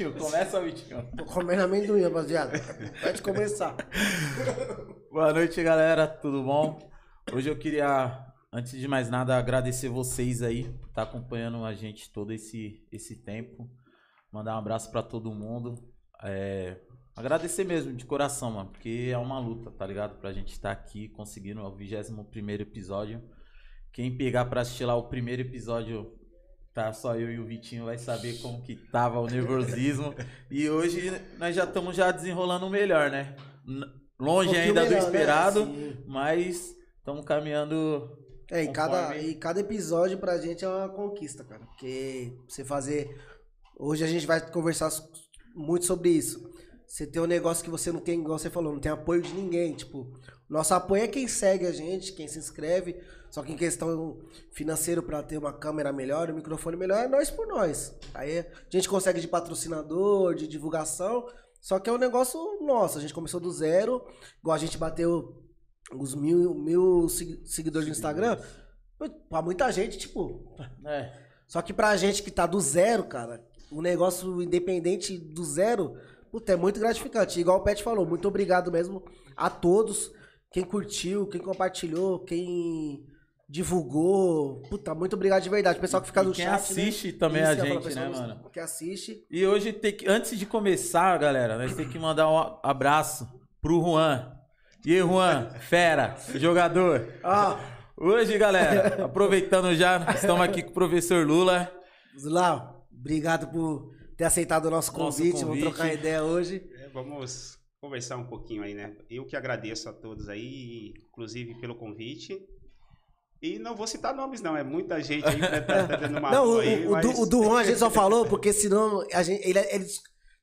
Vitinho, começa, Vitinho. Tô comendo amendoim, rapaziada. Pode começar. Boa noite, galera. Tudo bom? Hoje eu queria, antes de mais nada, agradecer vocês aí por estar acompanhando a gente todo esse, esse tempo. Mandar um abraço pra todo mundo. É, agradecer mesmo, de coração, mano, porque é uma luta, tá ligado? Pra gente estar aqui conseguindo o 21 primeiro episódio. Quem pegar pra assistir lá o primeiro episódio, tá só eu e o Vitinho vai saber como que tava o nervosismo. e hoje nós já estamos já desenrolando melhor, né? Longe Um ainda do melhor, né? esperado, Sim. mas estamos caminhando. É, e cada, e cada episódio pra gente é uma conquista, cara. Porque você fazer. Hoje a gente vai conversar muito sobre isso. Você tem um negócio que você não tem, igual você falou, não tem apoio de ninguém. Tipo, nosso apoio é quem segue a gente, quem se inscreve. Só que em questão financeiro pra ter uma câmera melhor, um microfone melhor, é nós por nós. Aí a gente consegue de patrocinador, de divulgação. Só que é um negócio nosso. A gente começou do zero, igual a gente bateu os mil, mil segui- seguidores no Instagram. Pra muita gente, tipo. É, Só que pra gente que tá do zero, cara, o negócio independente do zero, puta, é muito gratificante. Igual o Pet falou, muito obrigado mesmo a todos. Quem curtiu, quem compartilhou, quem divulgou. Puta, muito obrigado de verdade. O pessoal que fica E no quem chat. assiste né? também Isso a gente, né, no- mano? Que assiste. E hoje tem que, antes de começar, galera, nós temos que mandar um abraço pro Juan. E aí, Juan, fera, jogador. Ah, Hoje, galera, aproveitando já, estamos aqui com o professor Lula. Zulau, obrigado por ter aceitado o nosso Nosso convite. Vamos convite. trocar ideia hoje. É, vamos conversar um pouquinho aí, né? Eu que agradeço a todos aí, inclusive pelo convite. E não vou citar nomes, não. É muita gente aí que tá, tá dando uma Não, o, aí, o, mas... do, o do Juan a gente só falou porque senão a gente, ele, ele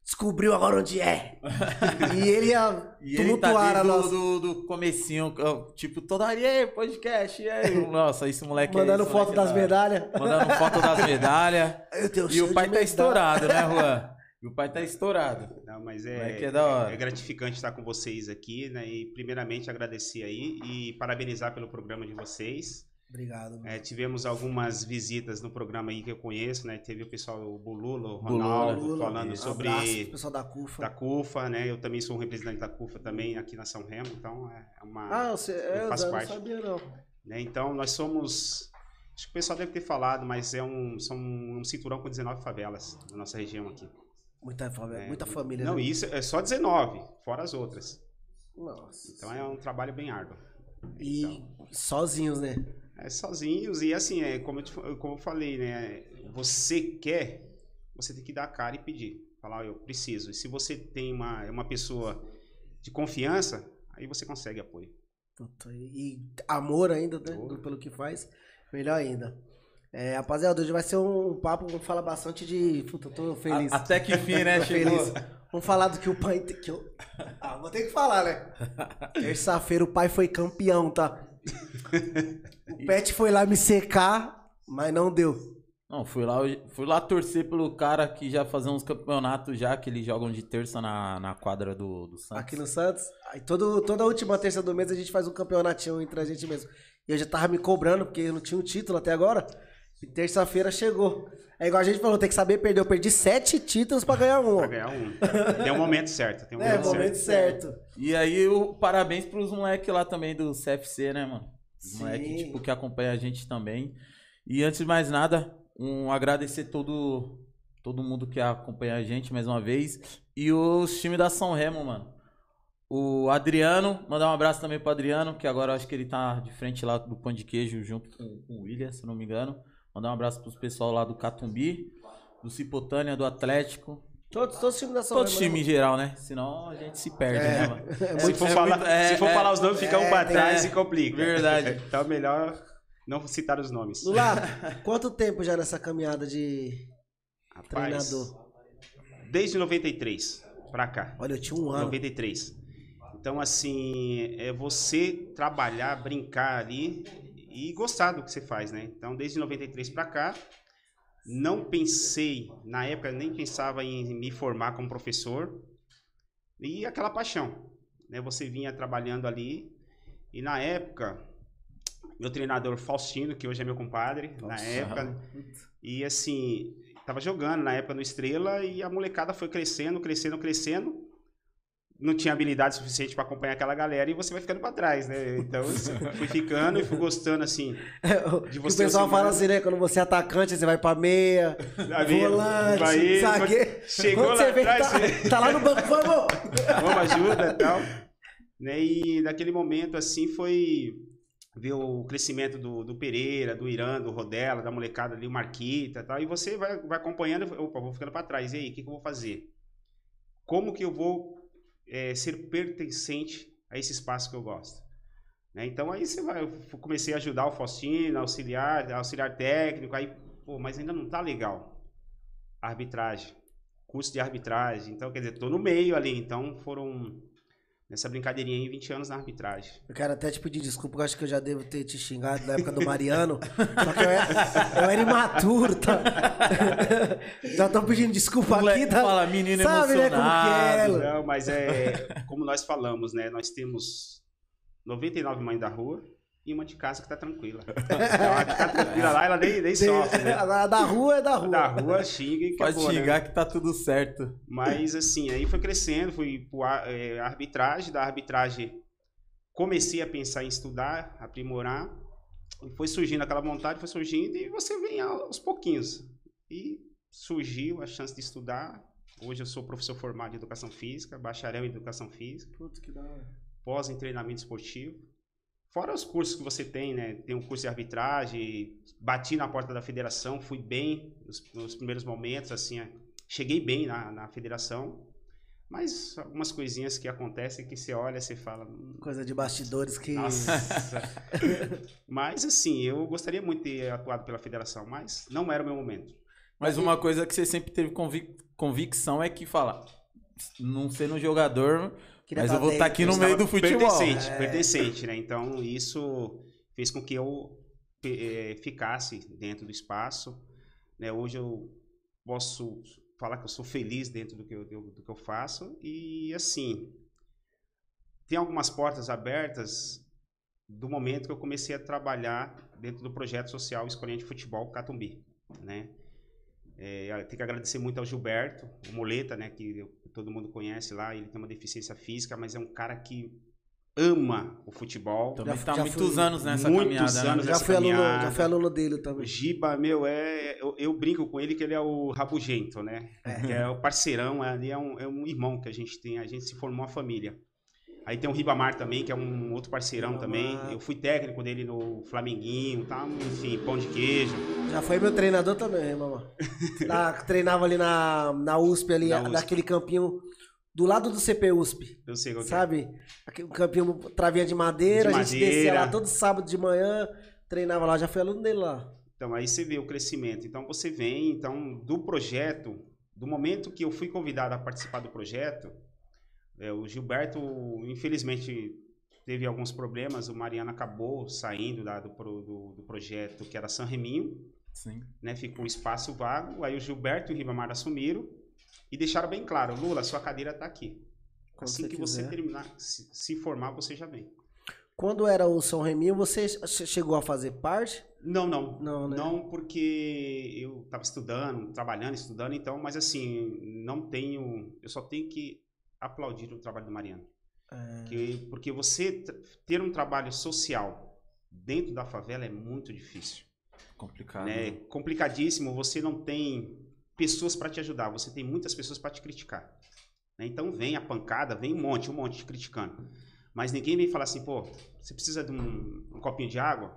descobriu agora onde é. E ele ia E ele tumultuar tá a nossa. do, do, do comecinho, tipo, toda e aí, podcast, e aí? Nossa, esse moleque é- Mandando esse foto moleque é das da hora. medalhas. Mandando foto das medalhas. E o pai tá medalha. estourado, né, Juan? E o pai tá estourado. Não, mas é, é da hora. é gratificante estar com vocês aqui, né? E primeiramente agradecer aí e parabenizar pelo programa de vocês. Obrigado. mano. É, tivemos algumas visitas no programa aí que eu conheço, né? Teve o pessoal, o Bulula, o. Ronaldo, Lula, falando um sobre abraço pessoal da CUFA. da CUFA, né? Eu também sou um representante da CUFA também aqui na São Remo, então é uma. Ah, você, é, eu faço não parte. sabia não. né? Então nós somos. Acho que o pessoal deve ter falado, mas é um, são um cinturão com 19 favelas na nossa região aqui. Muita família, É, muita família. Não, né? isso é só 19, fora as outras. Nossa. Então é um trabalho bem árduo. E Então, sozinhos, né? é sozinhos e assim, é como eu, te- como eu falei, né? Você quer, você tem que dar a cara e pedir. Falar, eu preciso. E se você tem uma, é uma pessoa de confiança, aí você consegue apoio. Puta, e amor ainda, né? Pelo que faz. Melhor ainda. É, rapaziada, hoje vai ser um papo, vamos falar bastante de. Puta, eu tô feliz. A- até que fim, né, chegou. feliz. Vamos falar do que o pai. te- Que eu... Ah, vou ter que falar, né? Terça-feira o pai foi campeão, tá? O Pet foi lá me secar, mas não deu. Não, fui lá, fui lá torcer pelo cara que já fazia uns campeonatos já, que eles jogam de terça na, na quadra do, do Santos. Aqui no Santos. Aí todo, toda última terça do mês a gente faz um campeonatinho entre a gente mesmo. E eu já tava me cobrando, porque eu não tinha um título até agora. E terça-feira chegou. É igual a gente falou, tem que saber perder. Eu perdi sete títulos pra ganhar um. Pra ganhar um. Tem um momento certo. Tem um É, momento momento certo. certo. E aí, o parabéns pros moleques lá também do CFC, né, mano? Os Sim. moleques, tipo, que acompanham a gente também. E antes de mais nada, um agradecer todo, todo mundo que acompanha a gente mais uma vez. E os times da São Remo, mano. O Adriano, mandar um abraço também pro Adriano, que agora eu acho que ele tá de frente lá do Pão de Queijo junto com, com o William, se não me engano. Mandar um abraço pros pessoal lá do Catumbi, do Cipotânia, do Atlético. Todos, todos os times da São Todos os times em geral, né? Senão a gente se perde, É. né, mano? É Se muito- for, é falar, é, se for é. falar os nomes, fica um É, pra trás é. e complica. Verdade. Então é melhor não citar os nomes. Lula, quanto tempo já nessa caminhada de Rapaz, treinador? Desde 93 pra cá. Olha, eu tinha um ano. 93. Então, assim, é você trabalhar, brincar ali e gostar do que você faz, né? Então, desde 93 pra cá, não pensei, na época, nem pensava em me formar como professor. E aquela paixão, né? Você vinha trabalhando ali e na época, meu treinador Faustino, que hoje é meu compadre, na Nossa. época, e assim, tava jogando na época no Estrela e a molecada foi crescendo, crescendo, crescendo não tinha habilidade suficiente para acompanhar aquela galera e você vai ficando para trás, né? Então, fui ficando e fui gostando, assim, de você. O pessoal fala assim, né? Quando você é atacante, você vai para meia, volante, vai, zagueiro. Chegou quando lá atrás... Tá, você... tá, lá no banco, vamos! Vamos, ajuda e tal. Né? E naquele momento, assim, foi ver o crescimento do, do Pereira, do Irã, do Rodela, da molecada ali, o Marquita e tal. E você vai, vai acompanhando, opa, vou ficando para trás. E aí, o que, que eu vou fazer? Como que eu vou é, ser pertencente a esse espaço que eu gosto. Né? Então aí você vai, eu comecei a ajudar o Faustino, auxiliar, auxiliar técnico, aí, pô, mas ainda não tá legal. Arbitragem, curso de arbitragem, então quer dizer, tô no meio ali, então foram nessa brincadeirinha aí, 20 anos na arbitragem. Eu quero até te pedir desculpa, porque eu acho que eu já devo ter te xingado na época do Mariano. só que eu era, eu era imaturo, tá? já tô pedindo desculpa aqui, tá? Fala, menino Sabe, emocionado. Né, como que é? Não, mas é como nós falamos, né? Nós temos 99 mães da rua e uma de casa que tá tranquila. Ela tranquila lá, ela nem, nem sofre, né? A da rua é da rua. Da rua xinga e Pode acabou, né? xingar né? que tá tudo certo. Mas assim, aí foi crescendo, fui pro é, arbitragem, da arbitragem comecei a pensar em estudar, aprimorar, e foi surgindo aquela vontade, foi surgindo, e você vem aos pouquinhos. E surgiu a chance de estudar. Hoje eu sou professor formado em Educação Física, bacharel em Educação Física. Putz, que da hora. Pós em treinamento esportivo. Fora os cursos que você tem, né? Tem um curso de arbitragem, bati na porta da federação, fui bem nos, nos primeiros momentos, assim, cheguei bem na, na federação. Mas algumas coisinhas que acontecem que você olha, você fala. Hum, Coisa de bastidores que. Nossa. mas assim, eu gostaria muito de ter atuado pela federação, mas não era o meu momento. Mas uma coisa que você sempre teve convic convicção é que fala, não sendo jogador, Queria Mas eu vou estar tá aqui no meio do futebol. Pertencente, é. pertencente, né? Então, isso fez com que eu é, ficasse dentro do espaço. Né? Hoje eu posso falar que eu sou feliz dentro do que eu, do que eu faço. E, assim, tem algumas portas abertas do momento que eu comecei a trabalhar dentro do projeto social Escolinha de Futebol Catumbi, né? É, tenho que agradecer muito ao Gilberto, o Moleta, né, que eu todo mundo conhece lá, ele tem uma deficiência física, mas é um cara que ama o futebol. Também está há muitos fui, anos nessa muitos caminhada. Né? Anos né? já, fui caminhada. aluno, já fui aluno dele também. O Giba, meu, é, eu, eu, brinco com ele que ele é o rabugento, né? É, é o parceirão, ali é um, é um irmão que a gente tem, a gente se formou uma família. Aí tem o Ribamar também, que é um outro parceirão Ribamar. também. Eu fui técnico dele no Flamenguinho, tá? enfim, pão de queijo. Já foi meu treinador também, mamãe. treinava ali na, na USP, ali, na USP. naquele campinho do lado do CP USP. Eu sei qual é. Sabe? Aquele campinho, travinha de madeira, de a gente madeira. descia lá todo sábado de manhã, treinava lá, já foi aluno dele lá. Então aí você vê o crescimento. Então você vem, então, do projeto, do momento que eu fui convidado a participar do projeto, é, o Gilberto, infelizmente, teve alguns problemas. O Mariano acabou saindo da, do, do, do, projeto que era San Reminho. Sim. Né, ficou um espaço vago. Aí o Gilberto e o Ribamar assumiram e deixaram bem claro: Lula, sua cadeira está aqui. Quando assim você que quiser. você terminar, se, se formar, você já vem. Quando era o São Reminho, você chegou a fazer parte? Não, não. Não, né? não porque eu estava estudando, trabalhando, estudando, então, mas assim, não tenho. Eu só tenho que aplaudir o trabalho do Mariano. É... Que, porque você ter um trabalho social dentro da favela é muito difícil. Complicado. Né? né? Complicadíssimo. Você não tem pessoas para te ajudar, você tem muitas pessoas para te criticar. Né? Então vem a pancada, vem um monte, um monte te criticando. Mas ninguém vem falar assim, pô, você precisa de um, um copinho de água?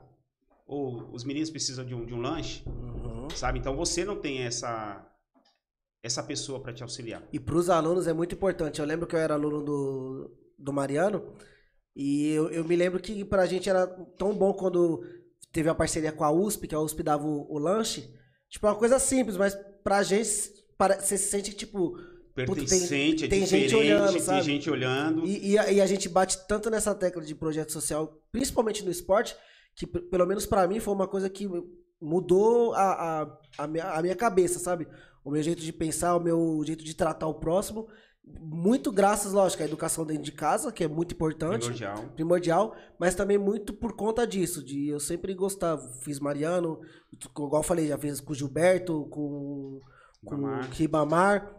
Ou os meninos precisam de um, de um lanche? Uhum. Sabe? Então você não tem essa, essa pessoa para te auxiliar. E para os alunos é muito importante. Eu lembro que eu era aluno do, do Mariano e eu, eu me lembro que para a gente era tão bom quando teve a parceria com a USP, que a USP dava o, o lanche. Tipo, é uma coisa simples, mas para a gente para, você se sente tipo pertencente, tem, é tem gente olhando, sabe? tem gente olhando. E, e, a, e, a, gente bate tanto nessa tecla de projeto social, principalmente no esporte, que pelo menos para mim foi uma coisa que mudou a, a, a, minha, a minha cabeça, sabe? O meu jeito de pensar, o meu jeito de tratar o próximo. Muito graças, lógico, à educação dentro de casa, que é muito importante. Primordial. Primordial, mas também muito por conta disso, de eu sempre gostava. Fiz Mariano, igual eu falei, já fiz com o Gilberto, com com Ribamar. o Ribamar.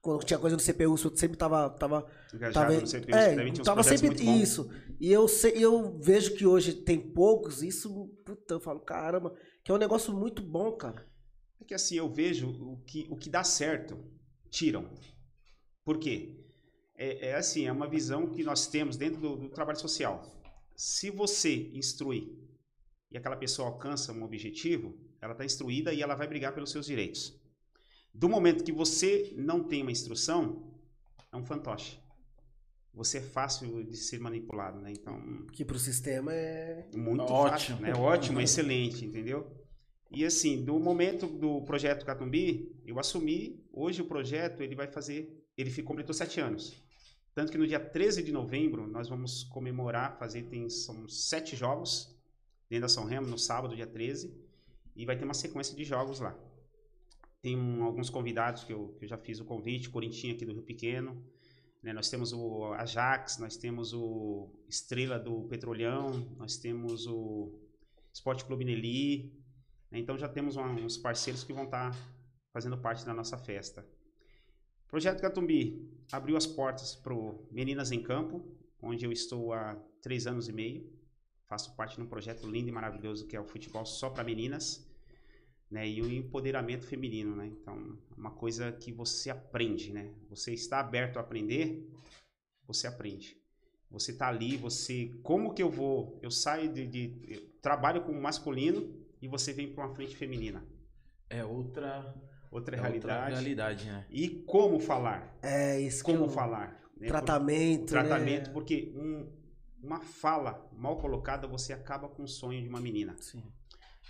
Quando tinha coisa no CPU, senhor sempre tava. tava Engajado tava, no CPU, é, tava sempre isso. E eu, sei, eu vejo que hoje tem poucos, isso, puta, eu falo, caramba, que é um negócio muito bom, cara. Que assim, eu vejo o que, o que dá certo, tiram. Por quê? É, é assim, é uma visão que nós temos dentro do, do trabalho social. Se você instruir e aquela pessoa alcança um objetivo, ela está instruída e ela vai brigar pelos seus direitos. Do momento que você não tem uma instrução, é um fantoche. Você é fácil de ser manipulado, né? Então, Que pro sistema é. muito Ótimo. fácil, né? Ótimo, excelente, entendeu? E assim, do momento do projeto Catumbi, eu assumi, hoje o projeto ele vai fazer, ele completou sete anos. Tanto que no dia 13 de novembro nós vamos comemorar, fazer, tem, são sete jogos dentro da São Remo, no sábado, dia 13, e vai ter uma sequência de jogos lá. Tem um- alguns convidados que eu, que eu já fiz o convite, Corintinha aqui do Rio Pequeno, né? Nós temos o Ajax, nós temos o Estrela do Petrolhão, nós temos o Esporte Clube Nelly. Né? Então já temos uma- uns parceiros que vão estar fazendo parte da nossa festa. Projeto Catumbi abriu as portas para Meninas em Campo, onde eu estou há três anos e meio. Faço parte de um projeto lindo e maravilhoso que é o futebol só para meninas. Né, e o empoderamento feminino, né? Então, é uma coisa que você aprende, né? Você está aberto a aprender, você aprende. Você tá ali, você, como que eu vou? Eu saio de, de eu trabalho com o masculino e você vem para uma frente feminina, É outra, outra é realidade. outra realidade, né? E como falar? É isso que Como eu- falar? né? Tratamento. Por- tratamento, né? porque um- uma fala mal colocada você acaba com o sonho de uma menina. Sim.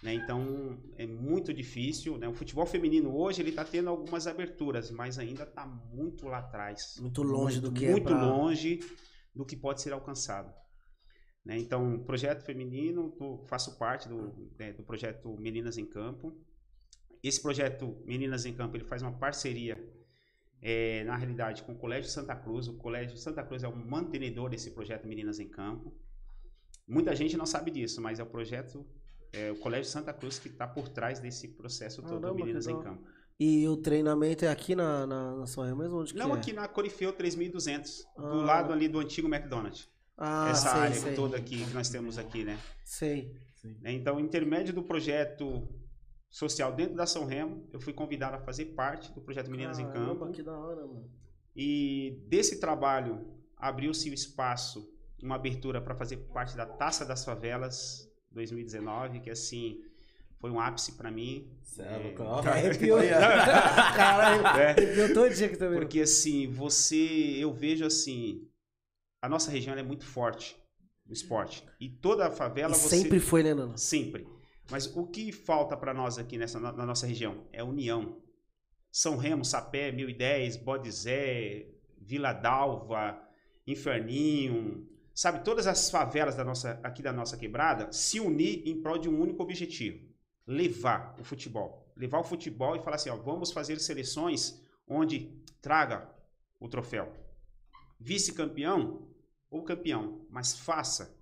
né? Então é muito difícil. Né? O futebol feminino hoje ele está tendo algumas aberturas, mas ainda está muito lá atrás, Muito longe do que muito é. pra- longe do que pode ser alcançado. Né? Então, projeto feminino, tô- faço parte do, né, do projeto Meninas em Campo. Esse projeto Meninas em Campo ele faz uma parceria, é, na realidade, com o Colégio Santa Cruz. O Colégio Santa Cruz é o mantenedor desse projeto Meninas em Campo. Muita gente não sabe disso, mas é o projeto, é o Colégio Santa Cruz que está por trás desse processo todo, Caramba, Meninas em. Campo. E o treinamento é aqui na, na, na Remo mesmo? Onde que Não é? aqui na Corifeu 3200, do Ah. lado ali do antigo McDonald's. Ah, Essa sei, área sei. toda aqui que nós temos aqui, né? Sei. Né, Então, intermédio do projeto social dentro da São Remo, eu fui convidado a fazer parte do projeto Meninas em Caramba, Campo. que da hora, mano. E desse trabalho abriu-se o espaço, uma abertura para fazer parte da Taça das Favelas 2019, que assim foi um ápice para mim. Cê é É, ó. Arrepiou. Caralho, É. arrepiou todo dia aqui também. Porque assim, você, eu vejo assim, a nossa região é muito forte no esporte. E toda a favela E você sempre foi, né, Nana? sempre. Mas o que falta para nós aqui nessa na na nossa região é união. São Remo, Sapé, 1010, Bodizé, Vila Dalva, Inferninho, sabe, todas as favelas da nossa aqui da nossa quebrada se unir em prol de um único objetivo: levar o futebol, levar o futebol e falar assim, ó, vamos fazer seleções onde traga o troféu. Vice-campeão ou campeão, mas faça.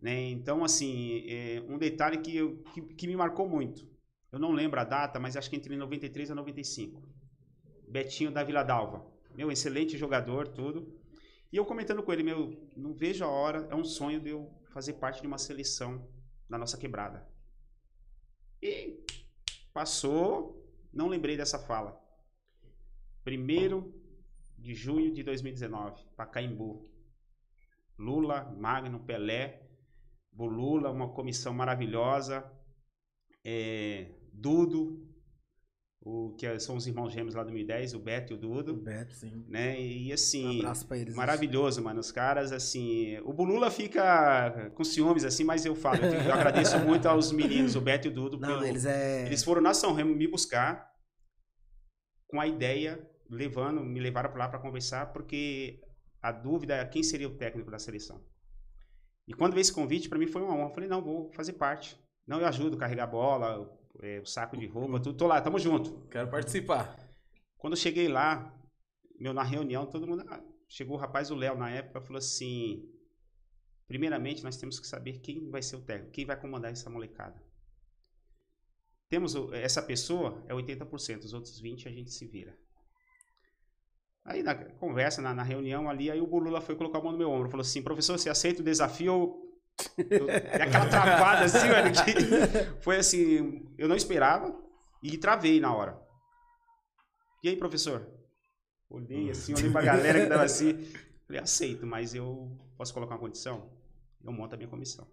Né? Então, assim, é um detalhe que, eu, que, que me marcou muito. Eu não lembro a data, mas acho que entre 93 a 95. Betinho da Vila Dalva. Meu, excelente jogador, tudo. E eu comentando com ele, meu, não vejo a hora, é um sonho de eu fazer parte de uma seleção da nossa quebrada. E passou, não lembrei dessa fala. Primeiro de junho de 2019, Pacaembu. Lula, Magno, Pelé, Bulula, uma comissão maravilhosa, é, Dudo, o, que são os irmãos gêmeos lá do 2010, o Beto e o Dudo, Beto. Sim. né? E Um assim, abraço pra eles. maravilhoso, mano. Os caras, assim, o Bulula fica com ciúmes, assim, mas eu falo, eu, eu agradeço muito aos meninos, o Beto e o Dudo, Não, pelo, eles é. eles foram na São Remo me buscar com a ideia, levando, me levaram para lá para conversar, porque a dúvida é quem seria o técnico da seleção. E quando veio esse convite, para mim foi uma honra. Eu falei, não, vou fazer parte. Não, eu ajudo a carregar a bola, é, o saco de roupa, tudo. Tô lá, tamo junto. Quero participar. Quando eu cheguei lá, meu, na reunião, todo mundo. ah, chegou o rapaz, o Léo, na época, falou assim: primeiramente, nós temos que saber quem vai ser o técnico, quem vai comandar essa molecada. temos essa pessoa, é 80%, os outros 20% a gente se vira. Aí na conversa, na, na, reunião ali, aí o Bulula foi colocar a mão no meu ombro, falou assim, professor, você aceita o desafio? Eu, aquela travada assim, velho, que foi assim, eu não esperava e travei na hora. E aí, professor? Olhei assim, olhei pra galera que tava assim, falei, aceito, mas eu posso colocar uma condição? Eu monto a minha comissão.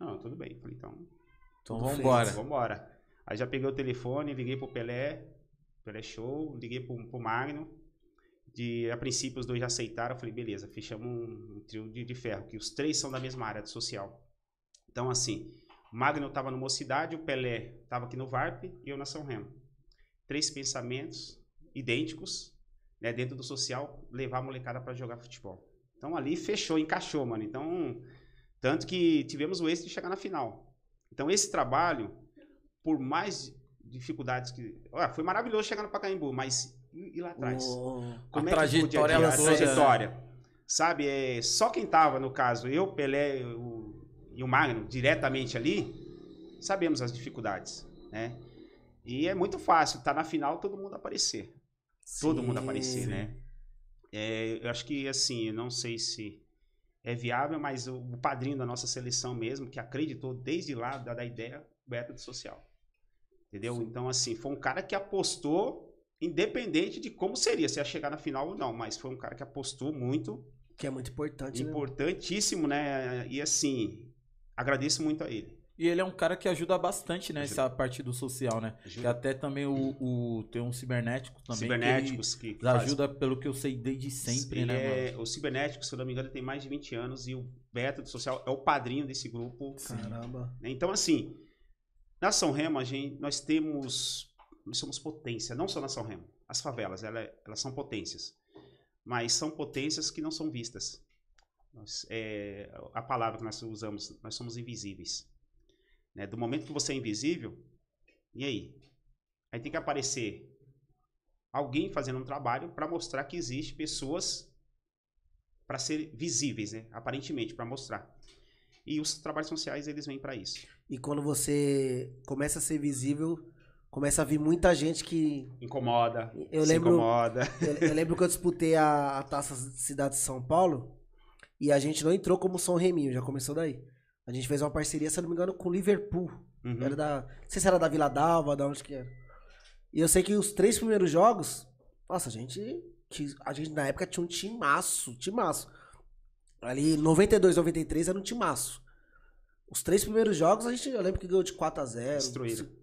Não, tudo bem. Falei, então. Então vamos embora. Vamos embora. Aí já peguei o telefone, liguei pro Pelé, Pelé Show, liguei pro, pro Magno. De, a princípio os dois já aceitaram, eu falei, beleza, fechamos um, trio de, de, ferro, que os três são da mesma área de social. Então, assim, o Magno estava no Mocidade, o Pelé estava aqui no VARP e eu na São Remo. Três pensamentos idênticos, né, dentro do social, levar a molecada para jogar futebol. Então ali fechou, encaixou, mano. Então, tanto que tivemos o êxito de chegar na final. Então esse trabalho, por mais dificuldades que. Olha, foi maravilhoso chegar no Pacaembu, mas e, e lá atrás? Oh, Como a é trajetória, que a trajetória. Sabe, é, só quem tava, no caso, eu, Pelé o, e o Magno, diretamente ali, sabemos as dificuldades, né? E é muito fácil, tá na final, todo mundo aparecer. Sim, todo mundo aparecer, né? É, eu acho que, assim, eu não sei se é viável, mas o, o, padrinho da nossa seleção mesmo, que acreditou desde lá da, da ideia, método social. Entendeu? Sim. Então, assim, foi um cara que apostou, independente de como seria, se ia chegar na final ou não, mas foi um cara que apostou muito. Que é muito importante, né? Importantíssimo, né? né? E, assim, agradeço muito a ele. E ele é um cara que ajuda bastante, né? Essa parte do social, né? Ajuda. Que até também o, o, tem um cibernético também. Cibernéticos que, que ajuda, faz... pelo que eu sei, desde sempre, ele né? É, o cibernético, se eu não me engano, tem mais de 20 anos e o método social é o padrinho desse grupo. Caramba. Então, assim, na São Remo, a gente, nós temos. Nós somos potência, não só na São Remo. As favelas, ela, elas são potências. Mas são potências que não são vistas. Nós, é, a palavra que nós usamos, nós somos invisíveis. Né? Do momento que você é invisível, e aí? Aí tem que aparecer alguém fazendo um trabalho para mostrar que existe pessoas para ser visíveis, né? Aparentemente, para mostrar. E os trabalhos sociais, eles vêm para isso. E quando você começa a ser visível, começa a vir muita gente que... Incomoda, eu lembro, incomoda. Eu, eu, lembro que eu disputei a, a Taça Cidade de São Paulo e a gente não entrou como São Reminho, já começou daí. A gente fez uma parceria, se não me engano, com o Liverpool. Uhum. Era da. Não sei se era da Vila Dalva, da onde que era. E eu sei que os três primeiros jogos. Nossa, a gente. A gente na época tinha um timaço, timaço. Ali, 92, 93 era um timaço. Os três primeiros jogos, a gente, eu lembro que ganhou de 4 a 0 Destruíram.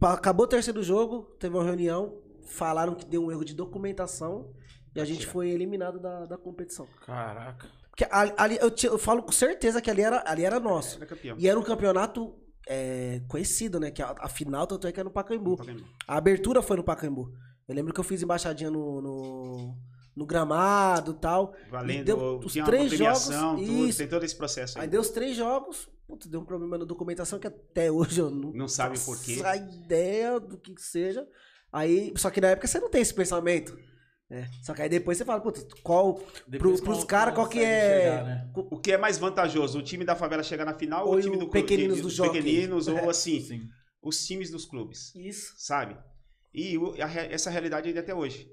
Acabou o terceiro jogo, teve uma reunião, falaram que deu um erro de documentação e a gente foi eliminado da, da competição. Caraca. Porque ali, eu, te, eu, falo com certeza que ali era, ali era nosso. Era e era um campeonato é, conhecido, né? Que a, a, final, tanto é que era no Pacaembu. Pacaembu. A abertura foi no Pacaembu. Eu lembro que eu fiz embaixadinha no, no, no gramado e tal. Valendo, deu os três jogos. Tudo, isso. Tem todo esse processo aí. Aí deu os três jogos. Putz, deu um problema na documentação que até hoje eu não. Não sabe por quê. a ideia do que seja. Aí, só que na época você não tem esse pensamento. É. Só que aí depois você fala, putz, qual. Pro, pros caras, qual que é. Chegar, né? O que é mais vantajoso? O time da favela chegar na final ou, ou o time do Pequeninos de, do jogo? Pequeninos, ou é. assim, Sim. os times dos clubes. Isso. Sabe? E a, essa realidade ainda é até hoje.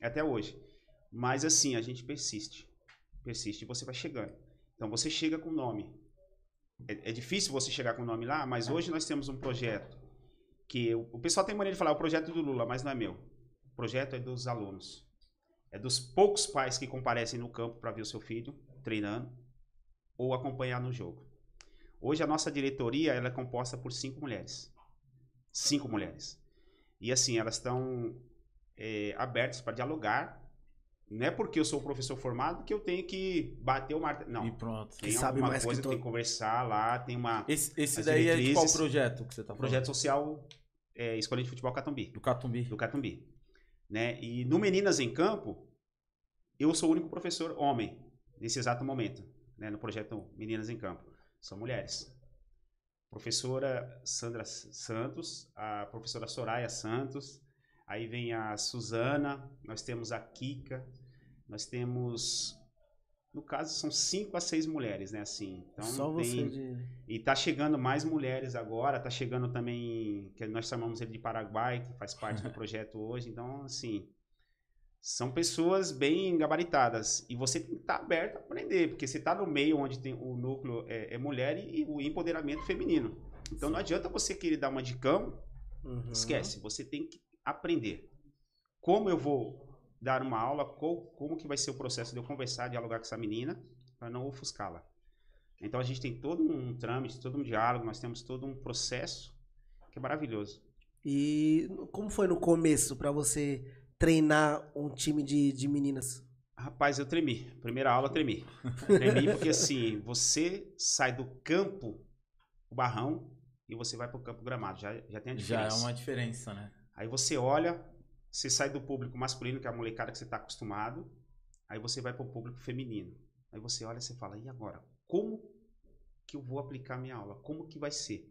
É até hoje. Mas assim, a gente persiste. Persiste e você vai chegando. Então você chega com nome. É, é difícil você chegar com o nome lá, mas é. hoje nós temos um projeto que o, o pessoal tem maneira de falar, o projeto do Lula, mas não é meu. O projeto é dos alunos é dos poucos pais que comparecem no campo para ver o seu filho treinando ou acompanhar no jogo. Hoje a nossa diretoria ela é composta por cinco mulheres. Cinco mulheres. E assim, elas estão é, abertas para dialogar. Não é porque eu sou professor formado que eu tenho que bater o martelo. Não. E pronto. Tem sabe mais coisa que, tô... tem que conversar lá, tem uma. Esse, esse daí é de qual projeto que você está falando? Projeto social é, Escola de Futebol Catumbi. Do Catumbi. Do Catumbi. Né? E no Meninas em Campo, eu sou o único professor homem nesse exato momento, né? no projeto Meninas em Campo. São mulheres. Professora Sandra Santos, a professora Soraya Santos, aí vem a Suzana, nós temos a Kika, nós temos no caso, são cinco a seis mulheres, né? Assim, então Só tem... você de... E tá chegando mais mulheres agora, tá chegando também, que nós chamamos ele de Paraguai, que faz parte do projeto hoje. Então, assim, são pessoas bem gabaritadas. E você tem que estar aberto a aprender, porque você está no meio onde tem o núcleo é, é mulher e, e, o empoderamento feminino. Então não adianta você querer dar uma dicão, Uhum. esquece. Você tem que aprender. Como eu vou dar uma aula, qual, como que vai ser o processo de eu conversar, dialogar com essa menina, para não ofuscá-la. Então a gente tem todo um trâmite, todo um diálogo, nós temos todo um processo que é maravilhoso. E como foi no começo pra você treinar um time de, de meninas? Rapaz, eu tremi. Primeira aula, tremi. Tremi porque, assim, você sai do campo, o barrão, e você vai pro campo gramado. Já, já tem a Já diferença. é uma diferença, né? Aí você olha, você sai do público masculino, que é a molecada que você tá acostumado, aí você vai pro público feminino. Aí você olha e você fala, e agora? Como que eu vou aplicar a minha aula? Como que vai ser?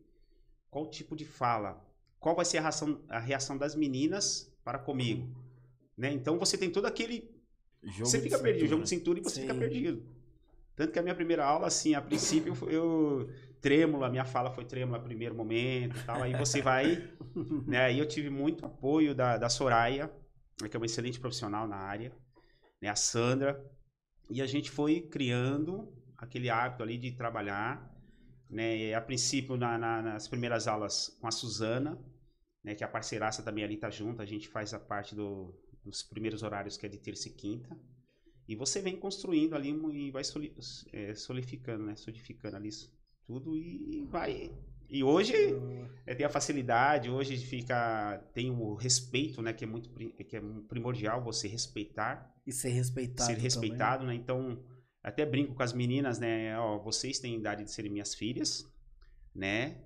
Qual tipo de fala? Qual vai ser a reação, a reação das meninas para comigo? Né? Então você tem todo aquele Jogo você fica perdido, cintura. jogo de cintura e você Sim. fica perdido. Tanto que a minha primeira aula, assim, a princípio, eu trêmula, minha fala foi trêmula no primeiro momento e tal. Aí você vai, né? Aí eu tive muito apoio da, da Soraya, que é uma excelente profissional na área, né? A Sandra. E a gente foi criando aquele hábito ali de trabalhar, né? A princípio, na- na- nas primeiras aulas com a Suzana, né? Que a parceiraça também ali tá junto, a gente faz a parte do, dos primeiros horários que é de terça e quinta. E você vem construindo ali e vai soli, é, solidificando, né? Solidificando ali isso tudo e vai. E hoje é, tem a facilidade, hoje fica tem o respeito, né? Que é muito que é primordial você respeitar, E ser respeitado. ser respeitado, né? Então até brinco com as meninas, né? Ó, vocês têm idade de serem minhas filhas, né?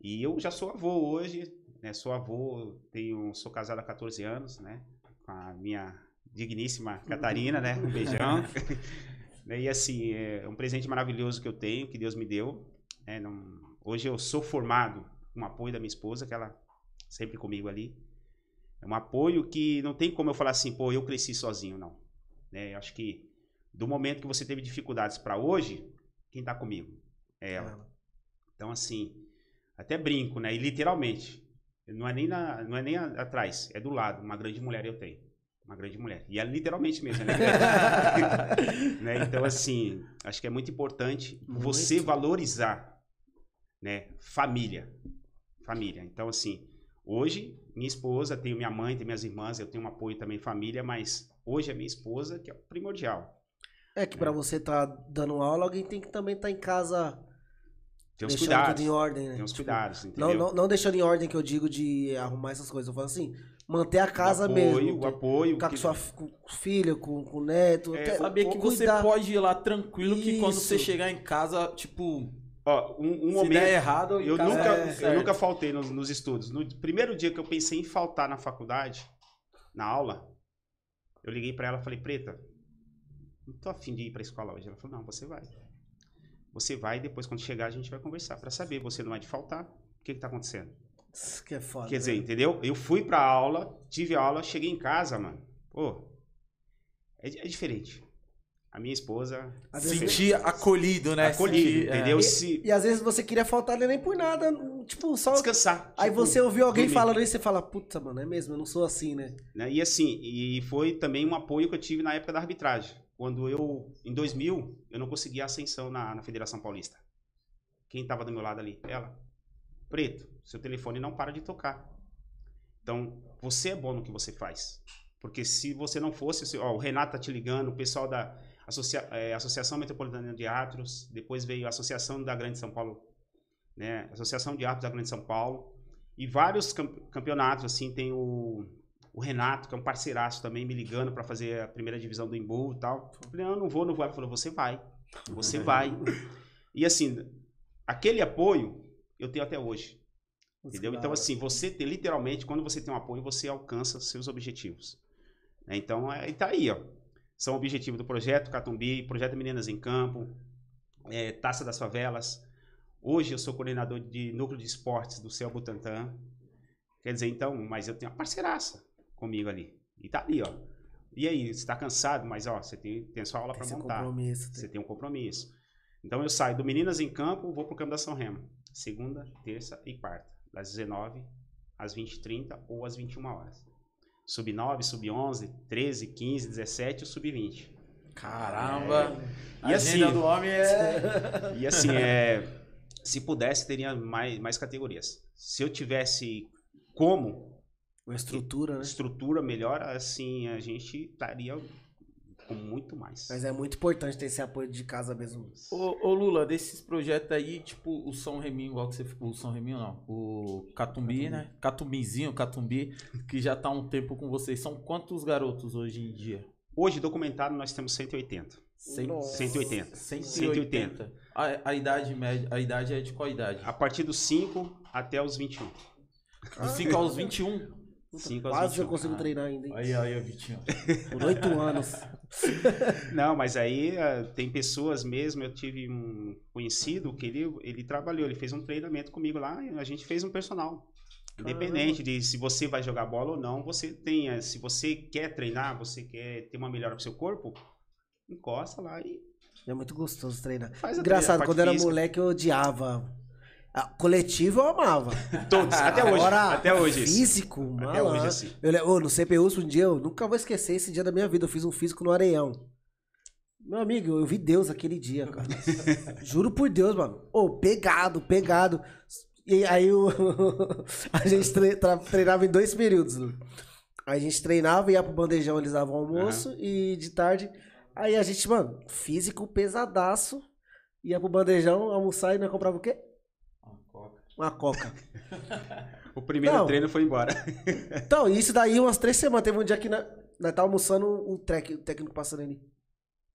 E eu já sou avô hoje, né? Sou avô, tenho, sou casado há 14 anos, né? Com a minha digníssima Catarina, né? Um beijão. Né, e assim, é um presente maravilhoso que eu tenho, que Deus me deu. Né? Não- hoje eu sou formado com o apoio da minha esposa, que ela sempre comigo ali. É um apoio que não tem como eu falar assim, pô, eu cresci sozinho, não. Né? Eu acho que do momento que você teve dificuldades para hoje, quem tá comigo? É ela. Então, assim, até brinco, né? E literalmente, não é nem, na, não é nem atrás, é do lado. Uma grande mulher eu tenho. Uma grande mulher. E é literalmente mesmo, né? Né? Então, assim, acho que é muito importante você Muito. valorizar, né? Família. Família. Então, assim, hoje, minha esposa, tenho minha mãe, tenho minhas irmãs, eu tenho um apoio também família, mas hoje é minha esposa que é primordial. É que pra você tá dando aula, alguém tem que também estar em casa Tem os deixando cuidados. tudo em ordem, né? Tem os Tipo, cuidados, entendeu? Não, não, não deixando em ordem que eu digo de arrumar essas coisas. Eu falo assim, manter a casa o apoio, mesmo. O apoio. Ficar com que- sua fi- com o filho, com, com o neto. É, ter- Saber que você cuidar. pode ir lá tranquilo, que quando você Isso. chegar em casa, tipo, Ó, um, um se momento. der errado, Eu nunca, é eu nunca faltei nos, nos estudos. No primeiro dia que eu pensei em faltar na faculdade, na aula, eu liguei pra ela e falei, Preta, não tô afim de ir pra escola hoje. Ela falou, não, você vai. Você vai e depois, quando chegar, a gente vai conversar pra saber. Você não é de faltar. O que que tá acontecendo? Isso que é foda. Quer dizer, né? entendeu? Eu fui pra aula, tive aula, cheguei em casa, mano. Pô, é, é diferente. A minha esposa... Às Sentir acolhido, né? Acolhido, Sentir, é. entendeu? E, Se e às vezes você queria faltar ali nem por nada. Tipo, só. descansar. Aí tipo, você ouviu alguém dormir. falando isso e você fala, puta, mano, é mesmo, eu não sou assim, né? né? E assim, e foi também um apoio que eu tive na época da arbitragem. Quando eu, em 2000, eu não conseguia ascensão na, na Federação Paulista. Quem estava do meu lado ali? Ela. Preto, seu telefone não para de tocar. Então, você é bom no que você faz. Porque se você não fosse, se- ó, o Renato tá te ligando, o pessoal da Associa- eh, Associação Metropolitana de Árbitros, depois veio a Associação da Grande São Paulo, né? Associação de Árbitros da Grande São Paulo, e vários cam- campeonatos, assim, tem o, o Renato, que é um parceiraço também, me ligando para fazer a primeira divisão do Embu e tal. Eu falei, não, não vou, não vou. Ela falou, você vai, você vai. E assim, aquele apoio eu tenho até hoje. Entendeu? Então, assim, você tem literalmente, quando você tem um apoio, você alcança seus objetivos. Né? Então, é, tá aí, ó. São objetivos do projeto Catumbi, projeto Meninas em Campo, é, Taça das Favelas. Hoje eu sou coordenador de núcleo de esportes do Céu Butantã. Quer dizer, então, mas eu tenho uma parceiraça comigo ali. E tá ali, ó. E aí, você está cansado, mas ó, você tem, tem a sua aula para montar. Tem. Você tem um compromisso. Então eu saio do Meninas em Campo, vou pro campo da São Remo. Segunda, terça e quarta. Das 19 às 20h30 ou às 21 horas. Sub 9, sub 11, 13, 15, 17 e sub 20. Caramba! É. E assim, do homem é. E assim, é, se pudesse, teria mais, mais categorias. Se eu tivesse como. Uma estrutura, né? Estrutura melhor, assim, a gente estaria com muito mais. Mas é muito importante ter esse apoio de casa mesmo. Ô, ô Lula, desses projetos aí, tipo o São Reminho, igual que você. O São Reminho não. O Catumbi, Catumbi. né? Catumbizinho, Catumbi, que já tá há um tempo com vocês. São quantos garotos hoje em dia? Hoje, documentado, nós temos 180. Nossa. 180. 180. A, a, idade média, a idade é de qual idade? A partir dos 5 até os 21. Dos 5 aos 21? Puta, quase eu consigo treinar ainda. Hein? Aí, aí, Vitinho. Por oito anos. Não, mas aí uh, tem pessoas mesmo. Eu tive um conhecido que ele, ele trabalhou, ele fez um treinamento comigo lá. a gente fez um personal. Independente de se você vai jogar bola ou não, você tem. Se você quer treinar, você quer ter uma melhora pro seu corpo, encosta lá e. É muito gostoso treinar. Faz Engraçado, quando eu era moleque eu odiava coletivo eu amava. Todos, até hoje. Agora, até hoje. Físico, mano. Até hoje, assim. Eu, oh, no CPU, um dia, eu nunca vou esquecer esse dia da minha vida. Eu fiz um físico no Areião. Meu amigo, eu vi Deus aquele dia, cara. Juro por Deus, mano. Ô, oh, pegado, pegado. E aí o... a gente treinava em dois períodos. Aí a gente treinava, ia pro bandejão, eles davam almoço. Uhum. E de tarde, aí a gente, mano, físico pesadaço. Ia pro bandejão, almoçar e nós comprava o quê? Uma coca. o primeiro não. treino foi embora. então, isso daí umas três semanas. Teve um dia que nós, nós tava almoçando, o, trek, o técnico passando ali.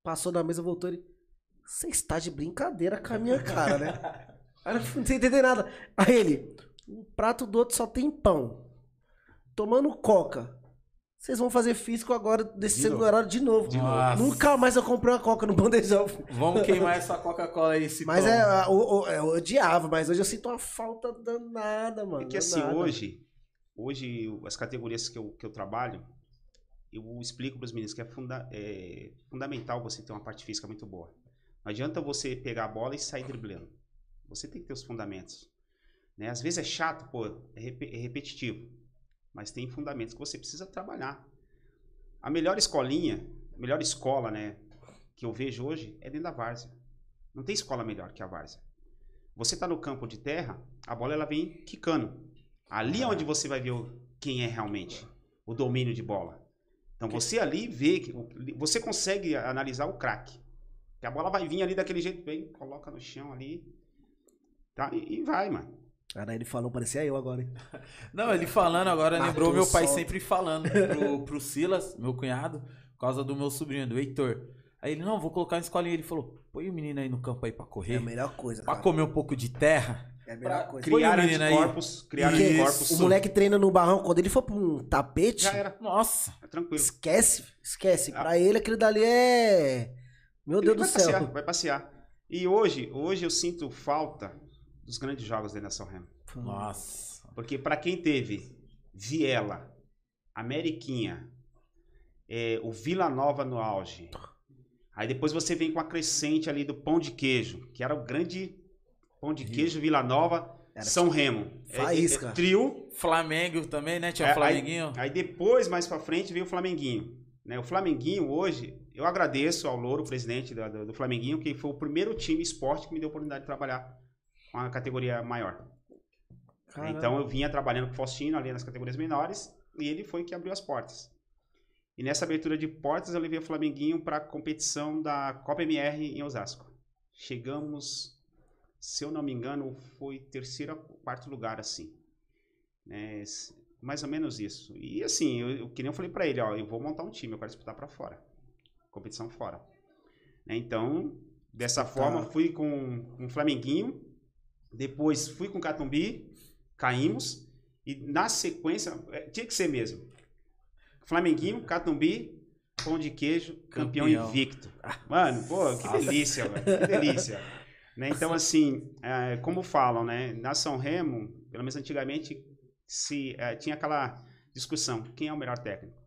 Passou na mesa, voltou ele. Você está de brincadeira com a minha cara, né? Aí eu não sem entender nada. Aí ele, um prato do outro só tem pão. Tomando coca. Vocês vão fazer físico agora desse segundo horário de novo. De novo. Nunca mais eu comprei uma coca no bandejão. Vamos queimar essa Coca-Cola aí, esse Mas é, eu, eu, odiava, mas hoje eu sinto uma falta danada, mano. É que assim, hoje, hoje as categorias que eu, que eu trabalho, eu explico para os meninos que é, funda, é fundamental você ter uma parte física muito boa. Não adianta você pegar a bola e sair driblando. Você tem que ter os fundamentos. Né? Às vezes é chato, pô, é, rep é repetitivo mas tem fundamentos que você precisa trabalhar. A melhor escolinha, a melhor escola, né, que eu vejo hoje é dentro da várzea. Não tem escola melhor que a várzea. Você está no campo de terra, a bola ela vem quicando. Ali é onde você vai ver quem é realmente o domínio de bola. Então você ali vê que você consegue analisar o craque. A bola vai vir ali daquele jeito, bem, coloca no chão ali, tá? E, e vai, mano. Cara, ele falou, parecia eu agora, hein? Não, ele falando agora lembrou meu pai sempre falando pro, pro Silas, meu cunhado, por causa do meu sobrinho, do Heitor. Aí ele, não, vou colocar na escolinha. Ele falou, põe o menino aí no campo aí pra correr. É a melhor coisa, Pra cara. comer um pouco de terra. É a melhor coisa. Criar anticorpos, criar anticorpos. O moleque treina no barrão, quando ele for pra um tapete... Já era. Nossa. É tranquilo. Esquece, esquece. Ah. Pra ele, aquilo dali é... Meu ele Deus do céu. Passear, vai passear. E hoje, hoje eu sinto falta dos grandes jogos da Nação Remo. Nossa. Porque para quem teve Viela, Ameriquinha, é, o Vila Nova no auge, aí depois você vem com a crescente ali do pão de queijo, que era o grande pão de queijo Vila Nova, era São Remo. É, Faísca. É, é, trio. Flamengo também, né? Tinha é, Flamenguinho. Aí, aí, depois, mais pra frente, veio o Flamenguinho. Né? O Flamenguinho hoje, eu agradeço ao Louro, presidente do, do, do Flamenguinho, que foi o primeiro time esporte que me deu a oportunidade de trabalhar com a categoria maior. Caramba. Então eu vinha trabalhando com o Faustino ali nas categorias menores e ele foi que abriu as portas. E nessa abertura de portas eu levei o Flamenguinho para a competição da Copa MR em Osasco. Chegamos, se eu não me engano, foi terceiro ou quarto lugar assim. É, mais ou menos isso. E assim, eu, eu que nem eu falei para ele, ó, eu vou montar um time, eu quero disputar para fora. Competição fora. Né, então, dessa tá. forma, fui com, com o Flamenguinho, depois fui com o Catumbi, caímos. E na sequência, é, tinha que ser mesmo. Flamenguinho, Catumbi, pão de queijo, campeão, campeão. invicto. Mano, pô, que delícia, velho. Que delícia. né? Então, assim, é, como falam, né? Na São Remo, pelo menos antigamente, se, é, tinha aquela discussão: quem é o melhor técnico?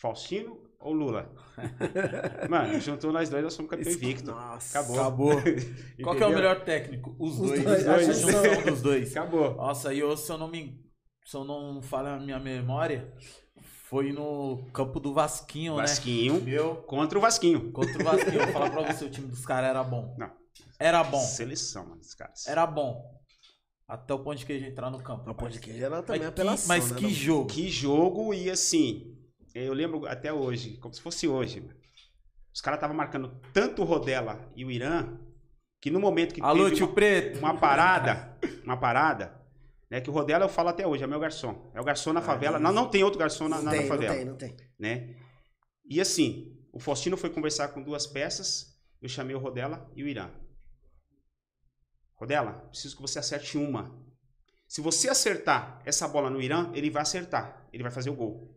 Faustino ou Lula. Mano, juntou nós dois, nós somos campeão invicto. Nossa. Acabou. Acabou. Qual que é o melhor técnico? Os, Os dois. dois, Os dois. a junção. dos dois. Acabou. Nossa, e eu, se eu não me. Se eu não falha a minha memória, foi no campo do Vasquinho, Vasquinho né? Meu. contra o Vasquinho. Contra o Vasquinho. Vou falar pra você, o time dos caras era bom. Não. Era bom. Seleção, mano, dos caras. Era bom. Até o pão de queijo entrar no campo. O pão de queijo era também Mas apelação, que, mas né, que jogo. Que jogo e assim, eu lembro até hoje, como se fosse hoje. Os caras estavam marcando tanto o Rodela e o Irã, que no momento que Alô, teve tio uma, Preto. uma parada, uma parada, né, que o Rodela eu falo até hoje, é meu garçom. É o garçom na favela. Não, não tem outro garçom na, Não na- tem, na não favela, tem, não tem. né? E assim, o Faustino foi conversar com duas peças, eu chamei o Rodela e o Irã. Rodela, preciso que você acerte uma. Se você acertar essa bola no Irã, ele vai acertar. Ele vai fazer o gol.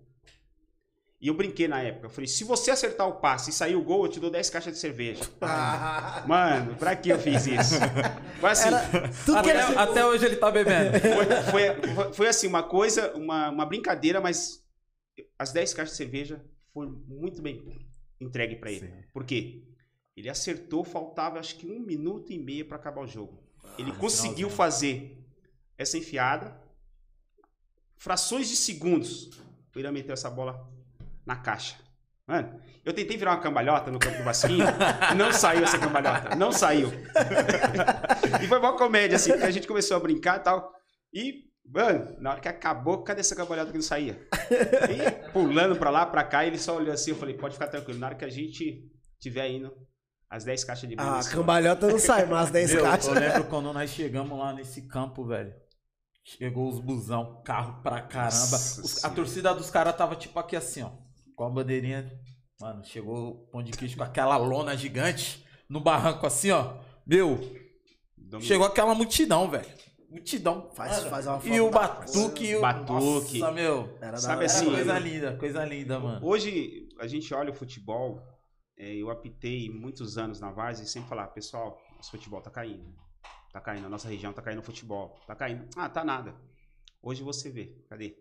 E eu brinquei na época. Eu falei, se você acertar o passe e sair o gol, eu te dou 10 caixas de cerveja. Mano, pra que eu fiz isso? Foi assim, que Até, era... até hoje ele tá bebendo. foi, foi- foi- assim, uma coisa, uma, uma brincadeira, mas as 10 caixas de cerveja foi muito bem entregue pra ele. Sim. Por quê? Ele acertou, faltava acho que um minuto e meio pra acabar o jogo. Ele conseguiu finalzinho. fazer essa enfiada, frações de segundos, o Irã meteu essa bola na caixa. Mano, eu tentei virar uma cambalhota no campo do Vasquinho, não saiu essa cambalhota, não saiu. e foi uma comédia, assim, porque a gente começou a brincar e tal. E, mano, na hora que acabou, cadê essa cambalhota que não saía? E pulando pra lá, pra cá, ele só olhou assim, eu falei, pode ficar tranquilo, na hora que a gente tiver indo, as 10 caixas de Ah, cambalhota não sai, mas 10 Meu, caixas. eu lembro quando nós chegamos lá nesse campo, velho. Chegou os busão, carro pra caramba. Nossa Os- a torcida dos caras tava tipo aqui assim, ó. Com a bandeirinha. Mano, chegou o pão de queijo com aquela lona gigante no barranco assim, ó. Meu, Domingo. chegou aquela multidão, velho. Multidão. Faz- Mano, faz uma E o foto da- batuque. e o... Batuque. Nossa, meu. Era Sabe da- assim, Era coisa eu- linda, coisa linda, mano. Hoje, a gente olha o futebol, é, eu apitei muitos anos na Várzea e sempre falar, pessoal, nosso futebol tá caindo. Tá caindo, a nossa região tá caindo o futebol. Tá caindo. Ah, tá nada. Hoje você vê, cadê?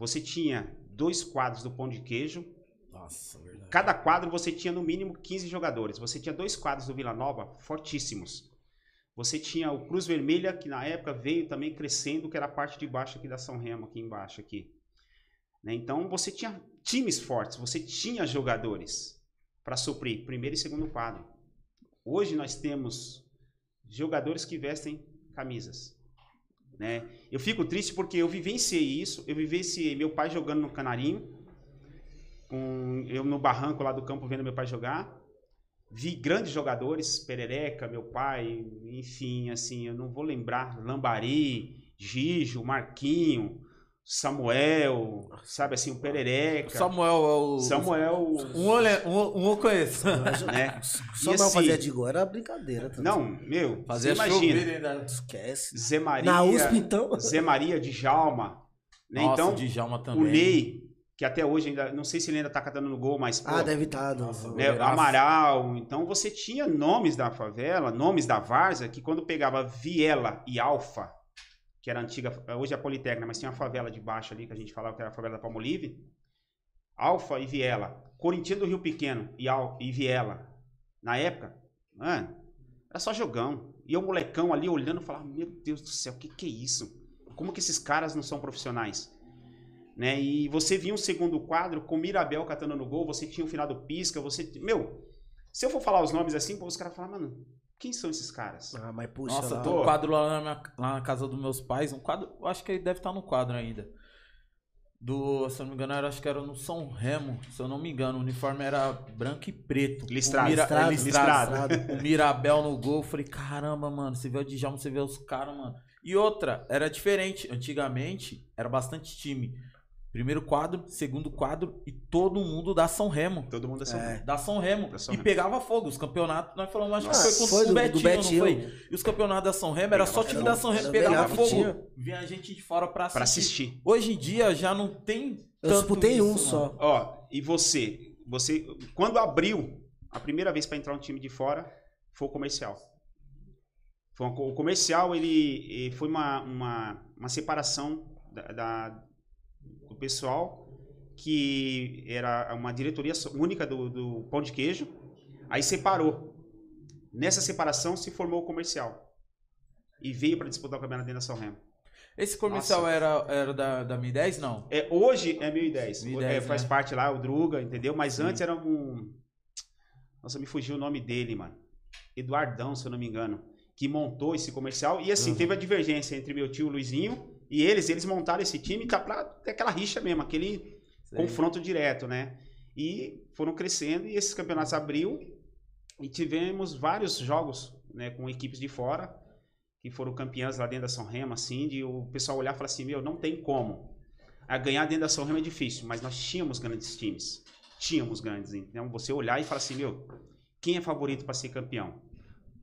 Você tinha dois quadros do pão de queijo, Nossa, verdade. cada quadro você tinha no mínimo 15 jogadores. Você tinha dois quadros do Vila Nova fortíssimos. Você tinha o Cruz Vermelha, que na época veio também crescendo, que era a parte de baixo aqui da São Remo, aqui embaixo aqui. Né? Então você tinha times fortes, você tinha jogadores para suprir primeiro e segundo quadro. Hoje nós temos jogadores que vestem camisas. Né? Eu fico triste porque eu vivenciei isso, eu vivenciei meu pai jogando no Canarinho, com eu no barranco lá do campo vendo meu pai jogar. Vi grandes jogadores, Perereca, meu pai, enfim, assim, eu não vou lembrar, Lambari, Gijo, Marquinho, Samuel, sabe assim, o Perereca. Samuel é o. Samuel, Um, olha, um, um eu conheço. né? Só não assim- fazia de gol, era brincadeira. tudo. Não, meu, Fazia imagina. Esquece. Zé Maria, Na USP, então. Zé Maria de Jalma, né? Nossa, então, o Djalma o também. Ney, que até hoje ainda, não sei se ele ainda tá catando no gol, mas pô, Ah, deve estar. Nossa, né. Amaral. Então você tinha nomes da favela, nomes da várzea, que quando pegava Viela e Alfa, que era antiga, hoje é a Politécnica, mas tinha uma favela de baixo ali, que a gente falava que era a favela da Palmolive. Alfa e Viela. Corinthians do Rio Pequeno e, Al, e Viela. Na época, mano, era só jogão. E eu, molecão ali, olhando, falava, meu Deus do céu, o que que é isso? Como que esses caras não são profissionais? Né? E você via um segundo quadro com Mirabel catando no gol, você tinha o final do Pisca, você... Meu, se eu for falar os nomes assim, os caras falam, mano, quem são esses caras? Ah, mas puxa. Nossa, lá. tem um quadro lá na, minha- lá na casa dos meus pais. Um quadro, eu acho que ele deve estar no quadro ainda. Do, se eu não me engano, era, acho que era no São Remo. Se eu não me engano, o uniforme era branco e preto. Listrado. O Mira- Listrado, é, listrado. listrado. O Mirabel no gol. Eu falei, caramba, mano. Você vê o Djalma, você vê os caras, mano. E outra, era diferente. Antigamente, era bastante time. Primeiro quadro, segundo quadro e todo mundo da São Remo. Todo mundo é São É. Paulo. Da São Remo. Da São e Remo. pegava fogo. Os campeonatos, nós falamos, acho Nossa, que foi com Foi o do, Betinho, do Betinho. não foi? E os campeonatos da São Remo era só time da São Remo pegava melhor que tinha. fogo. Vinha gente de fora pra assistir. Pra assistir. Hoje em dia já não tem Eu tanto disputei isso, um mano. só. Ó, e você, você, quando abriu a primeira vez pra entrar um time de fora, foi o comercial. Foi co- o comercial, ele, eh, foi uma, uma, uma separação da, da- do pessoal que era uma diretoria única do, do pão de queijo, aí separou. Nessa separação se formou o comercial. E veio para disputar o campeonato dentro da São Remo. Esse comercial era, era da, da 1010, não? É, hoje é 1010. 1010, é, faz né? parte lá, o Druga, entendeu? Mas Sim. antes era um. Nossa, me fugiu o nome dele, mano. Eduardão, se eu não me engano. Que montou esse comercial. E assim, Uhum. teve a divergência entre meu tio Luizinho e eles. Eles montaram esse time tá pra ter aquela rixa mesmo, aquele Sei. confronto direto, né? E foram crescendo e esses campeonatos abriu e tivemos vários jogos, né, com equipes de fora que foram campeãs lá dentro da São Remo, assim, de o pessoal olhar e falar assim, meu, não tem como. A ganhar dentro da São Remo é difícil, mas nós tínhamos grandes times. Tínhamos grandes. Então você olhar e falar assim, meu, quem é favorito para ser campeão?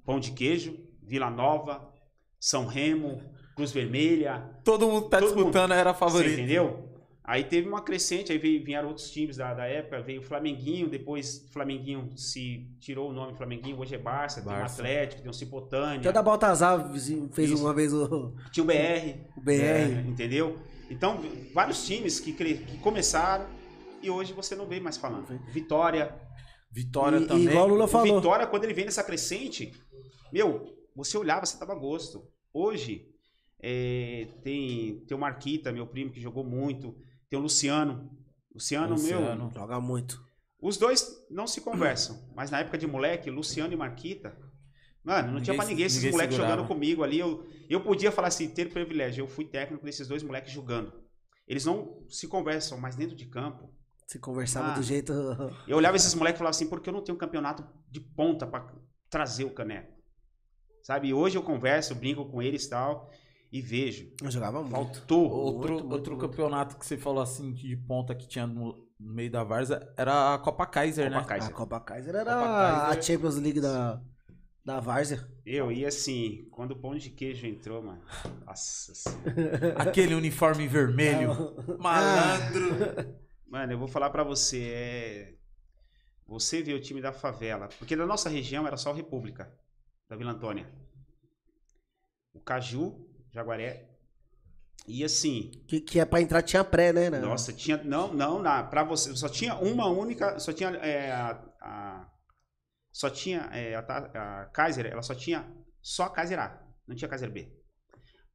Pão de queijo, Vila Nova, São Remo, Cruz Vermelha, Todo mundo que tá Todo disputando era você favorito. entendeu? Aí teve uma crescente, aí veio, vieram outros times da, da época, veio o Flamenguinho, depois o Flamenguinho se tirou o nome Flamenguinho, hoje é Barça, tem um Barça. Atlético, tem um Cipotânia, Até da Baltazar fez Isso. uma vez o, tinha o BR, o BR. é, entendeu? Então, vários times que, cre- que começaram e hoje você não vê mais falando. Vitória, Vitória E- e também. igual o Lula o falou. Vitória, quando ele vem nessa crescente, meu, você olhava, você tava a gosto. Hoje, é, tem, tem o Marquita, meu primo, que jogou muito. Tem o Luciano. Luciano, Luciano. meu. Joga muito. Os dois não se conversam. Mas na época de moleque, Luciano e Marquita. Mano, não tinha Ninguém pra se- ninguém esses ninguém moleques segurava. jogando comigo ali. Eu, eu podia falar assim, ter privilégio. Eu fui técnico desses dois moleques jogando. Eles não se conversam, mas dentro de campo. Se conversava Ah. do jeito. Eu olhava esses moleques e falava assim, por que eu não tenho um campeonato de ponta pra trazer o caneco? Sabe? E hoje eu converso, brinco com eles e tal, e vejo. Eu jogava muito. Faltou. Outro, Muito, muito, outro muito. campeonato que você falou assim de ponta que tinha no, no meio da Varsa era a Copa Kaiser, Copa né? Kaiser. A Copa Kaiser era Copa Kaiser. a Champions League da, da Várzea. Eu, e assim, quando o pão de queijo entrou, mano. Nossa senhora. Aquele uniforme vermelho. Malandro. Mano, eu vou falar pra você, é. Você vê o time da favela. Porque da nossa região era só o República, da Vila Antônia. O Caju, Jaguaré. E assim, Que, que é pra entrar tinha pré, né? né? Nossa, tinha. Não, não, na, pra você. Só tinha uma única. Só tinha. É, a, a- só tinha. É, a, a Kaiser, ela só tinha. Só a Kaiser A. Não tinha Kaiser B.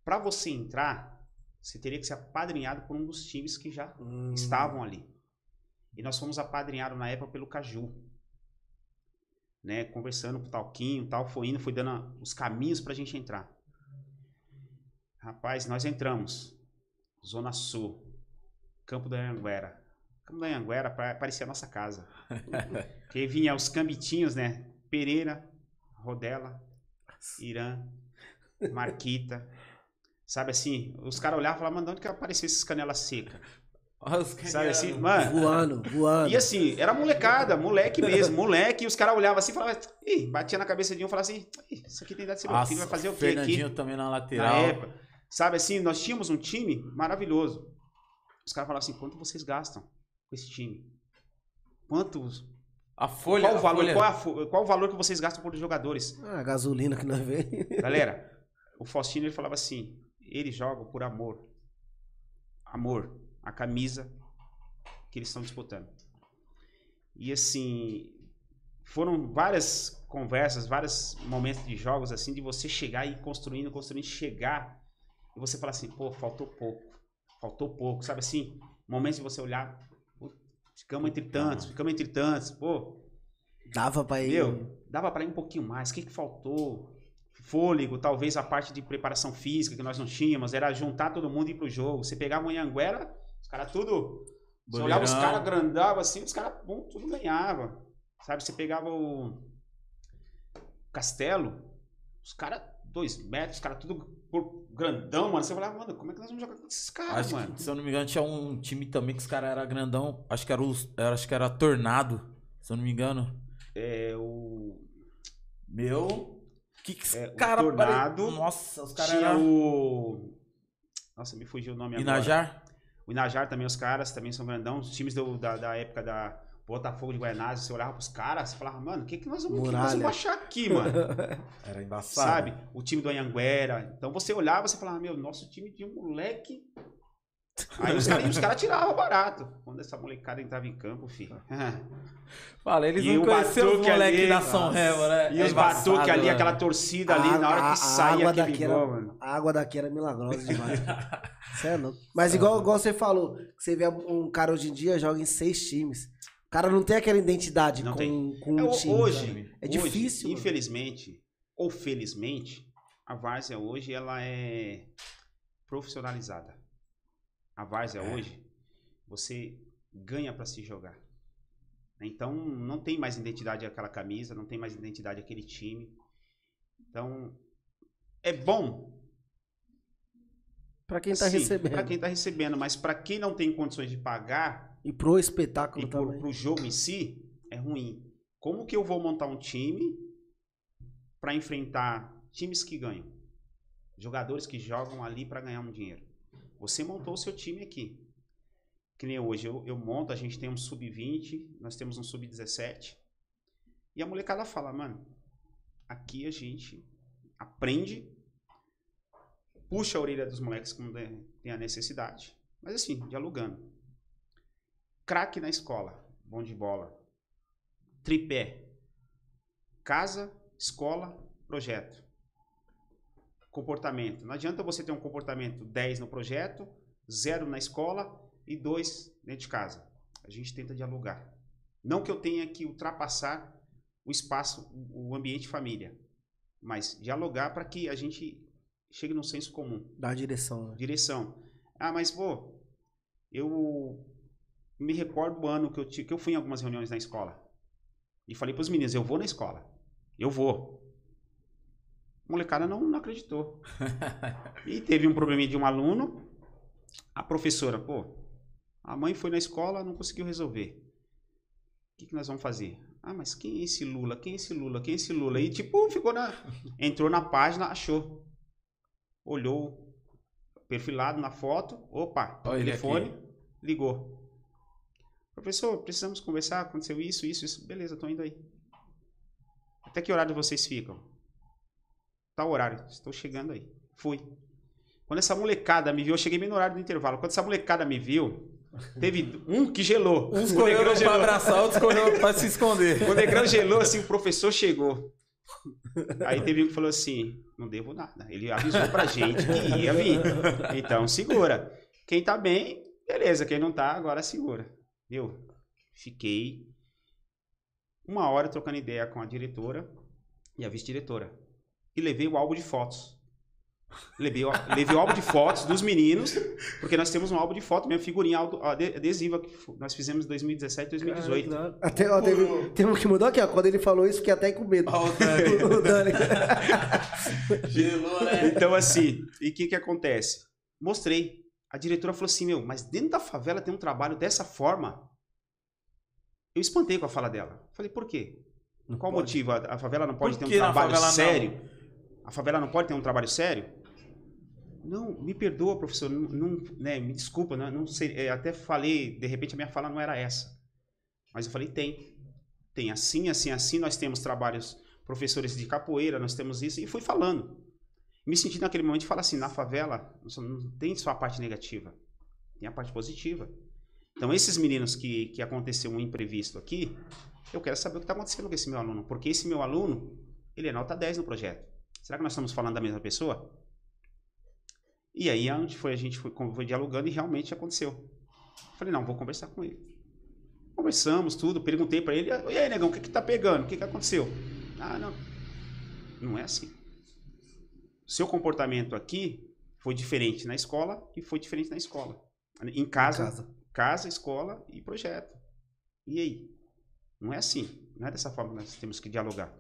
Pra você entrar, você teria que ser apadrinhado por um dos times que já Hum. estavam ali. E nós fomos apadrinhados na época pelo Caju. Né, conversando com o Talquinho e tal, foi indo, foi dando os caminhos pra gente entrar. Rapaz, nós entramos. Zona Sul. Campo da Anguera. Campo da Anguera pa- parecia a nossa casa. Porque vinha os cambitinhos, né? Pereira, Rodela, Irã, Marquita. Sabe assim, os caras olhavam e falavam, mano, de onde que apareceu esses canela seca? Olha os Sabe assim, mano. Voando, voando. E assim, era molecada, moleque mesmo, moleque, e os caras olhavam assim e falavam, ih, batia na cabeça de um e falava assim, "Ih, isso aqui tem idade de ser meu Nossa, filho, vai fazer o quê Fernandinho aqui? também na Na lateral. época. Sabe assim, nós tínhamos um time maravilhoso. Os caras falavam assim, quanto vocês gastam com esse time? Quantos? A folha. qual, o a valor, folha- qual, a fo- qual o valor que vocês gastam por jogadores? Ah, a gasolina que nós vem. Galera, o Faustino ele falava assim, eles jogam por amor. Amor. A camisa que eles estão disputando. E assim, foram várias conversas, vários momentos de jogos assim, de você chegar e ir construindo, construindo, chegar e você falar assim, pô, faltou pouco. Faltou pouco, sabe assim? Momentos de você olhar, pô, ficamos entre tantos, ficamos entre tantos, pô, Dava pra ir. meu, dava pra ir um pouquinho mais. O que, que faltou? Fôlego, talvez a parte de preparação física que nós não tínhamos, era juntar todo mundo e ir pro jogo. Você pegava o Anhanguera, os caras tudo. Você olhava os caras grandavam assim, os caras bom, tudo ganhava. Sabe, você pegava o Castelo, os caras, dois metros, os caras tudo grandão, mano. Você falava, mano, como é que nós vamos jogar com esses caras, Acho mano? que, se eu não me engano, tinha um time também que os caras eram grandão. Acho que era, os, era- acho que era Tornado. Se eu não me engano. É, o. Meu. Que que É, caras. Tornado, Nossa, os caras Tinha eram. o. Nossa, me fugiu o nome agora. Inajar? O Inajar também, os caras também são grandão. Os times do- da, da época da Botafogo de Guaianazes, você olhava pros caras, você falava, mano, o que, que nós vamos, o que nós Muralha. vamos achar aqui, mano? Era embaçado. Sabe? O time do Anhanguera. Então você olhava você falava, meu, nosso time de um moleque Aí os caras cara tiravam barato. Quando essa molecada entrava em campo, filho. Fala, eles e não conheciam os moleques da São Remo, né? E é os batuques ali, mano. aquela torcida ali, a, na hora que saía aquele gol, mano. A água daqui era milagrosa demais. Você é louco. Mas igual, igual você falou, você vê um cara hoje em dia joga em seis times. O cara não tem aquela identidade não com, tem. com é, um time. Hoje, é difícil. Hoje, infelizmente, ou felizmente, a Várzea hoje ela é profissionalizada. A Várzea é. hoje, você ganha para se jogar. Então, não tem mais identidade aquela camisa, não tem mais identidade aquele time. Então, é bom. Para quem está recebendo. Para quem está recebendo, mas para quem não tem condições de pagar. E pro espetáculo e também. Para o jogo em si, é ruim. Como que eu vou montar um time para enfrentar times que ganham? Jogadores que jogam ali para ganhar um dinheiro. Você montou o seu time aqui que nem hoje, eu, eu monto, a gente tem um sub-20, nós temos um sub-17. E a molecada fala, mano, aqui a gente aprende, puxa a orelha dos moleques quando tem a necessidade. Mas assim, dialogando. Craque na escola, bom de bola. Tripé. Casa, escola, projeto. Comportamento. Não adianta você ter um comportamento 10 no projeto, 0 na escola e dois dentro de casa. A gente tenta dialogar. Não que eu tenha que ultrapassar o espaço, o ambiente família, mas dialogar para que a gente chegue num senso comum. Dar direção. Né? Direção. Ah, mas pô, eu me recordo do ano que eu, que eu fui em algumas reuniões na escola e falei para os meninos: eu vou na escola, eu vou. A molecada não, não acreditou. e teve um probleminha de um aluno. A professora, pô, a mãe foi na escola, não conseguiu resolver. O que, que nós vamos fazer? Ah, mas quem é esse Lula? Quem é esse Lula? Quem é esse Lula? E tipo, ficou na. Entrou na página, achou. Olhou perfilado na foto. Opa, Olha telefone, ligou. Professor, precisamos conversar. Aconteceu isso, isso, isso. Beleza, tô indo aí. Até que horário vocês ficam? O horário. Estou chegando aí. Fui. Quando essa molecada me viu, eu cheguei bem no horário do intervalo. Quando essa molecada me viu, Teve um que gelou. Um escolheu para abraçar, outro para se esconder. O Negrão gelou, assim, o professor chegou. Aí teve um que falou assim: não devo nada. Ele avisou pra gente que ia vir. Então segura. Quem tá bem, beleza. Quem não tá, agora segura. Eu fiquei uma hora trocando ideia com a diretora e a vice-diretora. E levei o álbum de fotos. Levei, levei o álbum de fotos dos meninos, porque nós temos um álbum de foto, minha figurinha adesiva que nós fizemos em 2017, 2018. Cara, até, ó, teve, teve que mudar aqui, ó. Quando ele falou isso, fiquei até com medo. Ó, o Dani. o Dani. Gelou, né? Então, assim, e o que que acontece? Mostrei. A diretora falou assim, meu, mas dentro da favela tem um trabalho dessa forma. Eu espantei com a fala dela. Falei, por quê? Não Qual motivo? A, favela não pode ter um trabalho sério? Não? A favela não pode ter um trabalho sério? Não, me perdoa, professor, não, não né, me desculpa, não, não sei, é, até falei, de repente a minha fala não era essa. Mas eu falei, tem. Tem assim, assim, assim, nós temos trabalhos, professores de capoeira, nós temos isso, e fui falando. Me senti naquele momento de falar assim, na favela não tem só a parte negativa, tem a parte positiva. Então, esses meninos que, que aconteceu um imprevisto aqui, eu quero saber o que está acontecendo com esse meu aluno, porque esse meu aluno, ele é nota 10 no projeto. Será que nós estamos falando da mesma pessoa? E aí a gente foi, a gente foi, foi dialogando e realmente aconteceu. Falei, não, vou conversar com ele. Conversamos tudo, perguntei para ele, e aí, negão, o que que tá pegando? O que que aconteceu? Ah, não. Não é assim. Seu comportamento aqui foi diferente na escola e foi diferente na escola. Em casa, casa, casa, escola e projeto. E aí? Não é assim. Não é dessa forma que nós temos que dialogar.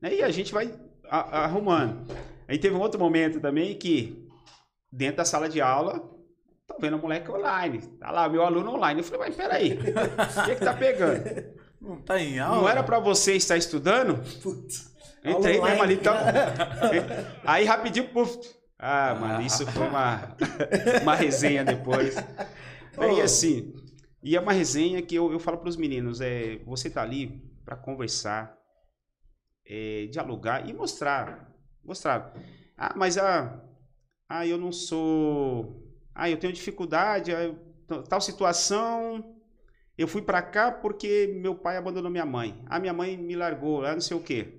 E a gente vai arrumando. Aí teve um outro momento também que, dentro da sala de aula, tô vendo o moleque online. Tá lá, meu aluno online. Eu falei, mas peraí, o que, é que tá pegando? Não tá em aula? Não era para você estar estudando? Putz. Entrei mesmo ali, então. Aí rapidinho, puf. Ah, mano, isso foi uma, uma resenha depois. Aí assim, e é uma resenha que eu, eu falo para os meninos, é, você tá ali para conversar, é, dialogar e mostrar. Mostrar. Ah, mas ah, ah, eu não sou. Ah, eu tenho dificuldade, tal situação, eu fui para cá porque meu pai abandonou minha mãe. A minha mãe me largou, lá não sei o quê.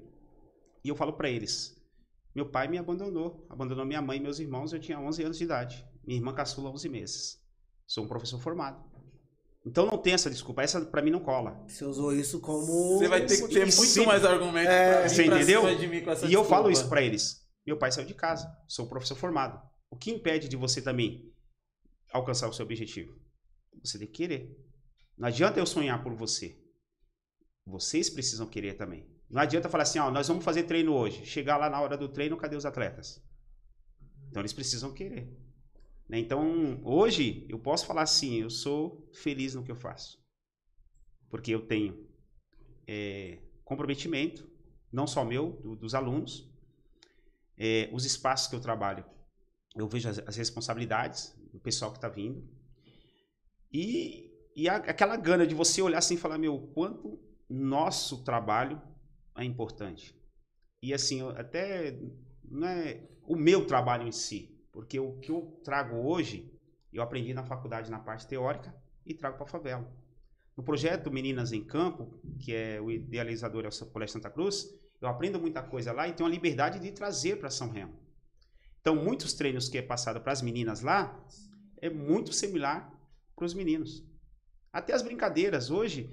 E eu falo para eles: meu pai me abandonou, abandonou minha mãe e meus irmãos. Eu tinha 11 anos de idade. Minha irmã caçula 11 meses. Sou um professor formado. Então não tem essa desculpa. Essa para mim não cola. Você usou isso como. Você vai ter que ter muito mais argumentos. É, você entendeu? e desculpa. eu falo isso para eles. Meu pai saiu de casa. Sou um professor formado. O que impede de você também alcançar o seu objetivo? Você tem que querer. Não adianta eu sonhar por você. Vocês precisam querer também. Não adianta falar assim, ó, nós vamos fazer treino hoje. Chegar lá na hora do treino, cadê os atletas? Então eles precisam querer. Né? Então, hoje, eu posso falar assim, eu sou feliz no que eu faço. Porque eu tenho é, comprometimento, não só meu, do, dos alunos, é, os espaços que eu trabalho. Eu vejo as, as responsabilidades do pessoal que está vindo. E e a, aquela gana de você olhar assim e falar, meu, quanto nosso trabalho é importante. E assim, até não é o meu trabalho em si, porque o que eu trago hoje, eu aprendi na faculdade na parte teórica e trago para a favela. No projeto Meninas em Campo, que é o idealizador é o Colégio Santa Cruz, eu aprendo muita coisa lá e tenho a liberdade de trazer para São Remo. Então, muitos treinos que é passado para as meninas lá é muito similar para os meninos. Até as brincadeiras. Hoje,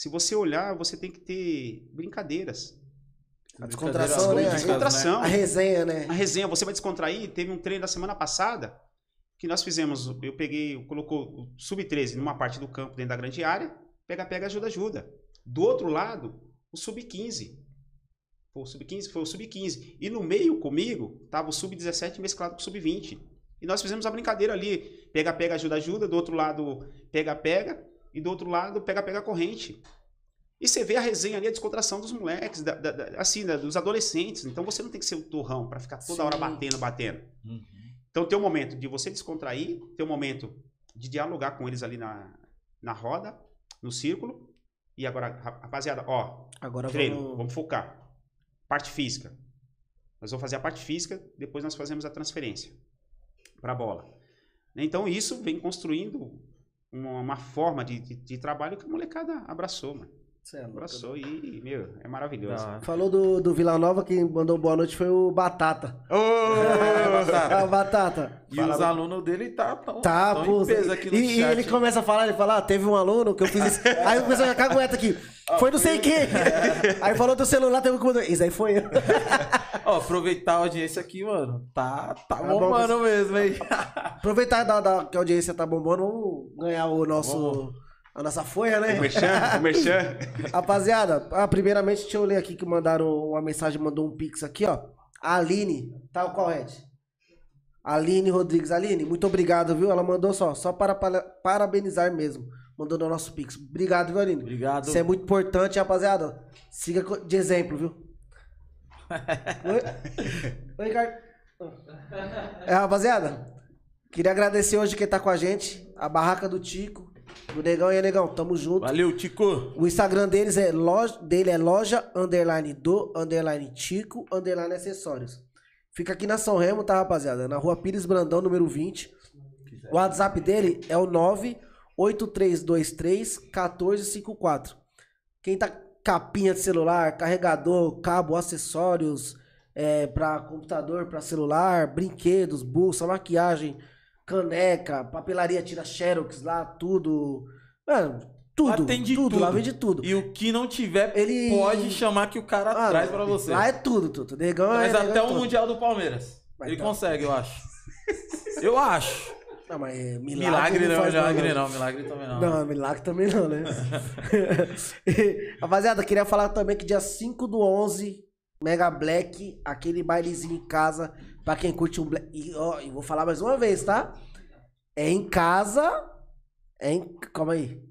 se você olhar, você tem que ter brincadeiras. A descontração, né? Descontração. A resenha, né? A resenha. Você vai descontrair. Teve um treino da semana passada que nós fizemos. Eu peguei, colocou o sub-13 numa parte do campo dentro da grande área. Pega, pega, ajuda, ajuda. Do outro lado, o sub-15. Foi o sub-15? Foi o sub-15. E no meio comigo, tava o sub-17 mesclado com o sub-20. E nós fizemos a brincadeira ali. Pega, pega, ajuda, ajuda. Do outro lado, pega, pega e do outro lado pega pega corrente. E você vê a resenha ali, a descontração dos moleques, da, da, da, assim, dos adolescentes. Então você não tem que ser o torrão para ficar toda Sim. hora batendo, batendo. Uhum. Então tem um momento de você descontrair, tem um momento de dialogar com eles ali na, na roda, no círculo. E agora, rapaziada, ó, agora treino, vamos... vamos focar. Parte física. Nós vamos fazer a parte física, depois nós fazemos a transferência para a bola. Então isso vem construindo uma, uma forma de, de, de, trabalho que a molecada abraçou, mano. É abraçou e, meu, é maravilhoso. Falou do, do Vila Nova, quem mandou boa noite foi o Batata. Ô, oh, Batata. E Fala, os alunos dele tá tão, tá, tão pô, peso aqui no e, e, ele começa a falar, ele fala, ah, teve um aluno que eu fiz isso. aí o pessoal já cagueta aqui. Foi não sei quem. aí falou do celular, teve um que mandou. Isso aí foi eu. Ó, aproveitar a audiência aqui, mano. Tá, tá, tá bombando bom, mesmo, hein? aproveitar da, da, que a audiência tá bombando, vamos ganhar o nosso. A nossa folha, né? O merchan, o merchan. Rapaziada, ah, primeiramente, deixa eu ler aqui que mandaram uma mensagem, mandou um pix aqui, ó. A Aline, tá o correto. Aline Rodrigues. Aline, muito obrigado, viu? Ela mandou só, só para, para parabenizar mesmo. Mandou no nosso pix. Obrigado, viu, Aline? Obrigado. Isso é muito importante, rapaziada. Siga de exemplo, viu? Oi, Oi Ricardo. É, rapaziada, queria agradecer hoje quem tá com a gente, a Barraca do Tico, do Negão e a Negão, tamo junto. Valeu, Tico. O Instagram deles é loja, dele é loja, underline do, underline Tico, underline acessórios. Fica aqui na São Remo, tá, rapaziada? Na rua Pires Brandão, número 20. O WhatsApp dele é o 98323 1454. Quem tá capinha de celular, carregador, cabo, acessórios é, para computador, para celular, brinquedos, bolsa, maquiagem, caneca, papelaria, tira xerox lá, tudo. Mano, tudo. Atende tudo, tudo. lá vende tudo. E o que não tiver, ele pode chamar que o cara ah, traz para você. Lá é tudo, tudo. Negão Mas é, até negão o Mundial do Palmeiras. Ele tá. consegue, eu acho. eu acho. Não, mas é milagre, milagre não, milagre não, não, milagre também não. Não, milagre também não, né? Rapaziada, queria falar também que dia 5 do 11, Mega Black, aquele bailezinho em casa, pra quem curte um Black. E, ó, e vou falar mais uma vez, tá? É em casa. É em. Calma aí.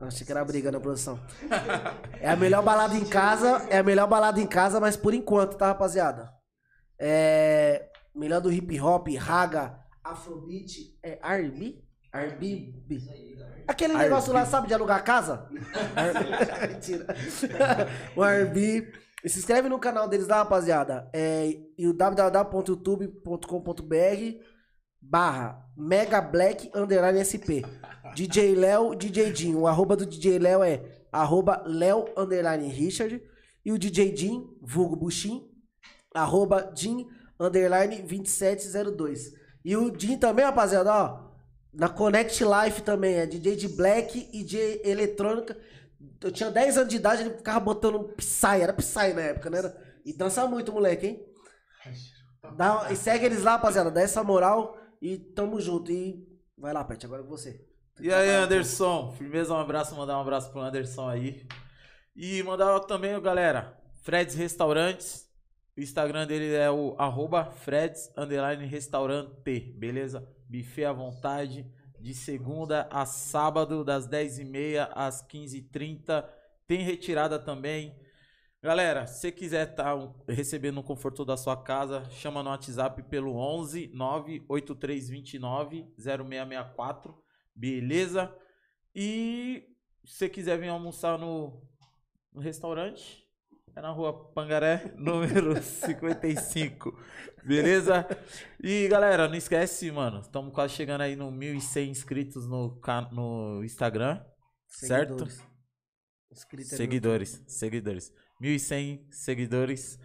Achei que era briga na produção. É a melhor balada em casa. É a melhor balada em casa, mas por enquanto, tá, rapaziada? É. Melhor do hip hop, raga, afrobeat, é R&B? R&B. Aquele negócio lá, sabe, de alugar casa? Mentira. o R&B. Se inscreve no canal deles lá, rapaziada. É, e o www.youtube.com.br barra Mega Black underline SP. DJ Léo, DJ Jim. O arroba do DJ Léo é arroba Léo underline Richard. E o DJ Jim, vulgo Buxim, arroba Jim underline 2702. E o Jim também, rapaziada, ó. Na Connect Life também, é DJ de Black e de eletrônica. Eu tinha 10 anos de idade, ele ficava botando Psy, era Psy na época, né? E dança muito, moleque, hein? Dá, e segue eles lá, rapaziada, dá essa moral e tamo junto. E vai lá, Pet, agora com você. E aí, Anderson? Firmeza, um abraço, mandar um abraço pro Anderson aí. E mandar também, galera, Freds Restaurantes. O Instagram dele é o arroba Freds restaurante, beleza? Buffet à vontade, de segunda a sábado, das 10h30 às 15h30. Tem retirada também. Galera, se quiser estar tá recebendo no conforto da sua casa, chama no WhatsApp pelo 11 98329 0664, beleza? E se quiser vir almoçar no, no restaurante, é na rua Pangaré, número 55. Beleza? E galera, não esquece, mano. Estamos quase chegando aí no 1.100 inscritos no, no Instagram. Seguidores. Certo? seguidores, seguidores. 1.100 seguidores.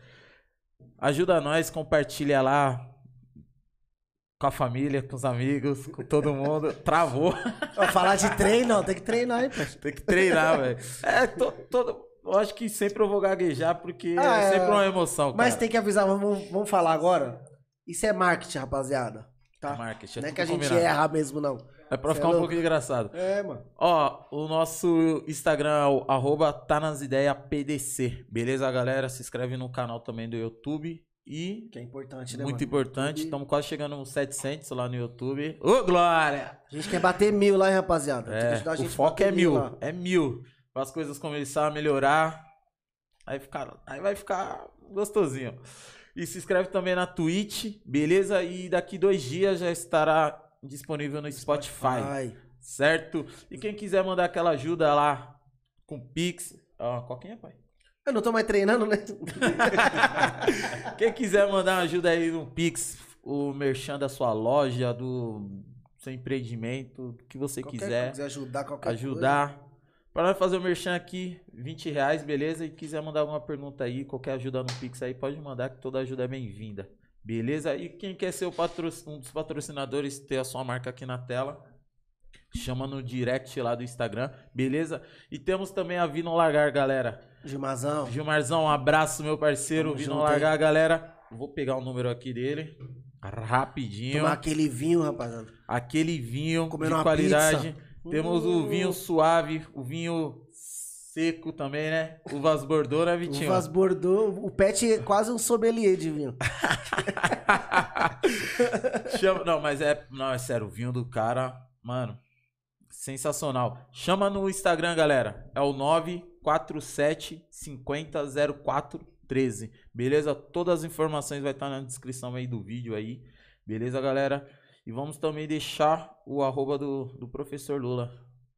Ajuda nós, compartilha lá com a família, com os amigos, com todo mundo. Travou. falar de treino, tem que treinar, hein, Tem que treinar, velho. É, to, todo eu acho que sempre eu vou gaguejar, porque ah, é sempre uma emoção, cara. Mas tem que avisar, vamos, vamos falar agora. Isso é marketing, rapaziada. Tá? Marketing. É não é que a gente combinado. erra mesmo, não. É pra ficar é um pouco engraçado. É, mano. Ó, o nosso Instagram é o arroba tá nas ideias PDC. Beleza, galera? Se inscreve no canal também do YouTube. E. Que é importante, né? Muito mano? importante. Estamos quase chegando nos 700 lá no YouTube. Ô, Glória! A gente quer bater mil lá, hein, rapaziada? É, o foco é mil. mil é mil para as coisas começar a melhorar. Aí, ficar, aí vai ficar gostosinho. E se inscreve também na Twitch, beleza? E daqui dois dias já estará disponível no Spotify, Spotify. certo? E quem quiser mandar aquela ajuda lá com Pix, ó, qualquer pai. Eu não tô mais treinando, né? quem quiser mandar ajuda aí no Pix, o merchan da sua loja, do seu empreendimento, o que você qualquer quiser. quiser ajudar qualquer ajudar. Coisa. Para fazer o merchan aqui, 20 reais, beleza? E quiser mandar alguma pergunta aí, qualquer ajuda no Pix aí, pode mandar que toda ajuda é bem-vinda. Beleza? E quem quer ser um dos patrocinadores, ter a sua marca aqui na tela, chama no direct lá do Instagram, beleza? E temos também a Vino Largar, galera. Gilmarzão. Gilmarzão, um abraço, meu parceiro. Vamos Vino Largar, galera. Vou pegar o número aqui dele. Rapidinho. Tomar aquele vinho, rapaziada. Aquele vinho Comendo de qualidade. Pizza. Temos o vinho suave, o vinho seco também, né? Uvas Bordeaux, né, Vitinho? Uvas Bordeaux. O Pet é quase um sommelier de vinho. Chama, não, mas é, não, é sério, o vinho do cara, mano, sensacional. Chama no Instagram, galera. É o 947 50 04 13. Beleza? Todas as informações vai estar na descrição aí do vídeo aí. Beleza, galera? E vamos também deixar o arroba do, do professor Lula.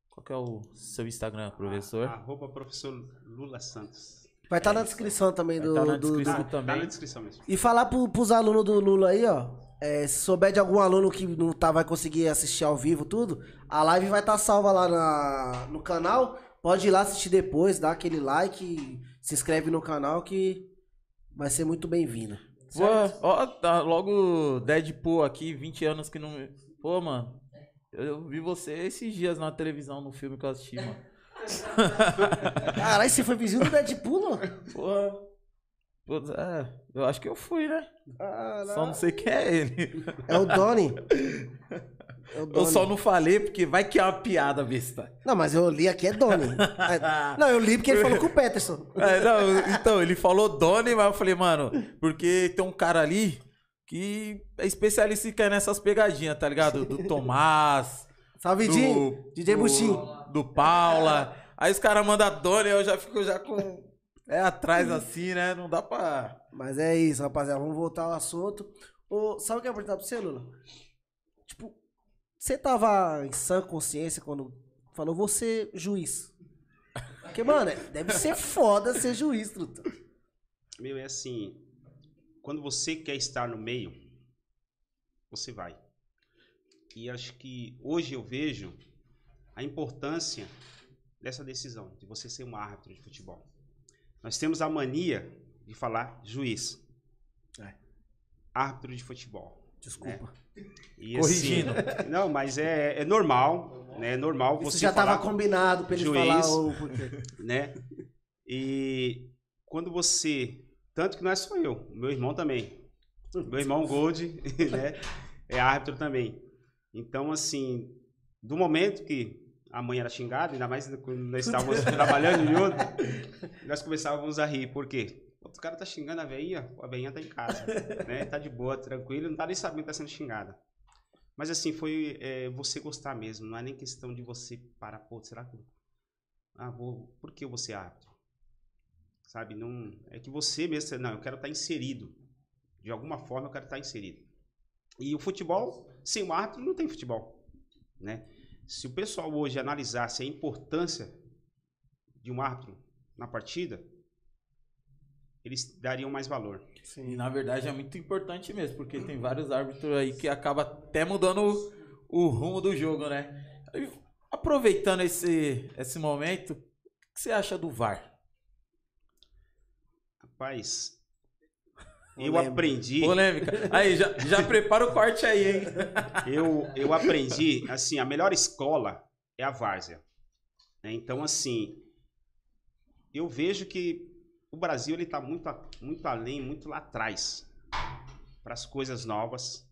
Qual que é o seu Instagram, professor? arroba professor Lula Santos. Vai estar tá na descrição também do. Tá na descrição do, do... também. Tá na descrição mesmo. E falar pro, pros alunos do Lula aí, ó. É, se souber de algum aluno que não tá, vai conseguir assistir ao vivo tudo, a live vai estar tá salva lá na, no canal. Pode ir lá assistir depois, dar aquele like, se inscreve no canal que vai ser muito bem-vindo. Pô, ó, tá logo Deadpool aqui, 20 anos que não. Pô, mano. Eu vi você esses dias na televisão, no filme que eu assisti, mano. Caralho, você foi vizinho do Deadpool. Pô, é, eu acho que eu fui, né? Caralho. Só não sei quem é ele. É o Donnie. Eu só não falei porque vai que é uma piada besta. Não, mas eu li aqui é Doni. É, não, eu li porque ele falou com o Peterson. É, não, então, ele falou Doni, mas eu falei, mano, porque tem um cara ali que é especialista em nessas pegadinhas, tá ligado? Do Tomás. Salve, do, DJ Buxim. Do Paula. Aí os caras mandam Doni, eu já fico já com. É atrás assim, né? Não dá pra. Mas é isso, rapaziada. Vamos voltar ao assunto. Ô, sabe o que eu ia perguntar pra você, Lula? Tipo, você tava em sã consciência quando falou, vou ser juiz? Porque, mano, deve ser foda ser juiz, truta. Meu, é assim. Quando você quer estar no meio, você vai. E acho que hoje eu vejo a importância dessa decisão, de você ser um árbitro de futebol. Nós temos a mania de falar juiz. É. Árbitro de futebol. Desculpa. Né? Corrigindo. Assim, não, mas é, é normal, né? É normal Isso você já estava combinado para ele juiz, falar o porquê. Né? E quando você... Tanto que não é só eu, meu irmão também. Meu irmão Gold, né? É árbitro também. Então, assim, do momento que a mãe era xingada, ainda mais quando nós estávamos trabalhando junto, nós começávamos a rir. Por quê? O cara tá xingando a veinha, a veinha tá em casa, né? Tá de boa, tranquilo, não tá nem sabendo que tá sendo xingada. Mas assim, foi é, você gostar mesmo, não é nem questão de você parar, pô, será que... Ah, vou... Por que você árbitro? Sabe, não... É que você mesmo, não, eu quero estar tá inserido. De alguma forma eu quero estar tá inserido. E o futebol, sem o árbitro, não tem futebol, né? Se o pessoal hoje analisasse a importância de um árbitro na partida, eles dariam mais valor. Sim, e na verdade é muito importante mesmo, porque tem vários árbitros aí que acaba até mudando o, o rumo do jogo, né? aproveitando esse, esse momento, o que você acha do VAR? Rapaz, eu aprendi. Polêmica. Aí, já, já prepara o corte aí, hein? eu, eu aprendi, assim, a melhor escola é a várzea. Né? Então, assim, eu vejo que o Brasil ele está muito, muito além, muito lá atrás para as coisas novas.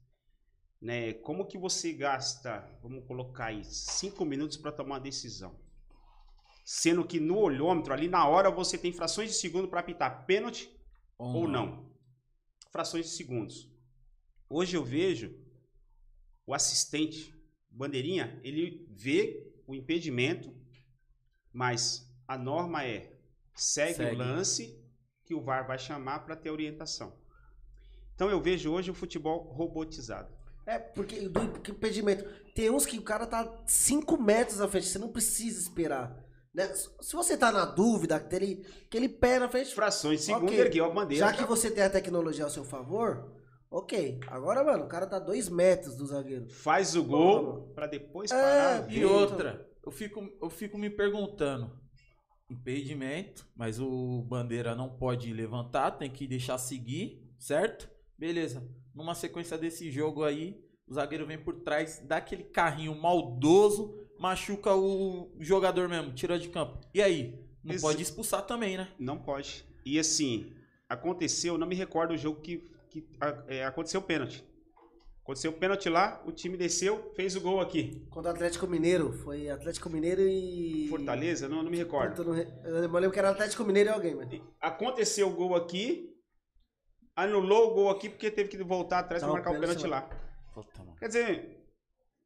Né? Como que você gasta, vamos colocar aí, cinco minutos para tomar uma decisão? Sendo que no olhômetro, ali na hora, você tem frações de segundo para apitar pênalti ou, ou não. não. Frações de segundos. Hoje eu vejo o assistente, bandeirinha, ele vê o impedimento, mas a norma é segue, segue. o lance que o VAR vai chamar para ter orientação. Então eu vejo hoje o futebol robotizado. É, porque do impedimento. Tem uns que o cara tá 5 metros à frente, você não precisa esperar. Né? Se você tá na dúvida, aquele, aquele pé na frente. Frações de segundo okay. ergueu a bandeira. Já que você tem a tecnologia ao seu favor, ok. Agora, mano, o cara tá 2 metros do zagueiro. Faz o gol para depois parar. É, e outra, eu fico, eu fico me perguntando impedimento, mas o bandeira não pode levantar, tem que deixar seguir, certo? Beleza. Numa sequência desse jogo aí, o zagueiro vem por trás, dá aquele carrinho maldoso, machuca o jogador mesmo, tira de campo. E aí? Não Esse... pode expulsar também, né? Não pode. E assim, aconteceu, não me recordo o jogo que, que é, aconteceu o pênalti. Aconteceu o pênalti lá, o time desceu, fez o gol aqui. Contra o Atlético Mineiro. Foi Atlético Mineiro e. Fortaleza? Não, não me recordo. Eu lembro que era Atlético Mineiro e alguém, mas. Aconteceu o gol aqui, anulou o gol aqui porque teve que voltar atrás para marcar o pênalti lá. Puta, Quer dizer,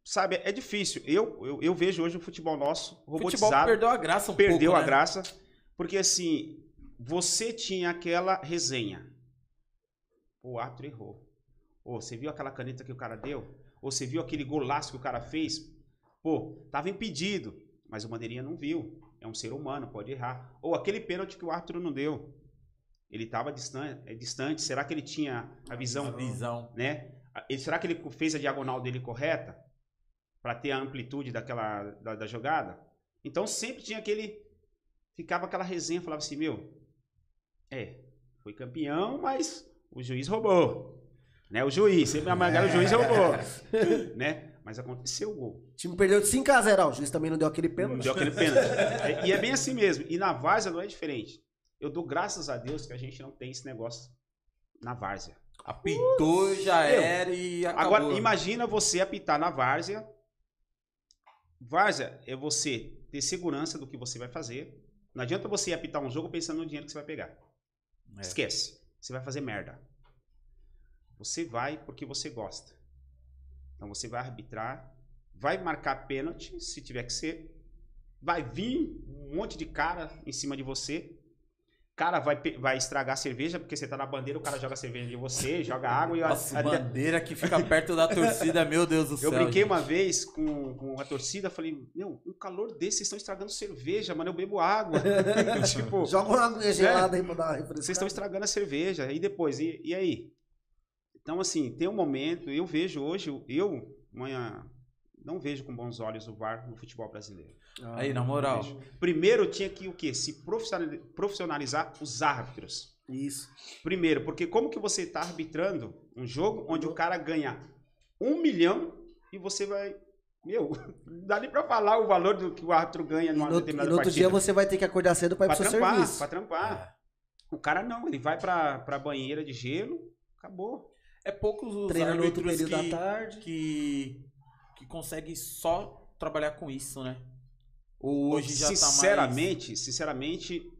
sabe, é difícil. Eu, eu, eu, vejo hoje o futebol nosso robotizado. O futebol perdeu a graça um Perdeu pouco, a né? graça. Porque assim, você tinha aquela resenha. O árbitro errou. Ou você viu aquela caneta que o cara deu? Ou você viu aquele golaço que o cara fez? Pô, tava impedido, mas o bandeirinha não viu. É um ser humano, pode errar. Ou aquele pênalti que o árbitro não deu. Ele estava distante, é distante. Será que ele tinha a visão? A visão. Né? Será que ele fez a diagonal dele correta? Para ter a amplitude daquela da, da, jogada? Então sempre tinha aquele. Ficava aquela resenha, falava assim: meu, é, foi campeão, mas o juiz roubou. Né? O juiz, sempre amargaram o juiz é o gol. né? Mas aconteceu o gol. O time perdeu de 5x0. O juiz também não deu aquele pênalti. Não deu aquele pênalti. é, e é bem assim mesmo. E na várzea não é diferente. Eu dou graças a Deus que a gente não tem esse negócio na várzea. Apitou, já era e acabou. Agora, imagina você apitar na várzea. Várzea é você ter segurança do que você vai fazer. Não adianta você apitar um jogo pensando no dinheiro que você vai pegar. É. Esquece. Você vai fazer merda. Você vai porque você gosta. Então você vai arbitrar, vai marcar pênalti, se tiver que ser. Vai vir um monte de cara em cima de você. Cara vai, vai estragar a cerveja, porque você tá na bandeira, o cara joga cerveja de você, joga água e Nossa, a bandeira que fica perto da torcida, meu Deus do céu. Eu brinquei gente. uma vez com, com a torcida, falei, meu, um calor desse, vocês estão estragando cerveja, mano, eu bebo água. tipo, Joga uma água gelada é, aí pra dar uma Vocês estão estragando a cerveja. E depois, e, e aí? Então, assim, tem um momento, eu vejo hoje, eu, uma, não vejo com bons olhos o VAR no futebol brasileiro. Ah, Aí, na moral. Primeiro tinha que o quê? Se profissionali- profissionalizar os árbitros. Isso. Primeiro, porque como que você está arbitrando um jogo onde o cara ganha um milhão e você vai. Meu, não dá nem pra falar o valor do que o árbitro ganha numa no, determinada no outro partida. dia você vai ter que acordar cedo pra ir pra pro seu trampar, serviço. pra trampar. O cara não, ele vai pra, pra banheira de gelo, acabou. É poucos os Treina no outro árbitros período que, da tarde. que, que conseguem só trabalhar com isso, né? Ou hoje já tá mais... sinceramente, sinceramente,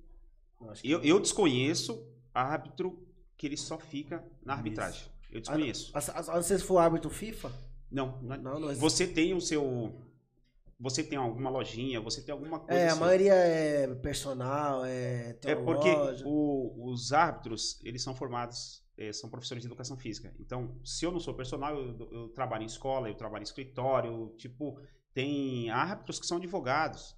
Eu eu, desconheço árbitro que ele só fica na arbitragem. Eu desconheço. A, a, a, não sei se for árbitro FIFA. Não, não, Não, não existe. você tem o seu. Você tem alguma lojinha, você tem alguma coisa. É, a assim. maioria é personal, é. Tem É porque loja. o- os árbitros, eles são formados, são professores de educação física. Então, se eu não sou personal, eu, eu trabalho em escola, eu trabalho em escritório, tipo, tem árbitros que são advogados,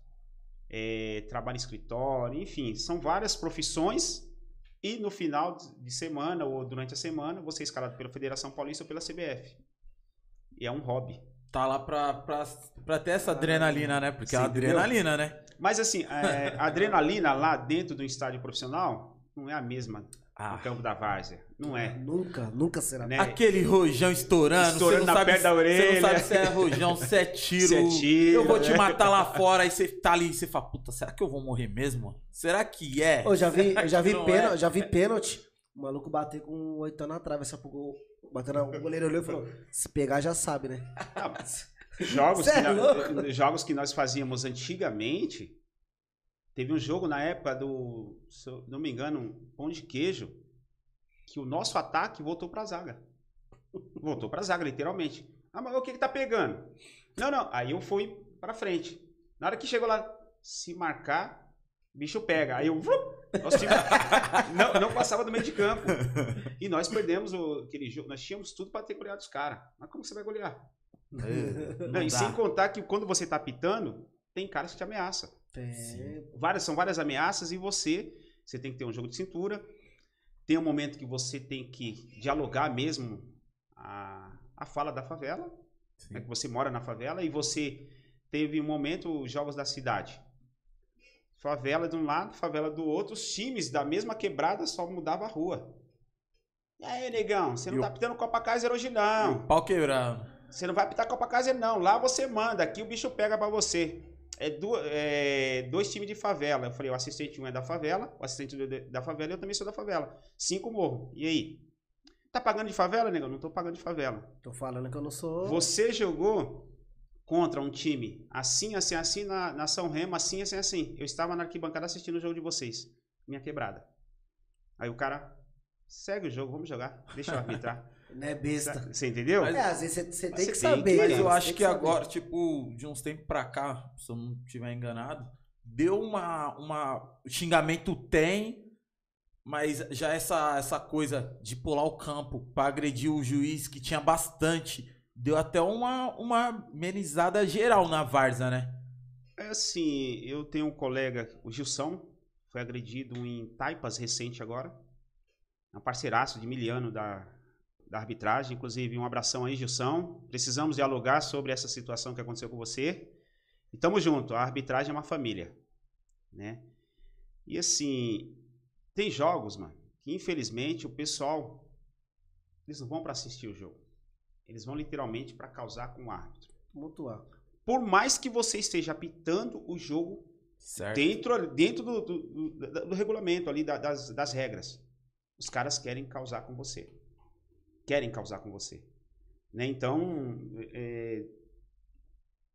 eh, trabalham em escritório, enfim, são várias profissões e no final de semana ou durante a semana, você é escalado pela Federação Paulista ou pela CBF. E é um hobby. Tá lá pra, pra, pra ter essa adrenalina, né? Porque é a entendeu? adrenalina, né? Mas assim, eh, a adrenalina lá dentro do estádio profissional não é a mesma Ah, no campo da várzea. Não é. Nunca, nunca será. Né? Aquele rojão estourando, Estourando na sabe, perna da Você não orelha. sabe se é rojão, se é tiro. Se é tiro, eu vou te né? matar lá fora, aí você tá ali e você fala, puta, será que eu vou morrer mesmo? Será que é? Eu já vi, eu já vi, pênalti, é? já vi pênalti. O maluco bater com o oitão na trave. Essa pouco, batendo, o goleiro olhou e falou: se pegar já sabe, né? Ah, mas jogos, Cê que é nós- jogos que nós fazíamos antigamente. Teve um jogo na época do, se eu não me engano, um pão de queijo, que o nosso ataque voltou pra zaga. Voltou pra zaga, literalmente. Ah, mas o que que tá pegando? Não, não. Aí eu fui pra frente. Na hora que chegou lá, se marcar, bicho pega. Aí eu. time não, não passava do meio de campo. E nós perdemos o- aquele jogo. Nós tínhamos tudo pra ter goleado os caras. Mas como você vai golear? É, Não, e dá. sem contar que quando você tá pitando, tem caras que te ameaçam. Tem. Várias, são várias ameaças e você, você tem que ter um jogo de cintura. Tem um momento que você tem que dialogar mesmo a, a fala da favela, né, que você mora na favela e você teve um momento, os jogos da cidade. Favela de um lado, favela do outro, os times da mesma quebrada só mudava a rua. E aí, negão, você não E tá pitando Copa Kaiser hoje E não. pau quebrando. Você não vai apitar Copa Casa, não. Lá você manda, aqui o bicho pega pra você. É, du- é, dois times de favela. Eu falei, o assistente um é da favela, o assistente do- da favela e eu também sou da favela. Cinco morro. E aí? Tá pagando de favela, negão? Não tô pagando de favela. Tô falando que eu não sou. Você jogou contra um time assim, assim, assim, na, na São Remo, assim, assim, assim. Eu estava na arquibancada assistindo o jogo de vocês. Minha quebrada. Aí o cara, segue o jogo, vamos jogar. Deixa eu arbitrar. Não é besta. Você entendeu? Mas- É, às vezes você, você tem Você que tem saber. que- Mas né? eu acho que saber. agora, tipo, de uns tempos pra cá, se eu não estiver enganado, deu uma, uma. O xingamento tem, mas já essa, essa coisa de pular o campo pra agredir o juiz, que tinha bastante, deu até uma, uma amenizada geral na Varza, né? É assim, eu tenho um colega, o Gilson, foi agredido em Taipas recente agora. É um parceiraço de miliano da, da arbitragem. Inclusive, um abração aí, Gilson. Precisamos dialogar sobre essa situação que aconteceu com você. E tamo junto, a arbitragem é uma família, né? E assim, tem jogos, mano, que infelizmente o pessoal, eles não vão pra assistir o jogo. Eles vão literalmente pra causar com o árbitro. Mutuar. Por mais que você esteja apitando o jogo Certo. dentro, dentro do, do, do- do regulamento ali, da- das, das regras. Os caras querem causar com você. Querem causar com você. Né? Então, é,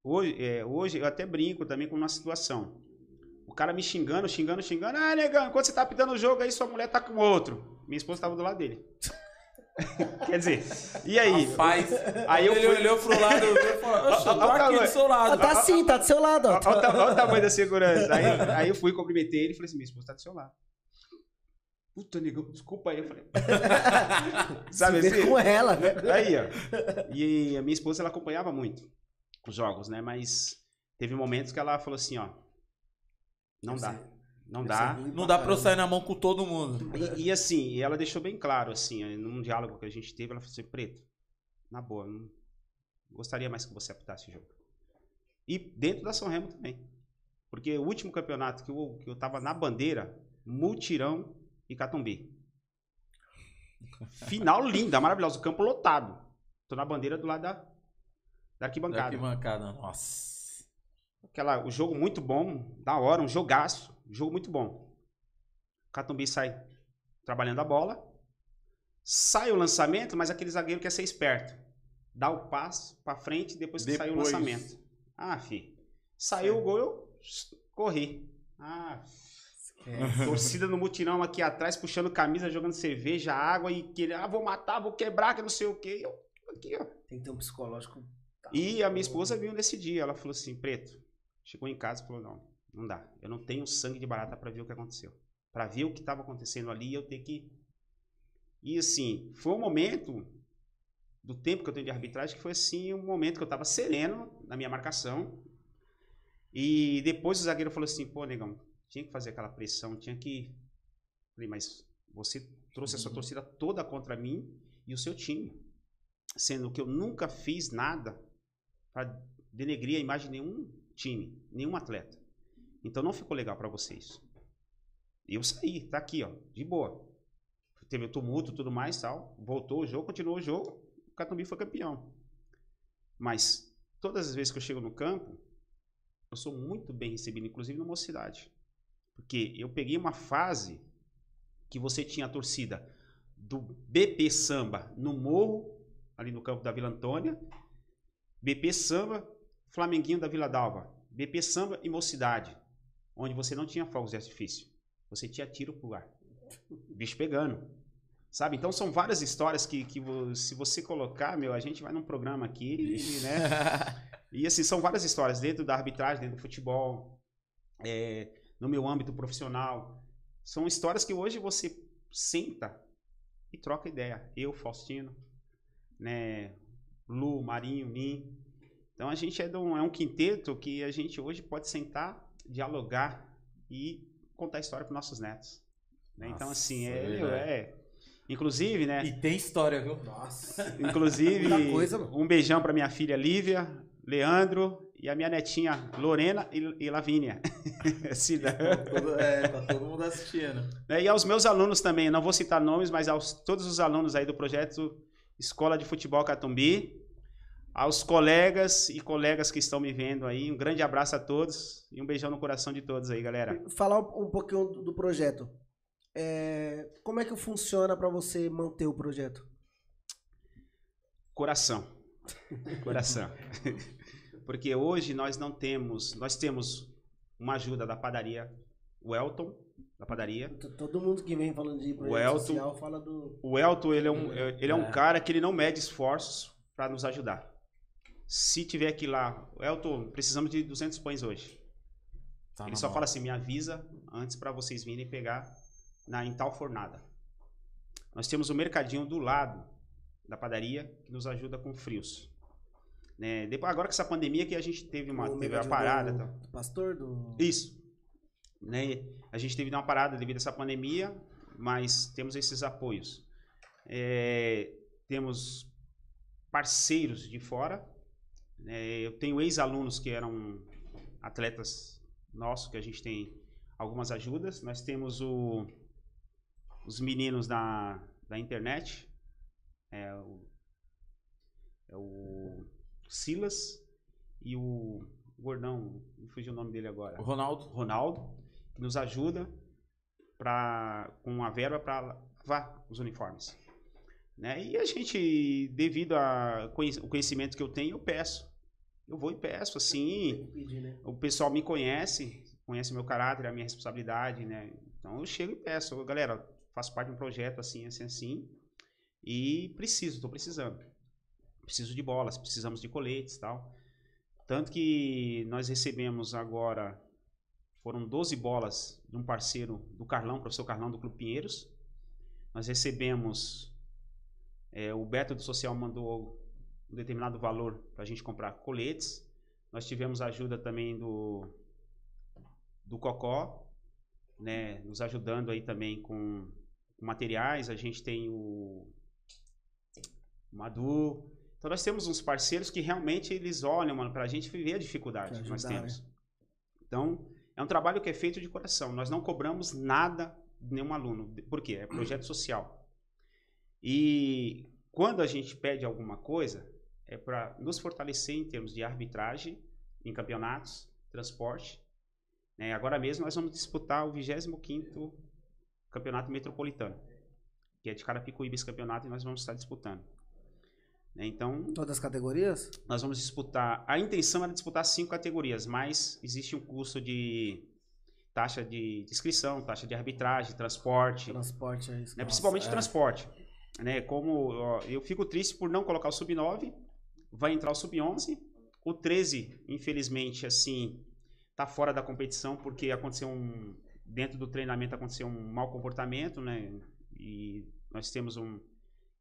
hoje, é, hoje eu até brinco também com uma situação. O cara me xingando, xingando, xingando. Ah, negão, enquanto você tá apitando o jogo aí, sua mulher tá com outro. Minha esposa tava do lado dele. Quer dizer, e aí? Rapaz, Aí eu ele fui- olhou pro lado e falou, "Oxe, eu aqui do seu Ah, lado. tá sim, tá do seu lado, olha o tamanho da segurança. Aí, aí eu fui, cumprimentei ele e falei assim: minha esposa tá do seu lado. Puta, negão, desculpa aí. Eu falei. Sabe assim? com ela, né? Aí, ó. E a minha esposa, ela acompanhava muito os jogos, né? Mas teve momentos que ela falou assim: ó. Não dá. Não dá. Não dá pra eu sair na mão com todo mundo. E, e assim, e ela deixou bem claro, assim, num diálogo que a gente teve, ela falou assim: Preto, na boa, não gostaria mais que você apitasse o jogo. E dentro da São Remo também. Porque o último campeonato que eu, que eu tava na bandeira, Multirão e Catumbi. Final linda, maravilhosa. O campo lotado. Tô na bandeira do lado da, da arquibancada. Da arquibancada, nossa. Aquela, o jogo muito bom, da hora, um jogaço. Um jogo muito bom. Catumbi sai trabalhando a bola. Sai o lançamento, mas aquele zagueiro quer ser esperto. Dá o passo pra frente depois que depois... sai o lançamento. Ah, fi. Saiu o gol, eu corri. Ah, é. Torcida no mutirão aqui atrás, puxando camisa, jogando cerveja, água e querer, ah, vou matar, vou quebrar, que não sei o quê. Eu, aqui, ó. Tem que ter um psicológico. E a minha esposa viu nesse dia, ela falou assim, Preto, chegou em casa e falou, não, não dá. Eu não tenho sangue de barata para ver o que aconteceu. Para ver o que estava acontecendo ali, eu ter que... E assim, foi um momento do tempo que eu tenho de arbitragem que foi assim, um momento que eu estava sereno na minha marcação. E depois o zagueiro falou assim, pô, negão, tinha que fazer aquela pressão, tinha que. Falei, mas você trouxe a sua uhum. torcida toda contra mim e o seu time. Sendo que eu nunca fiz nada para denegrir a imagem de nenhum time, nenhum atleta. Então não ficou legal para vocês. Eu saí, tá aqui, ó, de boa. Teve o tumulto tudo mais tal. Voltou o jogo, continuou o jogo. O Catumbi foi campeão. Mas todas as vezes que eu chego no campo, eu sou muito bem recebido, inclusive na mocidade. Porque eu peguei uma fase que você tinha a torcida do BP Samba no morro, ali no campo da Vila Antônia, BP Samba, Flamenguinho da Vila Dalva, BP Samba e Mocidade, onde você não tinha fogos de artifício. Você tinha tiro pro ar. Bicho pegando. Sabe? Então são várias histórias que, que se você colocar, meu, a gente vai num programa aqui, e, né? e assim, são várias histórias dentro da arbitragem, dentro do futebol. É, no meu âmbito profissional. São histórias que hoje você senta e troca ideia. Eu, Faustino, né, Lu, Marinho, Nin. Então a gente é, um, é um quinteto que a gente hoje pode sentar, dialogar e contar história para nossos netos. Né? Então, Nossa, então assim, é, é, é, Inclusive, né? E tem história, viu? Nossa. Inclusive, coisa, um beijão para minha filha Lívia, Leandro e a minha netinha Lorena e, e Lavínia. é, tá todo mundo assistindo. É, e aos meus alunos também, não vou citar nomes, mas aos todos os alunos aí do projeto Escola de Futebol Catumbi, aos colegas e colegas que estão me vendo aí, um grande abraço a todos e um beijão no coração de todos aí, galera. Falar um pouquinho do projeto. É, como é que funciona para você manter o projeto? Coração. Coração. Porque hoje nós não temos, nós temos uma ajuda da padaria o Elton, da padaria. Todo mundo que vem falando de projeto Elton, social fala do... O Elton, ele é um, ele é um é. cara que ele não mede esforços para nos ajudar. Se tiver aqui lá, Elton, precisamos de 200 pães hoje. Tá ele só mão. fala assim, me avisa antes para vocês virem pegar na em tal fornada. Nós temos o mercadinho do lado da padaria que nos ajuda com frios. Né? Depois, agora com essa pandemia que a gente teve uma, teve uma parada. Do, tá? do pastor? Do... Isso. Né? A gente teve uma parada devido a essa pandemia, mas temos esses apoios. É, temos parceiros de fora. Né? Eu tenho ex-alunos que eram atletas nossos, que a gente tem algumas ajudas. Nós temos o, os meninos da, da internet. É o, é o Silas e o gordão, me fugiu o nome dele agora. O Ronaldo. Ronaldo, que nos ajuda pra, com a verba para lavar os uniformes. Né? E a gente, devido ao conhecimento que eu tenho, eu peço. Eu vou e peço, assim. Pedir, né? O pessoal me conhece, conhece meu caráter, a minha responsabilidade, né? Então eu chego e peço, galera, faço parte de um projeto assim, assim, assim, e preciso, estou precisando preciso de bolas, precisamos de coletes tal. Tanto que nós recebemos agora, foram 12 bolas de um parceiro do Carlão, professor Carlão do Clube Pinheiros. Nós recebemos, é, o Beto do Social mandou um determinado valor para a gente comprar coletes. Nós tivemos ajuda também do, do Cocó, né, nos ajudando aí também com, com materiais. A gente tem o Madu, Então nós temos uns parceiros que realmente eles olham, mano, pra gente ver a dificuldade Pra que nós ajudar, temos. Então, é um trabalho que é feito de coração. Nós não cobramos nada de nenhum aluno. Por quê? É projeto social. E quando a gente pede alguma coisa, é para nos fortalecer em termos de arbitragem em campeonatos, transporte. né? Agora mesmo nós vamos disputar o 25º Campeonato Metropolitano, que é de Carapicuíba esse campeonato e nós vamos estar disputando. Né? Então, Todas as categorias? nós vamos disputar. A intenção era disputar cinco categorias, mas existe um custo de taxa de inscrição, taxa de arbitragem, transporte, Transporte é isso. né? Nossa, principalmente é. transporte. Né? Como ó, eu fico triste por não colocar o sub 9, vai entrar o sub 11, o 13, infelizmente, assim, tá fora da competição porque aconteceu um dentro do treinamento aconteceu um mau comportamento, né? E nós temos um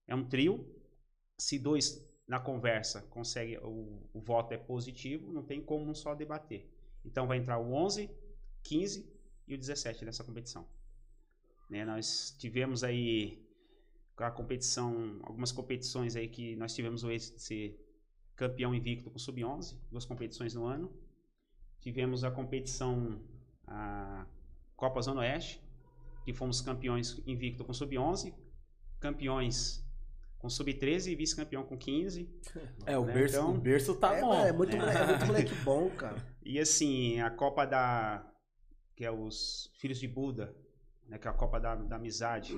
é um trio. Se dois na conversa consegue o, o voto é positivo, não tem como um só debater. Então vai entrar o 11, 15 e o 17 nessa competição. Né, nós tivemos aí a competição, algumas competições aí que nós tivemos o êxito de ser campeão invicto com o sub-11, duas competições no ano. Tivemos a competição a Copa Zona Oeste, que fomos campeões invicto com sub-11, campeões com sub-13 e vice-campeão com 15. É, o Né, berço, então- o berço tá é, bom. é, muito, né? é muito moleque bom, cara. E assim, a Copa da. que é os Filhos de Buda, né, que é a Copa da, da Amizade.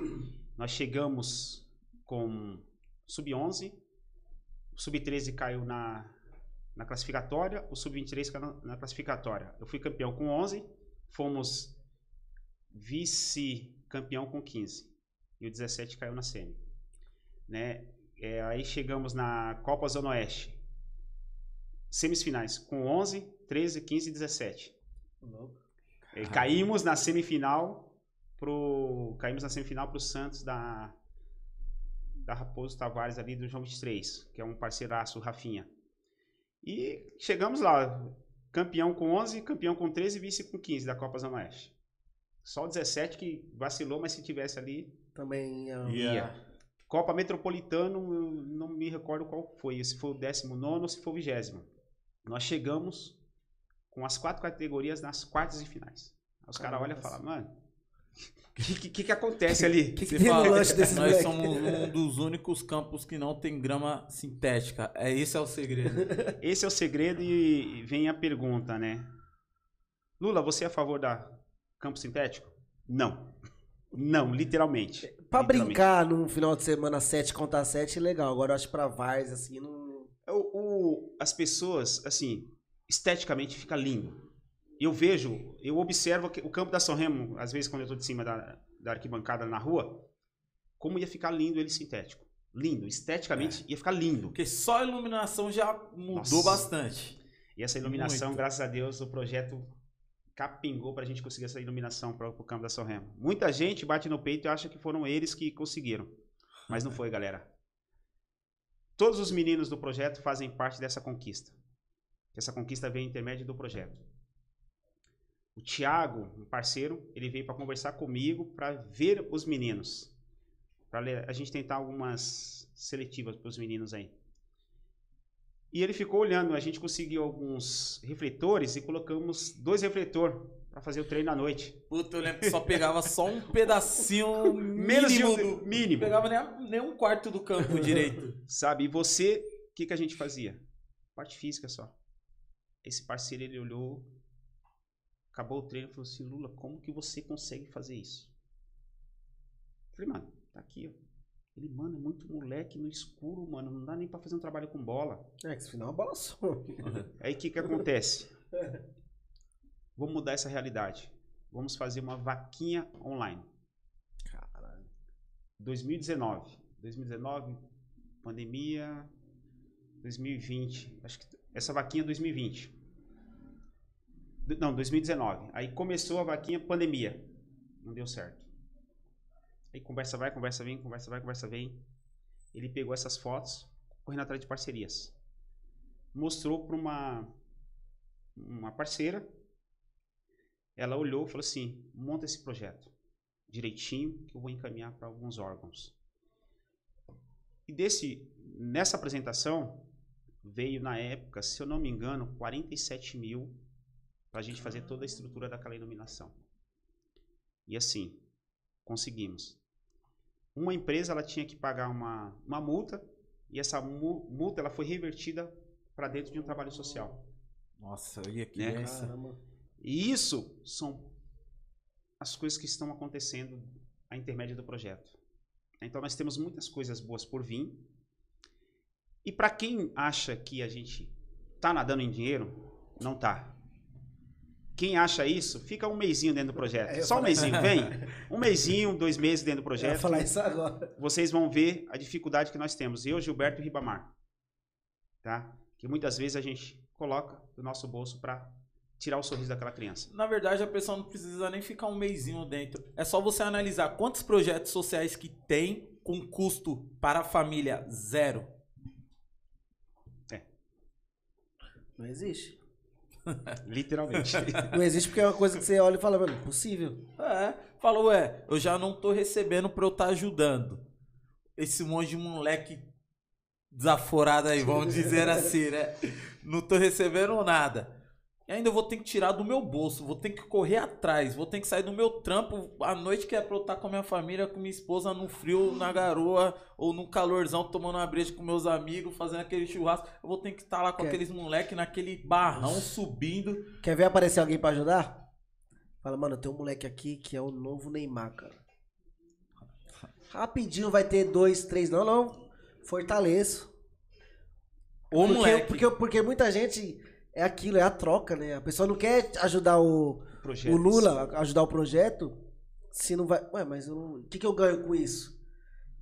Nós chegamos com Sub-11, o Sub-13 caiu na, na classificatória, o Sub-23 caiu na, na classificatória. Eu fui campeão com 11, fomos vice-campeão com 15. E o 17 caiu na semi. Né? É, aí chegamos na Copa Zona Oeste. Semifinais com 11, 13, 15 e 17. É, caímos na semifinal pro caímos na semifinal pro Santos da da Raposo Tavares ali do João 23, que é um parceiraço, o Rafinha. E chegamos lá, campeão com 11, campeão com 13 e vice com 15 da Copa Zona Oeste. Só o 17 que vacilou, mas se tivesse ali, Também é, ia. Copa Metropolitano, eu não me recordo qual foi, se foi o 19 ou se foi o 20. Nós chegamos com as quatro categorias nas quartas e finais. Aí os caras olham e falam, mano, o que, que, que que acontece ali? que, que Você tem no fala, lanche desses nós moleque? somos um dos únicos campos que não tem grama sintética. É esse é o segredo. Esse é o segredo e vem a pergunta, né? Lula, você é a favor da campo sintético? Não. Não, literalmente. Pra Literalmente. brincar num final de semana 7 contra 7 é legal. Agora eu acho pra Vars, assim, não. O, o- as pessoas, assim, esteticamente fica lindo. Eu vejo, eu observo que o campo da São Remo, às vezes quando eu tô de cima da, da arquibancada na rua, como ia ficar lindo ele sintético. Lindo, esteticamente ia ficar lindo. Porque só a iluminação já mudou Nossa. bastante. E essa iluminação, Muito. graças a Deus, o projeto capingou pra gente conseguir essa iluminação para o campo da São Remo. Muita gente bate no peito e acha que foram eles que conseguiram. Mas não foi, galera. Todos os meninos do projeto fazem parte dessa conquista. Essa conquista veio intermédio do projeto. O Thiago, um parceiro, ele veio para conversar comigo para ver os meninos. Para a gente tentar algumas seletivas para os meninos aí. E ele ficou olhando, a gente conseguiu alguns refletores e colocamos dois refletores para fazer o treino à noite. Puta, eu lembro que só pegava só um pedacinho Menos de mínimo um do... mínimo. Pegava nem, a- nem um quarto do campo direito. Sabe? E você, o que, que a gente fazia? Parte física só. Esse parceiro, ele olhou, acabou o treino e falou assim, Lula, como que você consegue fazer isso? Eu Falei, mano, tá aqui, ó. Ele, mano, é muito moleque no escuro, mano, não dá nem pra fazer um trabalho com bola. É, que esse final uma bola só. Aí o que, que acontece? Vamos mudar essa realidade. Vamos fazer uma vaquinha online. Caralho. 2019. 2019, pandemia. 2020. Acho que essa vaquinha é 2020. Do- Não, 2019. Aí começou a vaquinha pandemia. Não deu certo. Aí conversa vai, conversa vem, conversa vai, conversa vem. Ele pegou essas fotos, correndo atrás de parcerias. Mostrou para uma uma parceira. Ela olhou e falou assim: "Monta esse projeto direitinho que eu vou encaminhar para alguns órgãos". E desse, nessa apresentação, veio na época, se eu não me engano, 47 mil para a gente fazer toda a estrutura daquela iluminação. E assim, conseguimos. Uma empresa ela tinha que pagar uma, uma multa e essa multa ela foi revertida para dentro de um trabalho social. Nossa, eu ia que né? E isso são as coisas que estão acontecendo a intermédio do projeto. Então nós temos muitas coisas boas por vir. E para quem acha que a gente tá nadando em dinheiro, não tá. Quem acha isso, fica um mêsinho dentro do projeto. É, Só um mêsinho, vem. Um mêsinho, dois meses dentro do projeto. Eu ia falar isso agora. Vocês vão ver a dificuldade que nós temos. Eu, Gilberto e Ribamar. Tá? Que muitas vezes a gente coloca do nosso bolso para tirar o sorriso daquela criança. Na verdade, a pessoa não precisa nem ficar um mêsinho dentro. É só você analisar quantos projetos sociais que tem com custo para a família zero. É. Não existe. Literalmente. Não existe porque é uma coisa que você olha e fala, mano, impossível. É. Falou, ué, eu já não tô recebendo pra eu estar tá ajudando. Esse monte de moleque desaforado aí, vamos dizer assim, né? Não tô recebendo nada. E ainda vou ter que tirar do meu bolso, vou ter que correr atrás, vou ter que sair do meu trampo à noite que é pra eu estar com a minha família, com minha esposa no frio, na garoa, ou no calorzão, tomando uma breja com meus amigos, fazendo aquele churrasco. Eu vou ter que estar lá com Quer... aqueles moleques naquele barrão subindo. Quer ver aparecer alguém para ajudar? Fala, mano, tem um moleque aqui que é o novo Neymar, cara. Rapidinho vai ter dois, três, não, não. Fortaleço. O porque, moleque. Porque, porque muita gente é aquilo, é a troca, né? A pessoa não quer ajudar o, o Lula, ajudar o projeto, se não vai. Ué, mas o que, que eu ganho com isso?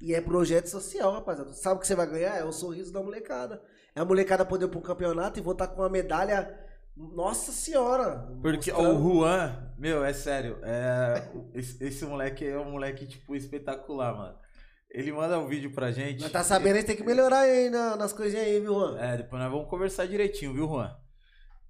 E é projeto social, rapaziada. Sabe o que você vai ganhar? É o sorriso da molecada. É a molecada poder ir pro campeonato e voltar com uma medalha. Nossa senhora! Porque mostrando... o Juan, meu, é sério. É, esse, esse moleque é um moleque, tipo, espetacular, mano. Ele manda um vídeo pra gente. Mas tá sabendo, a gente tem que melhorar aí na, nas coisinhas aí, viu, Juan? É, depois nós vamos conversar direitinho, viu, Juan?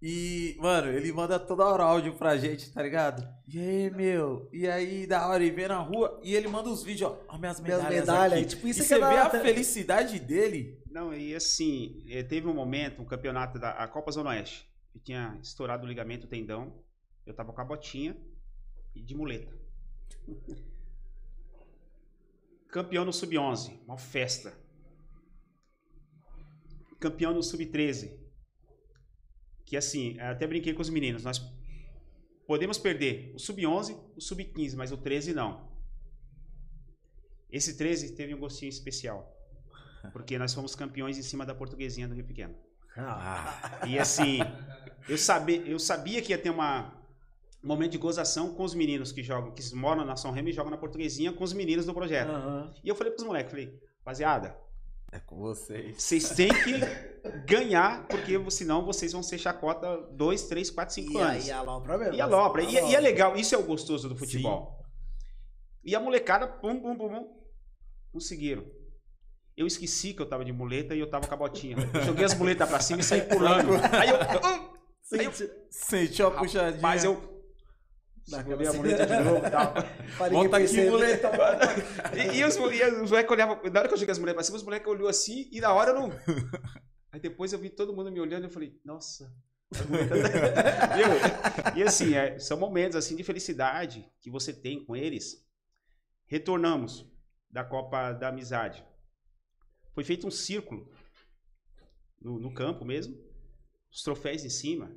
E, mano, ele manda toda hora áudio pra gente, tá ligado? E aí, meu? E aí, da hora, ele vem na rua e ele manda os vídeos, ó. Ó, minhas medalhas. Minhas medalhas, aqui. tipo, isso e você é vê a felicidade dele. Não, e assim, eh, teve um momento, um campeonato da a Copa Zona Oeste, que tinha estourado o ligamento o tendão. Eu tava com a botinha e de muleta. Campeão no Sub-11, uma festa. Campeão no Sub-13, que assim, até brinquei com os meninos, nós podemos perder o sub-11, o sub-15, mas o 13 não. Esse 13 teve um gostinho especial, porque nós fomos campeões em cima da portuguesinha do Rio Pequeno. Ah. E assim, eu sabia, eu sabia que ia ter uma, um momento de gozação com os meninos que jogam, que moram na São Remo e jogam na portuguesinha com os meninos do projeto. Uhum. E eu falei para os moleques, falei, rapaziada, é com vocês. Vocês têm que ganhar, porque senão vocês vão ser chacota 2, 3, 4, 5 anos. E alopra mesmo. E alopra. E, e, é legal, isso é o gostoso do futebol. Sim. E a molecada, pum, pum, pum, pum, conseguiram. Eu esqueci que eu tava de muleta e eu tava com a botinha. Joguei as muletas pra cima e saí pulando. Aí eu. Uh, aí eu sentiu a puxadinha. Mas eu Escolhi a muleta de novo e tal. Volta aqui, muleta, mano. E, e os, e os moleques olhavam. Na hora que eu cheguei as mulheres pra cima, os moleques olhou assim e na hora eu não. Aí depois eu vi todo mundo me olhando e eu falei, nossa. e assim, é, são momentos assim de felicidade que você tem com eles. Retornamos da Copa da Amizade. Foi feito um círculo no, no campo mesmo, os troféus em cima,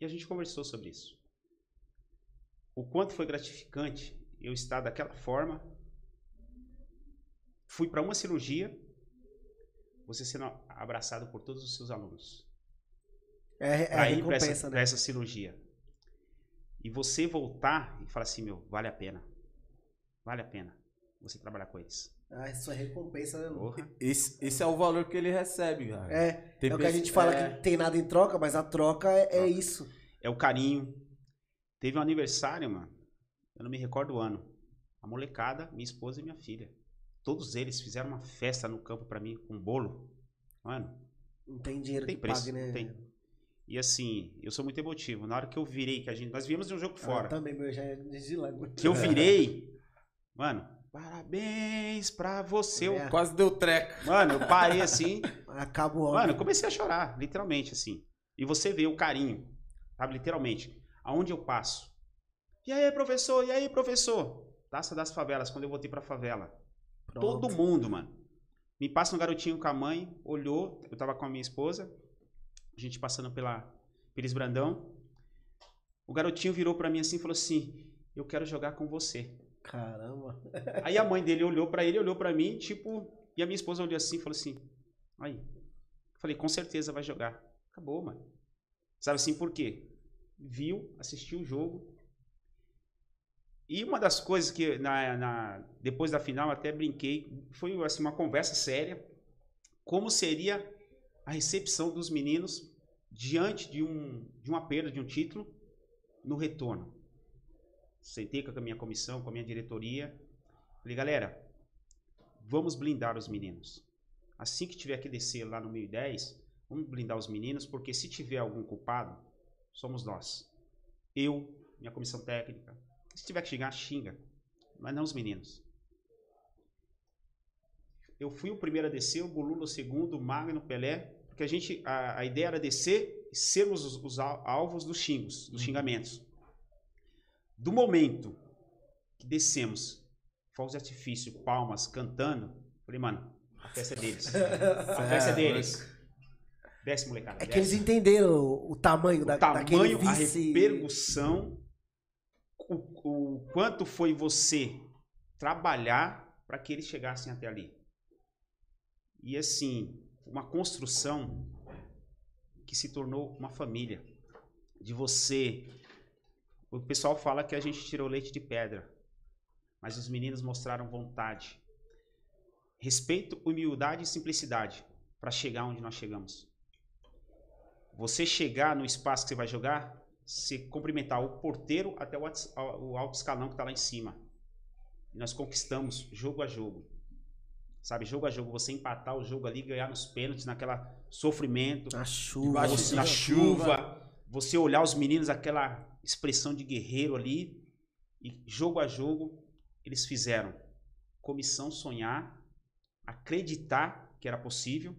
e a gente conversou sobre isso o quanto foi gratificante eu estar daquela forma. Fui para uma cirurgia, você sendo abraçado por todos os seus alunos. É, é a recompensa, pra essa, né? essa cirurgia. E você voltar e falar assim, meu, vale a pena. Vale a pena você trabalhar com eles. Ah, isso é recompensa, né? Esse, esse é o valor que ele recebe, cara. É, tem é o que a gente fala é... que tem nada em troca, mas a troca é, é isso. É o carinho, Teve um aniversário, mano. Eu não me recordo o ano. A molecada, minha esposa e minha filha. Todos eles fizeram uma festa no campo para mim com um bolo. Mano. Não tem dinheiro tem que preço, pague, né? Tem. E assim, eu sou muito emotivo. Na hora que eu virei, que a gente. Nós viemos de um jogo ah, fora. Eu também, meu, já é de lá. Que eu virei. Mano, parabéns pra você. Eu- É. Quase deu treco. Mano, eu parei assim. Acaba o Mano, eu comecei a chorar, literalmente, assim. E você vê o carinho, sabe? Literalmente. Aonde eu passo. E aí, professor? E aí, professor? Taça das favelas, quando eu voltei pra favela. Pronto. Todo mundo, mano. Me passa um garotinho com a mãe, olhou, eu tava com a minha esposa, a gente passando pela Pires Brandão. O garotinho virou pra mim assim e falou assim: Eu quero jogar com você. Caramba. Aí a mãe dele olhou pra ele, olhou pra mim, tipo, e a minha esposa olhou assim e falou assim: Aí. Falei, com certeza vai jogar. Acabou, mano. Sabe assim por quê? Viu, assistiu o jogo. E uma das coisas que na, na- depois da final até brinquei, foi assim, uma conversa séria. Como seria a recepção dos meninos diante de, um, de uma perda de um título no retorno? Sentei com a minha comissão, com a minha diretoria. Falei, galera, vamos blindar os meninos. Assim que tiver que descer lá no 1010, vamos blindar os meninos, porque se tiver algum culpado, somos nós. Eu, minha comissão técnica. Se tiver que xingar, xinga. Mas não os meninos. Eu fui o primeiro a descer, o Bulu no segundo, o Magno, o Pelé, porque a gente, a, a ideia era descer e sermos os, os al- alvos dos xingos, dos xingamentos. Do momento que descemos, fogos de artifício, palmas, cantando, falei, mano, a festa é deles. A festa é deles. Desce, molecada. É que eles desce. entenderam o, o tamanho da, o daquele tamanho, a repercussão, o, o quanto foi você trabalhar para que eles chegassem até ali. E assim, uma construção que se tornou uma família. De você. O pessoal fala que a gente tirou leite de pedra, mas os meninos mostraram vontade, respeito, humildade e simplicidade para chegar onde nós chegamos. Você chegar no espaço que você vai jogar, se cumprimentar o porteiro até o alto- o alto escalão que está lá em cima. E nós conquistamos jogo a jogo. Sabe, jogo a jogo, você empatar o jogo ali, ganhar nos pênaltis, naquela sofrimento, Na chuva. Você- na chuva. chuva, você olhar os meninos, aquela expressão de guerreiro ali, e jogo a jogo, eles fizeram comissão sonhar, acreditar que era possível,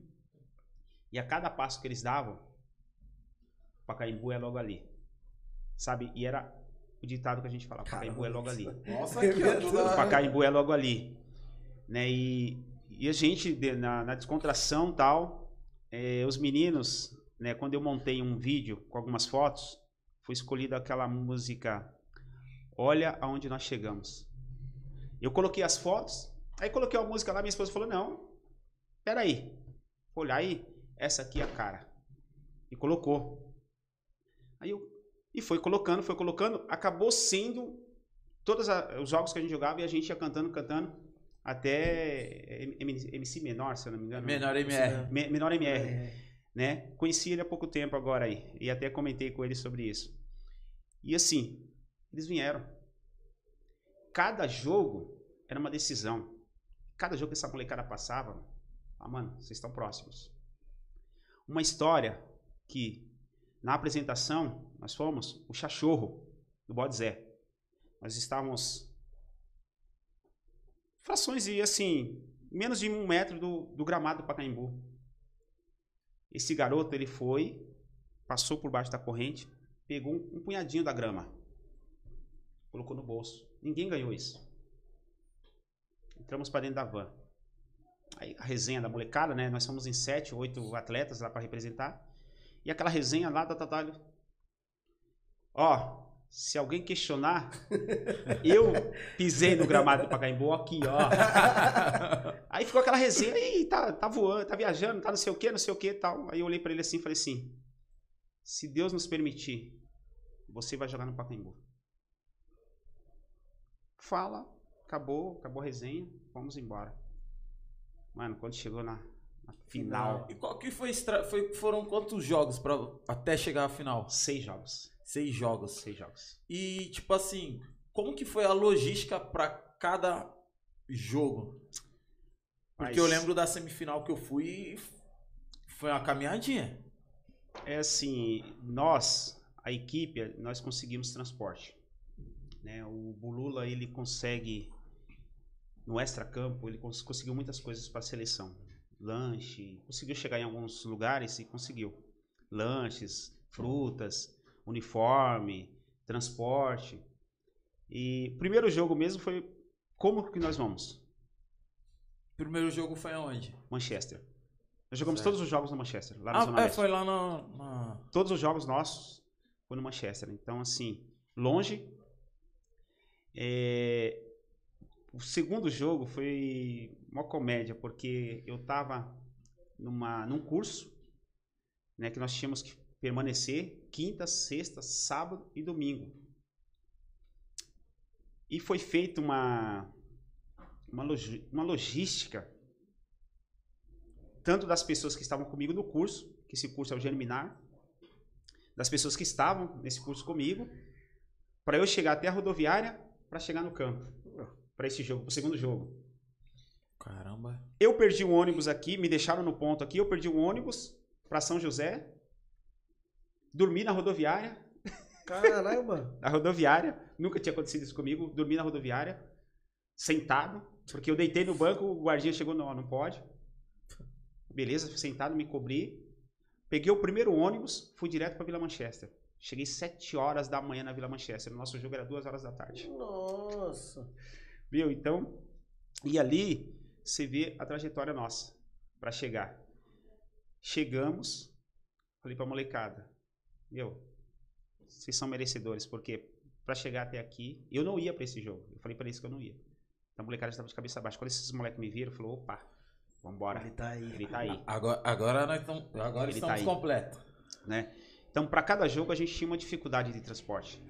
e a cada passo que eles davam, Pacaembu é logo ali. Sabe? E era o ditado que a gente falava, Pacaembu é logo ali. Nossa, aqui, ó, toda- Pacaembu é logo ali. Né? E, e a gente, na, na descontração tal, eh, os meninos, né, quando eu montei um vídeo com algumas fotos, foi escolhida aquela música Olha aonde nós chegamos. Eu coloquei as fotos, aí coloquei a música lá, minha esposa falou, não, peraí, olha aí, essa aqui é a cara. E colocou. Aí eu, e foi colocando, foi colocando, acabou sendo todos os jogos que a gente jogava e a gente ia cantando, cantando, até MC Menor, se eu não me engano. Menor MR. Me- Menor MR, É. né? Conheci ele há pouco tempo agora aí, e até comentei com ele sobre isso. E assim, eles vieram. Cada jogo era uma decisão. Cada jogo que essa molecada passava, ah, mano, vocês estão próximos. Uma história que, na apresentação, nós fomos o cachorro do Bode Zé. Nós estávamos frações e assim, menos de um metro do, do gramado do Pacaembu. Esse garoto, ele foi, passou por baixo da corrente, pegou um, um punhadinho da grama, colocou no bolso. Ninguém ganhou isso. Entramos para dentro da van. Aí a resenha da molecada, né? Nós somos em sete, oito atletas lá para representar. E aquela resenha lá da Tatalho. Ó, se alguém questionar, eu pisei no gramado do Pacaembu aqui, ó. Aí ficou aquela resenha, Ih, tá, tá voando, tá viajando, tá não sei o que, não sei o que tal. Aí eu olhei pra ele assim e falei assim: se Deus nos permitir, você vai jogar no Pacaembu. Fala, acabou, acabou a resenha, vamos embora. Mano, quando chegou na final, E qual que foi, extra- foi- Foram quantos jogos pra, até chegar à final? seis jogos. Seis jogos. Seis jogos. E, tipo assim, como que foi a logística pra cada jogo? Porque Mas- eu lembro da semifinal que eu fui e foi uma caminhadinha. É assim, nós, a equipe, nós conseguimos transporte. Né? O Bulula, ele consegue no extra-campo, ele cons conseguiu muitas coisas para a seleção. Lanche, conseguiu chegar em alguns lugares e conseguiu. Lanches, frutas, uniforme, transporte. E o primeiro jogo mesmo foi como que nós vamos? Primeiro jogo foi aonde? Manchester. Nós jogamos certo. todos os jogos no Manchester, lá na ah, Zona é, foi lá no, na... Todos os jogos nossos foi no Manchester. Então, assim, longe. É... O segundo jogo foi uma comédia, porque eu tava numa, num curso né, que nós tínhamos que permanecer quinta, sexta, sábado e domingo. E foi feita uma, uma, log, uma logística, tanto das pessoas que estavam comigo no curso, que esse curso é o Germinar, das pessoas que estavam nesse curso comigo, para eu chegar até a rodoviária para chegar no campo, para esse jogo, para o segundo jogo. Caramba. Eu perdi o ônibus aqui, me deixaram no ponto aqui, eu perdi o ônibus para São José, dormi na rodoviária. Caramba! na rodoviária, nunca tinha acontecido isso comigo, dormi na rodoviária, sentado, porque eu deitei no banco, o guardinha chegou, não, não pode. Beleza, sentado, me cobri. Peguei o primeiro ônibus, fui direto para Vila Manchester. Cheguei 7 horas da manhã na Vila Manchester. O nosso jogo era 2 horas da tarde. Nossa! Viu? Então, e ali você vê a trajetória nossa para chegar. Chegamos, falei pra molecada, meu, vocês são merecedores, porque para chegar até aqui, eu não ia para esse jogo. Eu falei para eles que eu não ia. Então a molecada estava de cabeça baixa. Quando esses moleques me viram, falou, opa, vambora. Ele tá aí. Ele tá aí. Agora, agora nós estamos, agora Ele tá estamos tá completos. Né? Então, para cada jogo, a gente tinha uma dificuldade de transporte.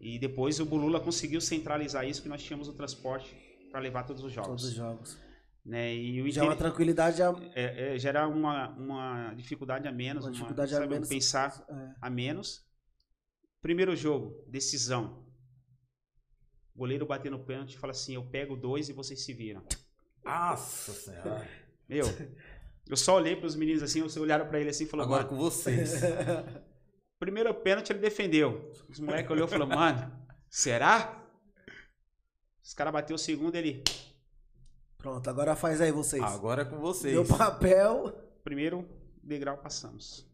E depois o Bulula conseguiu centralizar isso, que nós tínhamos o transporte para levar todos os jogos. Todos os jogos. Né? E o já é uma tranquilidade a... é, é, gera uma, uma dificuldade a menos, uma, dificuldade uma, a menos, pensar é. a menos. Primeiro jogo, decisão. O goleiro bater no pênalti e fala assim: eu pego dois e vocês se viram. Nossa senhora. Meu, eu só olhei para os meninos assim, vocês olharam para ele assim e falaram: agora com vocês. Primeiro pênalti ele defendeu. Os moleques olhou e falou: mano, será? Os caras bateu o segundo ele. Pronto, agora faz aí vocês. Agora é com vocês. Meu papel. Primeiro degrau passamos.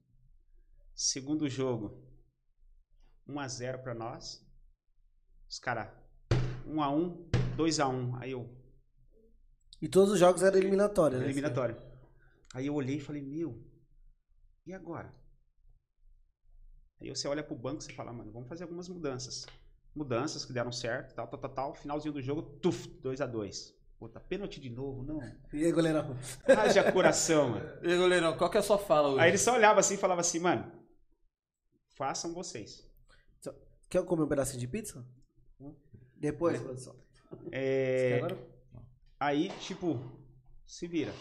Segundo jogo, 1 a 0 para nós. Os caras 1 a 1, 2 a 1. Aí eu E todos os jogos eram eliminatórios, né? Eliminatório. Aí eu olhei e falei: "Meu, e agora?" Aí você olha pro banco e fala: "Mano, vamos fazer algumas mudanças." Mudanças que deram certo, tal, tal, tal, tal. Finalzinho do jogo, tuf, 2 a 2. Puta, pênalti de novo, não. E aí, goleirão? Haja coração, mano. E aí, goleirão, qual que é a sua fala hoje? Aí ele só olhava assim e falava assim, mano, façam vocês. Quer comer um pedacinho de pizza? Depois, produção. É... Aí, tipo, se vira.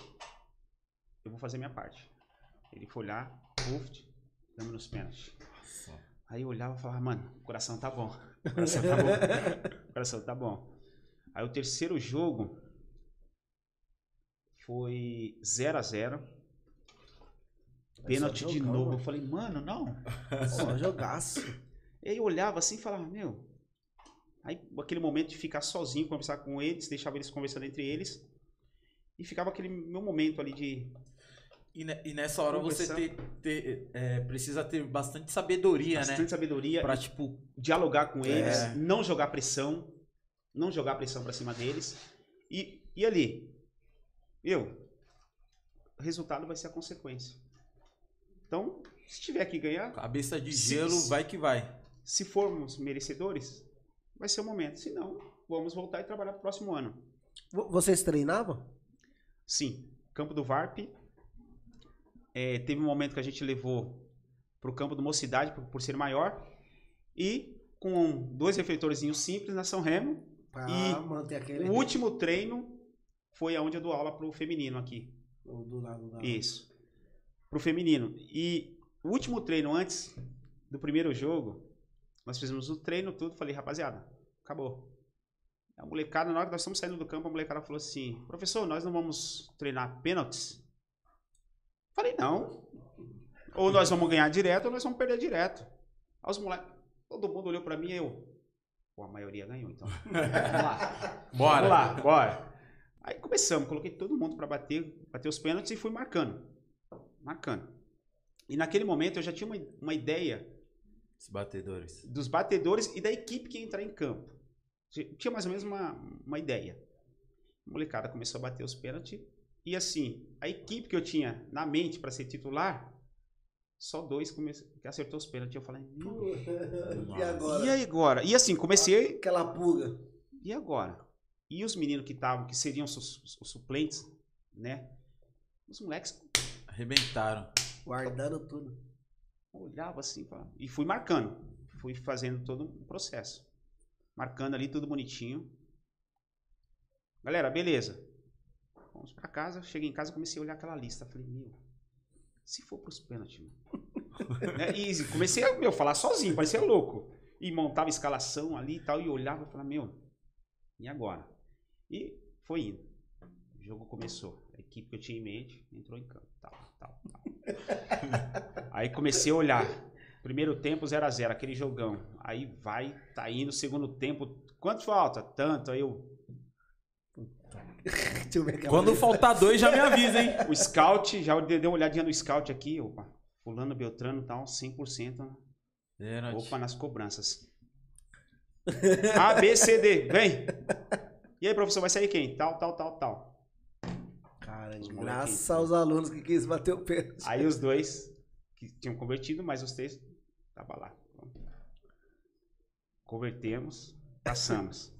Eu vou fazer minha parte. Ele foi lá, uft, damos nos pênaltis. Aí eu olhava e falava, mano, o coração tá bom. O coração tá bom. coração tá bom. Aí o terceiro jogo, foi 0 a 0 Pênalti de novo. Eu falei, mano, não. Só jogaço. Aí eu olhava assim e falava, meu. Aí aquele momento de ficar sozinho, conversar com eles, deixava eles conversando entre eles. E ficava aquele meu momento ali de. E, e nessa hora você ter, ter, é, precisa ter bastante sabedoria, bastante né? Bastante sabedoria. Pra, tipo, dialogar com eles, é. não jogar pressão. Não jogar pressão pra cima deles. E, e ali, eu, o resultado vai ser a consequência. Então, se tiver que ganhar. Cabeça de gelo, se, vai que vai. Se formos merecedores, vai ser o momento. Se não, vamos voltar e trabalhar pro próximo ano. Vocês treinavam? Sim. Campo do VARP. É, teve um momento que a gente levou pro campo do Mocidade, por, por ser maior. E com dois refletorzinhos simples na São Remo. Pra e o último treino foi aonde eu dou aula pro feminino aqui. Do lado da... Isso. Pro feminino. E o último treino antes do primeiro jogo, nós fizemos o treino, tudo. Falei, rapaziada, acabou. A molecada, na hora que nós estamos saindo do campo, a molecada falou assim: professor, nós não vamos treinar pênaltis? Falei, não. Ou nós vamos ganhar direto, ou nós vamos perder direto. Aí os moleques, todo mundo olhou para mim e eu. Pô, a maioria ganhou, então. Vamos lá. Bora. Vamos lá, bora. Aí começamos, coloquei todo mundo para bater, bater os pênaltis e fui marcando. Marcando. E naquele momento eu já tinha uma, uma ideia Os batedores. dos batedores e da equipe que ia entrar em campo. Tinha mais ou menos uma, uma ideia. A molecada começou a bater os pênaltis. E assim, a equipe que eu tinha na mente para ser titular, só dois que acertou os pênaltis. Eu falei, "Meu, e agora? e aí agora? E assim, comecei. Aquela pulga. E agora? E os meninos que estavam, que seriam os, os- os suplentes, né? Os moleques Arrebentaram. Guardando tudo. olhavam assim e fui marcando. Fui fazendo todo o processo. Marcando ali tudo bonitinho. Galera, beleza. Vamos pra casa. Cheguei em casa comecei a olhar aquela lista. Falei, meu, se for pros pênaltis. Né? E comecei a meu, falar sozinho, parecia louco. E montava escalação ali e tal. E olhava e falava, meu, e agora? E foi indo. O jogo começou. A equipe que eu tinha em mente entrou em campo. Tal, tal, tal. Aí comecei a olhar. Primeiro tempo 0 a 0 aquele jogão. Aí vai, tá indo. Segundo tempo, quanto falta? Tanto. Aí eu, Deixa eu ver aquela Quando faltar dois, já me avisa, hein? o scout, já dei uma olhadinha no scout aqui. Opa, fulano, Beltrano e tal, 100%. Pênalti. Opa, nas cobranças. A, B, C, D, vem. E aí, professor, vai sair quem? Tal, tal, tal, tal. Cara, Os graças aos alunos que quis bater o pênalti. Aí os dois que tinham convertido, mas os três tava lá. Convertemos, passamos.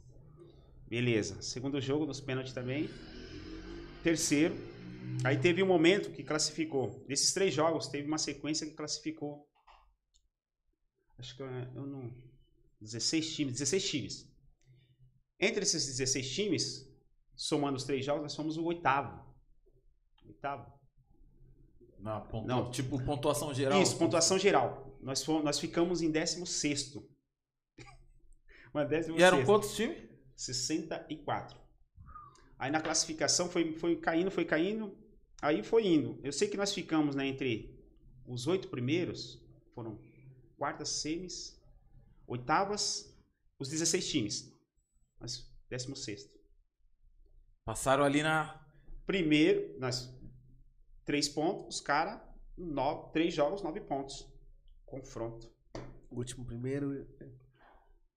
Beleza. Segundo jogo nos pênaltis também. Terceiro. Aí teve um momento que classificou. Desses três jogos, teve uma sequência que classificou. Acho que eu, eu não. 16 times. 16 times. Entre esses 16 times, somando os três jogos, nós fomos o oitavo. Oitavo. Não, pontua- Não. Tipo, pontuação geral. Isso, pontuação geral. Nós, fomos, nós ficamos em 16. Mas 16. E eram quantos times? 64. Aí na classificação foi, foi caindo, foi caindo, aí foi indo. Eu sei que nós ficamos né, entre os oito primeiros, foram quartas, semis, oitavas, os 16 times. Mas 16. Passaram ali na. Primeiro, nós, três pontos, os caras, nove, três jogos, nove pontos. Confronto. Último primeiro.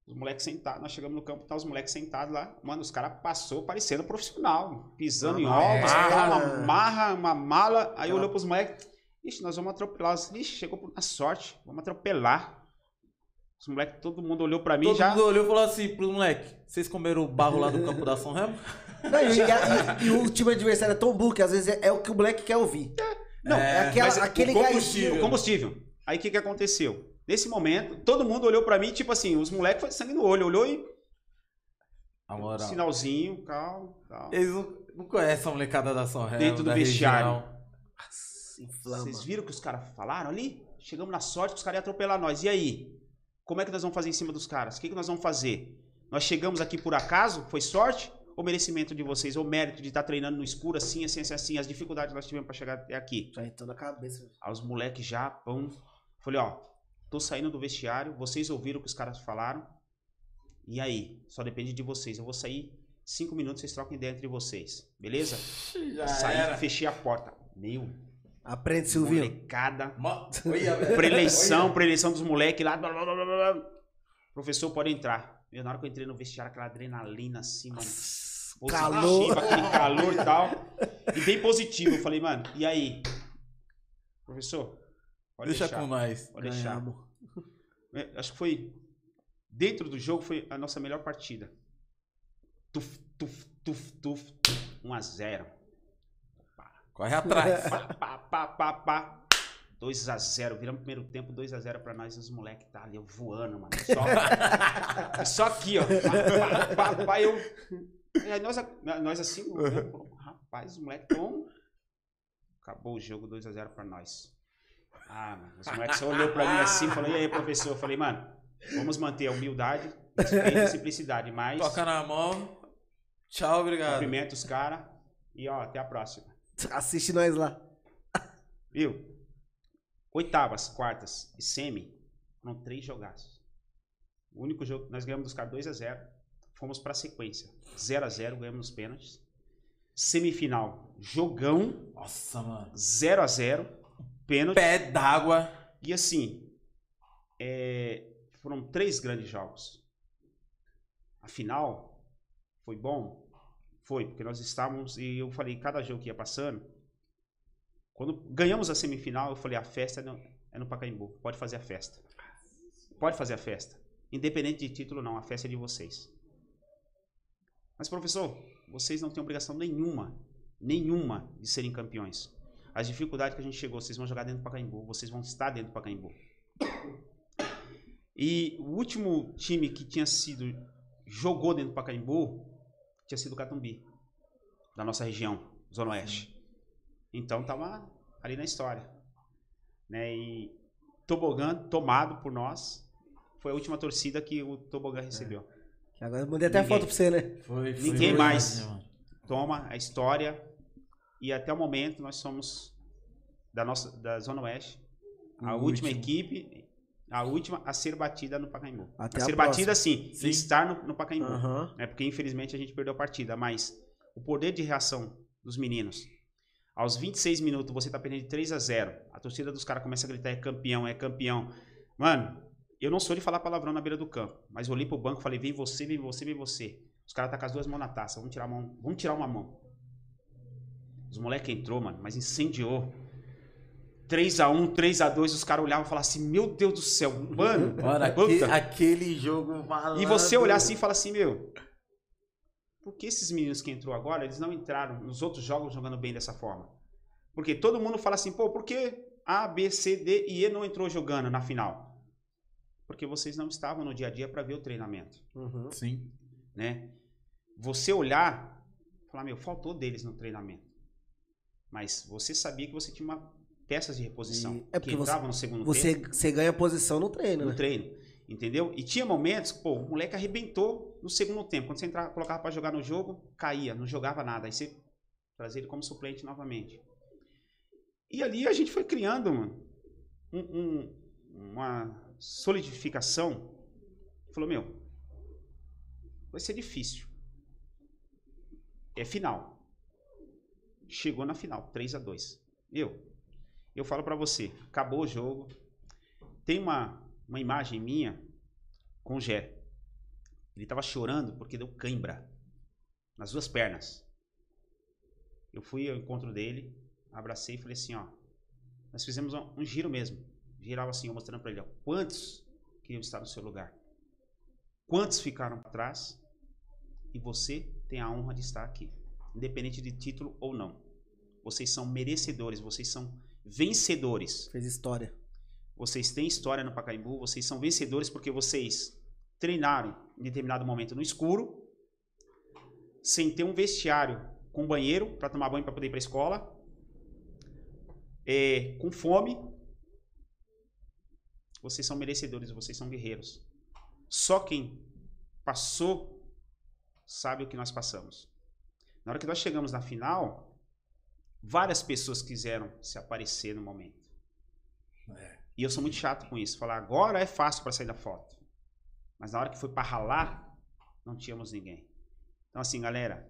Os moleques sentados, nós chegamos no campo, tá os moleques sentados lá. Mano, os caras passou parecendo profissional, pisando em Uma ovos, tá, uma marra, uma mala. Aí Aquela- olhou pros moleques, ixi, nós vamos atropelar. Ixi, chegou na sorte, vamos atropelar. Os moleques, todo mundo olhou pra mim Todo já. mundo olhou e falou assim pros moleque: vocês comeram o barro lá do campo da São Remo? Não, e, e- e o time adversário é tão burro que às vezes é, é o que o moleque quer ouvir. Não, é aquela- aquele o combustível. combustível. Aí o que, que aconteceu? Nesse momento, todo mundo olhou pra mim, tipo assim, os moleques foi sangue no olho, olhou e. A moral. Sinalzinho, calma, calma. Eles não, não conhecem a molecada da São Remo. Dentro do vestiário. Inflama. Vocês viram o que os caras falaram ali? Chegamos na sorte que os caras iam atropelar nós. E aí? Como é que nós vamos fazer em cima dos caras? O que, que nós vamos fazer? Nós chegamos aqui por acaso? Foi sorte? Ou merecimento de vocês? Ou mérito de estar treinando no escuro assim, assim, assim, assim? As dificuldades que nós tivemos para chegar até aqui? Já entrou na cabeça. Aí os moleques já, pão. Falei, ó, tô saindo do vestiário, vocês ouviram o que os caras falaram. E aí? Só depende de vocês. Eu vou sair cinco minutos, vocês trocam ideia entre vocês. Beleza? Já Saí, era. fechei a porta. Meu, Aprende, Silvinho. molecada. Preleição, preleição dos moleques lá. blá, blá, blá, blá. Professor, pode entrar. Meu, na hora que eu entrei no vestiário, aquela adrenalina assim, mano. Calor. Aquele calor e tal. E bem positivo. Eu falei, mano, e aí? Professor, pode Deixa deixar. com nós. Pode deixar. Ganhamos. É, Acho que foi. Dentro do jogo foi a nossa melhor partida. Tuf, tuf, tuf, tuf. 1 a 0 Corre atrás. Pá, pá, pá, pá, pá. 2 a 0 Viramos primeiro tempo, 2 a 0 pra nós. E os moleques tá ali voando, mano. Só, só aqui, ó. Pá, pá, pá, pá, eu. Aí nós, nós assim, olhando, rapaz, os moleques tão. Acabou o jogo 2 a 0 pra nós. Ah, mano. Os moleques só olhou pra mim assim e falou: e aí, professor? Eu falei, mano, vamos manter a humildade, respeito e simplicidade. Mas Toca na mão. Tchau, obrigado. cumprimenta os caras. E ó, até a próxima. Assiste nós lá. Viu? Oitavas, quartas e semi foram três jogaços. O único jogo, nós ganhamos dos caras 2 a 0 Fomos pra sequência. 0 a 0 ganhamos nos pênaltis. Semifinal, jogão. Nossa, mano. 0 a 0 Pênalti. Pé d'água. E assim, é, foram três grandes jogos. A final foi bom? Foi, porque nós estávamos, e eu falei, cada jogo que ia passando, quando ganhamos a semifinal, eu falei, a festa é no, é no Pacaembu, pode fazer a festa. Pode fazer a festa. Independente de título não, a festa é de vocês. Mas, professor, vocês não têm obrigação nenhuma, nenhuma de serem campeões. As dificuldades que a gente chegou, vocês vão jogar dentro do Pacaembu, vocês vão estar dentro do Pacaembu. E o último time que tinha sido jogou dentro do Pacaembu tinha sido o Catumbi, da nossa região, Zona Oeste. Então tava ali na história. Né? E Tobogã, tomado por nós, foi a última torcida que o Tobogã recebeu. Que agora eu mandei até a Ninguém. foto pra você, né? Foi, foi Ninguém mais. mano. Toma a história e até o momento nós somos da nossa da Zona Oeste a O última último. equipe, a última a ser batida no Pacaembu. Até a a ser próxima. batida sim, Sim. estar no, no Pacaembu. É porque infelizmente a gente perdeu a partida, mas o poder de reação dos meninos. Aos 26 minutos você tá perdendo de 3 a 0. A torcida dos caras começa a gritar é campeão, é campeão. Mano, eu não sou de falar palavrão na beira do campo, mas eu olhei pro banco e falei: "Vem você, vem você, vem você". Os caras tá com as duas mãos na taça, vamos tirar a mão, vamos tirar uma mão. Os moleque entrou, mano, mas incendiou. 3 a 1, 3 a 2, os caras olhavam e falavam assim: "Meu Deus do céu, mano". Mano, aque- puta. aquele jogo malandro. E você olhar assim e falar assim, meu, por que esses meninos que entrou agora, eles não entraram nos outros jogos jogando bem dessa forma? Porque todo mundo fala assim, pô, por que A, B, C, D e E não entrou jogando na final? Porque vocês não estavam no dia a dia para ver o treinamento, Uhum. Sim. né? Você olhar, falar, meu, faltou deles no treinamento. Mas você sabia que você tinha uma peças de reposição E- é que porque você- entravam no segundo tempo Você, você ganha posição no treino, no né? treino. Entendeu? E tinha momentos, pô, o moleque arrebentou no segundo tempo. Quando você entrava, colocava pra jogar no jogo, caía, não jogava nada. Aí você trazia ele como suplente novamente. E ali a gente foi criando, mano, um- um- uma solidificação. Falou, meu, vai ser difícil. É final. Chegou na final, 3 a 2 Eu, eu falo pra você, acabou o jogo, tem uma, uma imagem minha com o Gé. Ele tava chorando porque deu cãibra nas duas pernas. Eu fui ao encontro dele, abracei e falei assim, ó. Nós fizemos um, um giro mesmo. Girava assim, eu mostrando pra ele, ó. Quantos queriam estar no seu lugar? Quantos ficaram para trás? E você tem a honra de estar aqui. Independente de título ou não. Vocês são merecedores, vocês são vencedores. Fez história. Vocês têm história no Pacaembu, vocês são vencedores porque vocês treinaram em determinado momento no escuro, sem ter um vestiário com banheiro para tomar banho para poder ir para a escola, é, com fome. Vocês são merecedores, vocês são guerreiros. Só quem passou sabe o que nós passamos. Na hora que nós chegamos na final, várias pessoas quiseram se aparecer no momento. E eu sou muito chato com isso. Falar agora é fácil para sair da foto. Mas na hora que foi para ralar, não tínhamos ninguém. Então, assim, galera,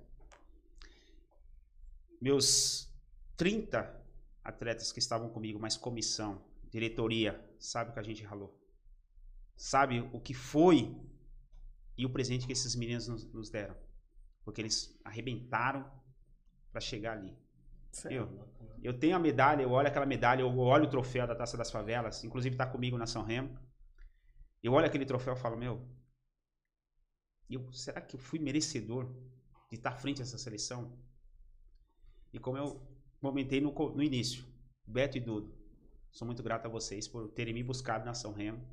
meus 30 atletas que estavam comigo, mais comissão, diretoria, sabe o que a gente ralou. Sabe o que foi e o presente que esses meninos nos, nos deram. Porque eles arrebentaram para chegar ali. Eu, eu tenho a medalha, eu olho aquela medalha, eu olho o troféu da Taça das Favelas, inclusive tá comigo na São Remo. Eu olho aquele troféu e falo, meu, eu, será que eu fui merecedor de estar à frente dessa seleção? E como eu comentei no, no início, Beto e Dudo, sou muito grato a vocês por terem me buscado na São Remo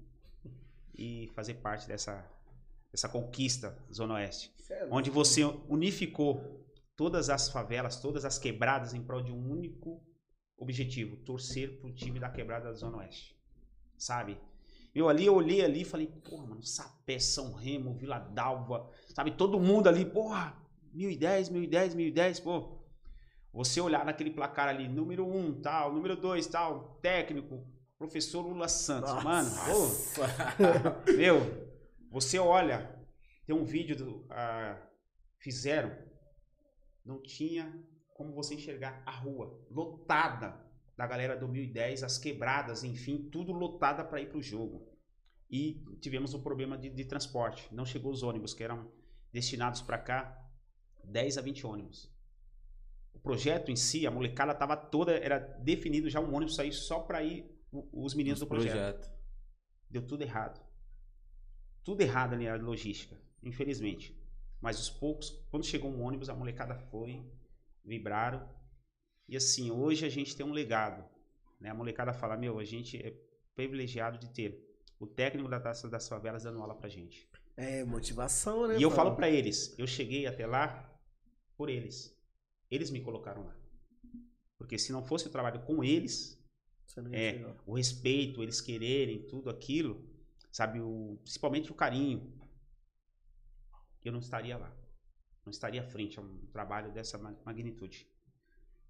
e fazer parte dessa, dessa conquista Zona Oeste onde você unificou todas as favelas, todas as quebradas em prol de um único objetivo, torcer pro time da quebrada da Zona Oeste. Sabe? Eu ali, eu olhei ali e falei, porra, mano, Sapé, São Remo, Vila Dalva, sabe? Todo mundo ali, porra, 1010, 1010, 1010, pô. Você olhar naquele placar ali, número 1, um, tal, número 2, tal, técnico, professor Lula Santos, mano, pô, meu, Você olha, tem um vídeo do. ah, fizeram, não tinha como você enxergar a rua lotada da galera 2010, as quebradas, enfim, tudo lotada para ir para o jogo. E tivemos um problema de, de transporte. Não chegou os ônibus que eram destinados para cá, 10 a 20 ônibus. O projeto em si, a molecada estava toda, era definido já um ônibus sair só para ir os meninos do projeto. Deu tudo errado. Tudo errado ali a logística, infelizmente. Mas os poucos, quando chegou um ônibus, a molecada foi, vibraram. E assim, hoje a gente tem um legado. Né? A molecada fala, meu, a gente é privilegiado de ter o técnico da Taça das Favelas dando aula pra gente. É, motivação, né? E eu falo pra eles, eu cheguei até lá por eles. Eles me colocaram lá. Porque se não fosse o trabalho com eles, é, o respeito, eles quererem tudo aquilo, sabe, o, principalmente o carinho, eu não estaria lá. Não estaria à frente a um trabalho dessa ma- magnitude.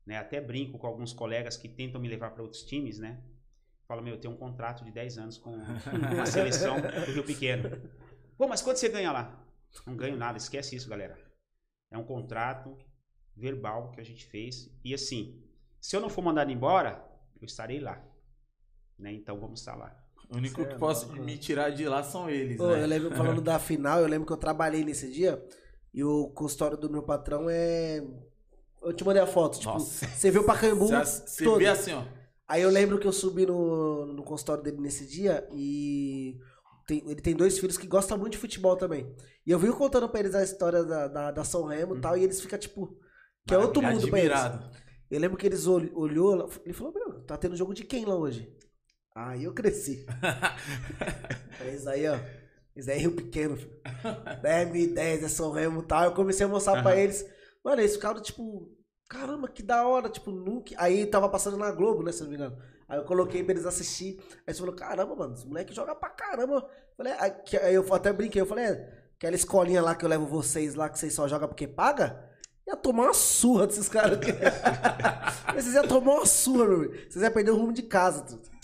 Né? Até brinco com alguns colegas que tentam me levar para outros times, né? Fala, meu, eu tenho um contrato de 10 anos com a seleção do Rio Pequeno. Pô, mas quanto você ganha lá? Não ganho nada, esquece isso, galera. É um contrato verbal que a gente fez. E assim, se eu não for mandado embora, eu estarei lá. Né? Então vamos estar lá. O único Cê é que posso louco. me tirar de lá são eles, Pô, né? eu lembro falando da final, eu lembro que eu trabalhei nesse dia e o consultório do meu patrão é. Eu te mandei a foto, tipo, Nossa. você viu o Pacaembu Você vê assim, ó. Aí eu lembro que eu subi no, no consultório dele nesse dia e tem- ele tem dois filhos que gostam muito de futebol também. E eu vi contando pra eles a história da, da, da São Remo e tal, e eles ficam tipo. Que é outro mundo pra eles. Admirado. Eu lembro que eles ol- olhou, ele falou, meu, tá tendo jogo de quem lá hoje? Aí eu cresci. Falei, isso aí, ó. Isso aí é Rio Pequeno, filho. 2010, é São Remo e tal. Eu comecei a mostrar pra Aham. eles. Mano, eles ficaram, tipo, caramba, que da hora. Tipo, nunca. Aí tava passando na Globo, né, se não me engano. Aí eu coloquei pra eles assistir. Aí eles falaram, caramba, mano, esse moleque joga pra caramba. Falei, aí, eu até brinquei, eu falei, é, aquela escolinha lá que eu levo vocês lá, que vocês só jogam porque paga, ia tomar uma surra desses caras aqui. vocês iam tomar uma surra, meu. Vocês iam perder o rumo de casa, tudo.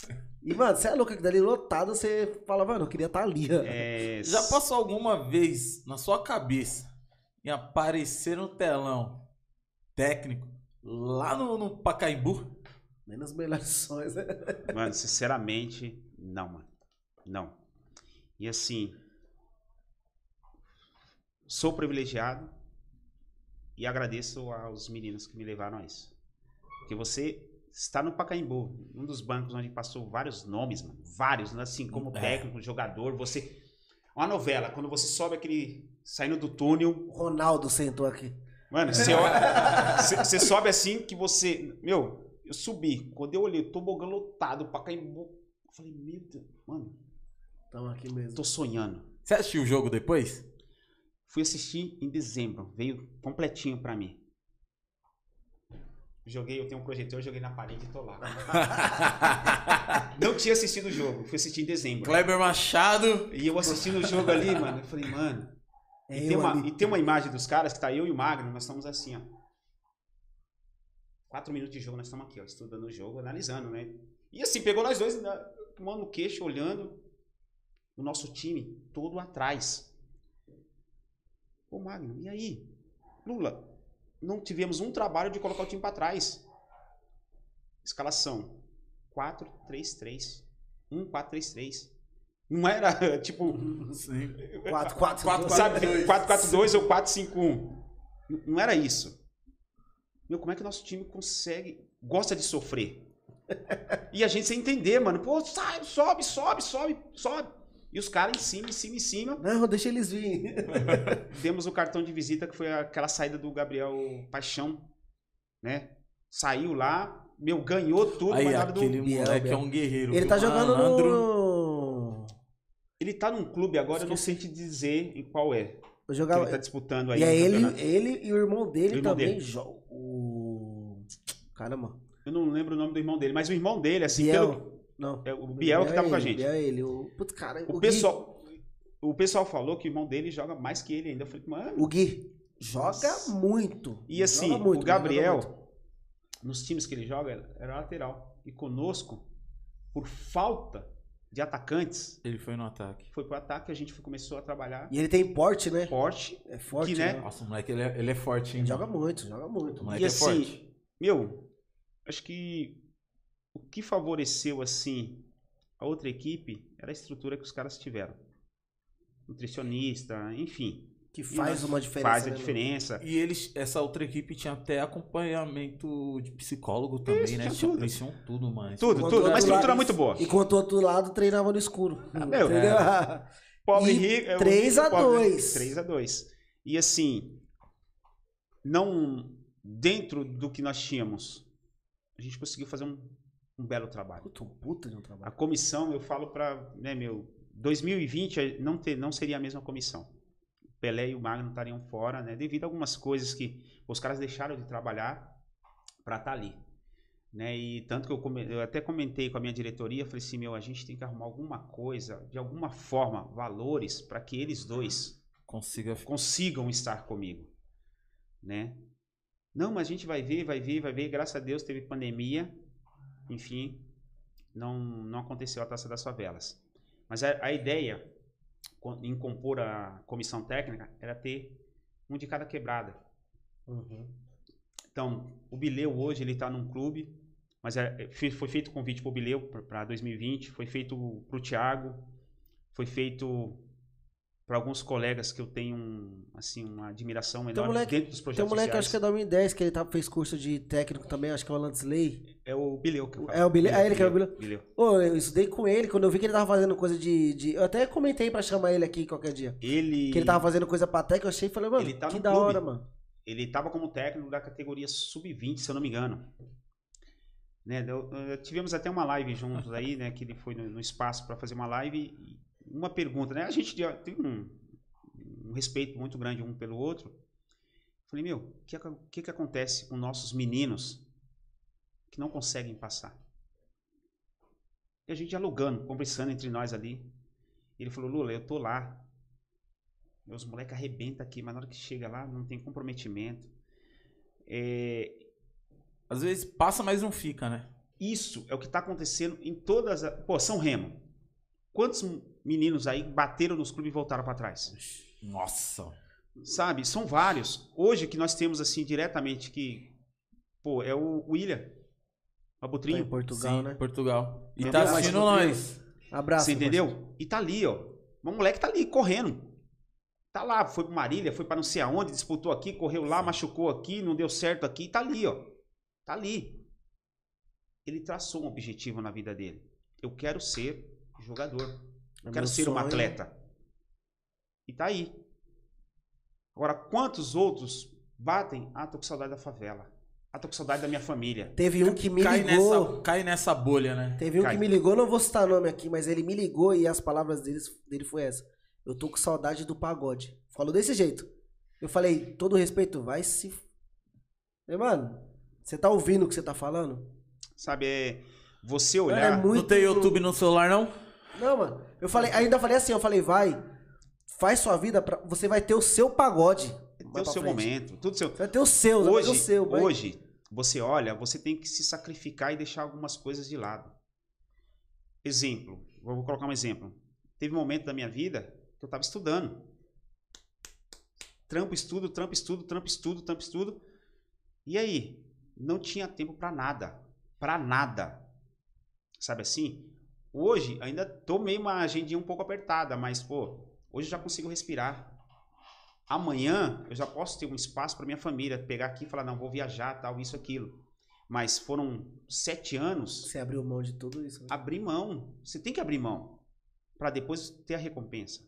E, mano, você é louco, que dali lotado, você fala, mano, eu queria estar ali. ó. É, Já passou alguma vez na sua cabeça em aparecer no telão técnico lá no, no Pacaembu? Menos melhores sonhos, né? Mano, sinceramente, não, mano. Não. E assim, sou privilegiado e agradeço aos meninos que me levaram a isso. Porque você está no Pacaembu, um dos bancos onde passou vários nomes, mano. Vários, né? assim, como É. técnico, jogador, você... Uma novela, quando você sobe aquele... Saindo do túnel, O Ronaldo sentou aqui. Mano, você, olha- você- você sobe assim que você. Meu, eu subi. Quando eu olhei, tobogã lotado pra Caimbu. Eu falei, meu Deus, mano, Tamo aqui mesmo. tô sonhando. Você assistiu o jogo depois? Fui assistir em dezembro. Veio completinho pra mim. Joguei, eu tenho um projetor, eu joguei na parede e tô lá. Não tinha assistido o jogo, fui assistir em dezembro. Kleber Machado. E eu assistindo o jogo ali, mano, eu falei, mano. É E tem, uma, e tem uma imagem dos caras que tá eu e o Magno, nós estamos assim, ó. Quatro minutos de jogo, nós estamos aqui, ó, estudando o jogo, analisando, né? E assim, pegou nós dois, né, mão no queixo, olhando o nosso time todo atrás. Ô Magno, e aí? Lula, não tivemos um trabalho de colocar o time para trás. Escalação: 4-3-3. 1-4-3-3. Não era tipo. Sim. 4, 4, 4, 4, Sabe, 4-2. 4-4-2 ou 4-5-1. N- Não era isso. Meu, como é que nosso time consegue. Gosta de sofrer? E a gente sem entender, mano. Pô, sai, sobe, sobe, sobe, sobe. E os caras em cima, em cima, em cima. Não, deixa eles virem. Demos o cartão de visita, que foi aquela saída do Gabriel Paixão, né? Saiu lá, meu, ganhou tudo, Aí, do... aquele Biel, moleque é um guerreiro. Ele viu? tá jogando Malandro. no. Ele tá num clube agora, eu não sei te dizer em qual é. Eu Que jogava. ele tá disputando aí. E é ele, campeonato. ele e o irmão dele O irmão também jogam. O. Caramba. Eu não lembro o nome do irmão dele, mas o irmão dele, assim, Biel. pelo... Não. É o Biel que tava com a ele, gente. Biel é ele. O... Putz, cara, O Gui- pessoal, o pessoal falou que o irmão dele joga mais que ele ainda. Eu falei, mano. O Gui joga Nossa. muito. E assim, Joga muito, o joga Gabriel, muito. nos times que ele joga, era lateral. E conosco, por falta de atacantes, Ele foi no ataque. foi pro ataque, a gente foi- começou a trabalhar E ele tem porte, né? forte. É forte, Que, né? né? Nossa, o moleque, ele é, ele é forte, hein? Joga mano? muito, joga muito. O moleque E é assim, forte. meu, acho que o que favoreceu, assim, a outra equipe era a estrutura que os caras tiveram. Nutricionista, enfim. Que faz uma diferença. Faz a né, diferença. E eles, essa outra equipe tinha até acompanhamento de psicólogo também, Isso, né? tinha Tinha, tudo. eles tinham tudo, mano. Tudo, Enquanto tudo. Uma estrutura muito boa. Enquanto o outro lado treinava no escuro. Ah, meu, Entendeu? Pobre E rico. é o 3 rico a e pobre, né? 2. 3 a 2 E assim, não. Dentro do que nós tínhamos, a gente conseguiu fazer um, um belo trabalho. Puta, um puta de um A trabalho. comissão, eu falo pra. Né, meu. 2020 não, ter, não seria a mesma comissão. O Pelé e o Magno estariam fora, né? Devido a algumas coisas que os caras deixaram de trabalhar para estar ali. Né? E tanto que eu, come- eu até comentei com a minha diretoria, falei assim, meu, a gente tem que arrumar alguma coisa, de alguma forma, valores, para que eles dois Consiga. consigam estar comigo, né? Não, mas a gente vai ver, vai ver, vai ver. Graças a Deus teve pandemia, enfim, não não aconteceu a taça das favelas. Mas a, a ideia em compor a comissão técnica era ter um de cada quebrada. Uhum. Então, o Bileu hoje ele está num clube, mas é- é- foi feito convite para o Bileu para 2020, foi feito para o Thiago, foi feito para alguns colegas que eu tenho um, assim uma admiração Tem enorme moleque- dentro dos Tem projetos um moleque, sociais. acho que é 2010, que ele tá, fez curso de técnico também, acho que é o Lansley. é o Bileu que eu falo. É o Bileu- é ele que é o Bileu. Bileu. Pô, eu estudei com ele, quando eu vi que ele tava fazendo coisa de. de- eu até comentei pra chamar ele aqui qualquer dia. Ele Que ele tava fazendo coisa pra técnico, eu achei e falei, mano, tá que da clube. hora, mano. ele estava como técnico da categoria sub-20, se eu não me engano. Né, deu- eh, tivemos até uma live juntos aí, né, que ele foi no, no espaço para fazer uma live uma pergunta, né? A gente tem um, um respeito muito grande um pelo outro. Falei, meu, o que, ac- que que acontece com nossos meninos que não conseguem passar? E a gente dialogando, conversando entre nós ali. Ele falou, Lula, eu tô lá, meus moleques arrebentam aqui, mas na hora que chega lá não tem comprometimento. É, Às vezes passa, mas não fica, né? isso é o que está acontecendo em todas as. Pô, São Remo. Quantos meninos aí bateram nos clubes e voltaram para trás? Nossa. Sabe? São vários. Hoje que nós temos assim diretamente que. Pô, é o William. Tá Abutrinho. em Portugal, Sim, né? Portugal. E Entendeu? tá assistindo o nós. Abraço. Você entendeu? E tá ali, ó. O moleque tá ali, correndo. Tá lá, foi pro Marília, foi pra não sei aonde, disputou aqui, correu lá, machucou aqui, não deu certo aqui, tá ali, ó. Tá ali. Ele traçou um objetivo na vida dele. Eu quero ser jogador. É Eu quero meu ser um sonho. atleta. E tá aí. Agora, quantos outros batem? Ah, tô com saudade da favela. Ah, tô com saudade da minha família. Teve um que me Cai ligou. nessa, cai nessa bolha, né? Teve um Cai. que me ligou, não vou citar nome aqui, mas ele me ligou e as palavras dele, dele foi essa. Eu tô com saudade do pagode. Falou desse jeito. Eu falei, todo respeito, vai se. Falei, mano, você tá ouvindo o que você tá falando? Sabe, é você É olhar. muito- Não tem YouTube no celular, não? Não, mano. Eu falei, ainda falei assim, eu falei, vai, faz sua vida, pra, você vai ter o seu pagode. ter mais o seu frente. momento. Tudo seu. Vai ter o seu, você vai ter hoje, o seu. vai. hoje, você olha, você tem que se sacrificar e deixar algumas coisas de lado. Exemplo, vou colocar um exemplo. Teve um momento da minha vida que eu estava estudando. Trampo, estudo, trampo, estudo, trampo, estudo, trampo, estudo. E aí? Não tinha tempo para nada. Para nada. Sabe assim? Hoje, ainda tô meio uma agendinha um pouco apertada, mas, pô, hoje eu já consigo respirar. Amanhã eu já posso ter um espaço para minha família, pegar aqui e falar, não, vou viajar, tal, isso, aquilo. Mas foram sete anos, Você abriu mão de tudo isso. né? abrir mão. Você tem que abrir mão para depois ter a recompensa.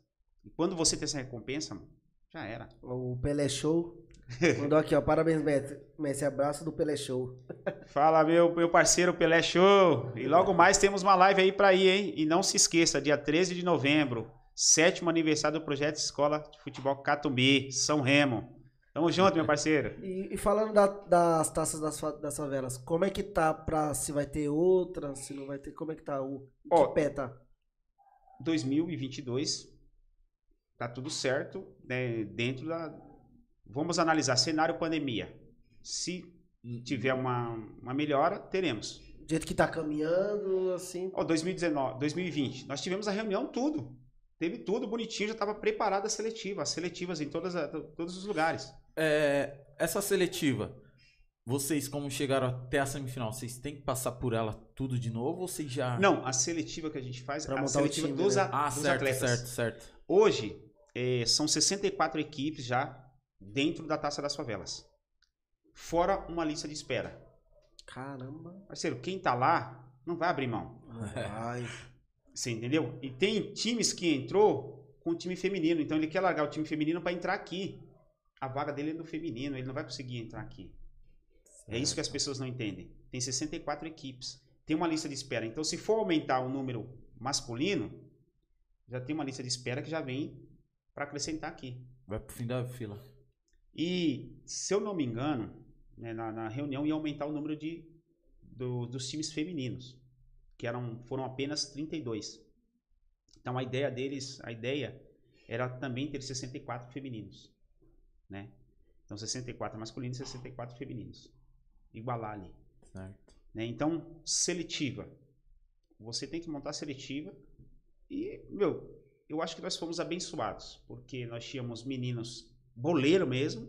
E quando você ter essa recompensa, já era. O Pelé Show. Mandou aqui, ó. Parabéns, Messi. Messi, abraço do Pelé Show. Fala, meu, meu parceiro Pelé Show. E logo mais temos uma live aí para ir, hein? E não se esqueça, dia 13 de novembro, sétimo aniversário do Projeto Escola de Futebol Catumbi, São Remo. Tamo junto, meu parceiro. E, e falando da- das taças das, das favelas, como é que tá pra se vai ter outra, se não vai ter, como é que tá o Ó, que pé tá? 2022 tá tudo certo, né, dentro da vamos analisar cenário pandemia. Se tiver uma, uma melhora, teremos. Do jeito que tá caminhando, assim. Ó, 2019, 2020, nós tivemos a reunião tudo. Teve tudo bonitinho, já estava preparada a seletiva, as seletivas em todas, a- todos os lugares. É, essa seletiva, vocês como chegaram até a semifinal, vocês têm que passar por ela tudo de novo ou vocês já... Não, a seletiva que a gente faz, Pra a montar o seletiva time, dos, né? a- Ah, dos certo, atletas. certo, certo. Hoje, eh, são 64 equipes já dentro da Taça das Favelas. Fora uma lista de espera. Caramba. Parceiro, quem tá lá não vai abrir mão. Vai. Você entendeu? E tem times que entrou com o time feminino. Então ele quer largar o time feminino para entrar aqui. A vaga dele é no feminino, ele não vai conseguir entrar aqui. É isso que as pessoas não entendem. Tem 64 equipes. Tem uma lista de espera. Então, se for aumentar o número masculino, já tem uma lista de espera que já vem para acrescentar aqui. Vai pro fim da fila. E, se eu não me engano, né, na, na reunião ia aumentar o número de, do- dos times femininos, que eram, foram apenas 32. Então, a ideia deles, a ideia era também ter 64 femininos, né? Então, 64 masculinos e 64 femininos. Igualar ali. Certo. né? Então, seletiva. Você tem que montar seletiva. E, meu, eu acho que nós fomos abençoados, porque nós tínhamos meninos boleiro mesmo.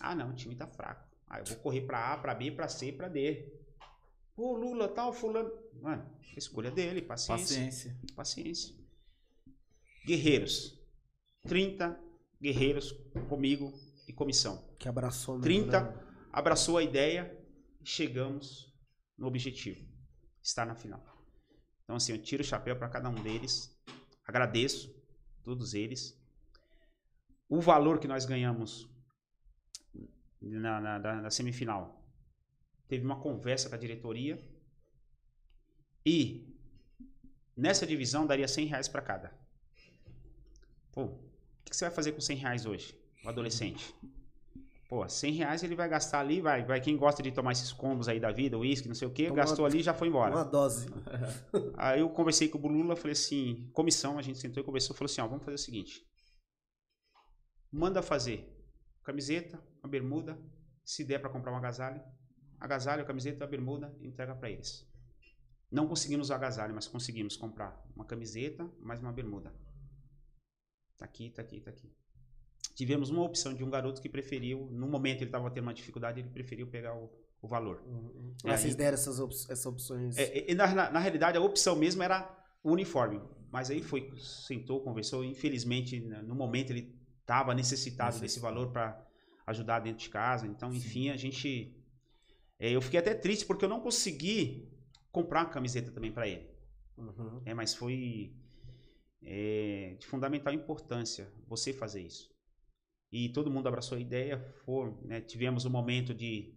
Ah, não, o time tá fraco. Ah, eu vou correr pra A, pra B, pra C, pra D. Pô, Lula, tal, fulano. Mano, escolha dele, paciência. Paciência. Paciência. Guerreiros. 30 guerreiros comigo e comissão Que abraçou mesmo, 30. né? abraçou a ideia e chegamos no objetivo, estar na final. Então, assim, eu tiro o chapéu para cada um deles, agradeço todos eles. O valor que nós ganhamos na, na- na- na semifinal, teve uma conversa com a diretoria e nessa divisão daria 100 reais para cada. Pô, o que que você vai fazer com 100 reais hoje, o adolescente? Pô, 100 reais ele vai gastar ali, vai, vai quem gosta de tomar esses combos aí da vida, uísque, não sei o que, Toma gastou ali e já foi embora. Uma dose. Aí eu conversei com o Lula, falei assim, comissão, a gente sentou e conversou, falou assim, ó, vamos fazer o seguinte. Manda fazer camiseta, uma bermuda, se der para comprar um agasalho, agasalho, a camiseta, a bermuda, entrega para eles. Não conseguimos o agasalho, mas conseguimos comprar uma camiseta mais uma bermuda. Tá aqui, tá aqui, tá aqui. Tivemos uma opção de um garoto que preferiu, no momento ele estava tendo uma dificuldade, ele preferiu pegar o, o valor. Mas aí- vocês deram essas, op- essas opções. É, é, na, na- na realidade, a opção mesmo era o uniforme. Mas aí foi, sentou, conversou. Infelizmente, na- no momento, ele estava necessitado desse valor para ajudar dentro de casa. Então, enfim, a gente. é, eu fiquei até triste porque eu não consegui comprar uma camiseta também para ele. Uhum. É, mas foi é, de fundamental importância você fazer isso. E todo mundo abraçou a ideia. For, né, tivemos um momento de,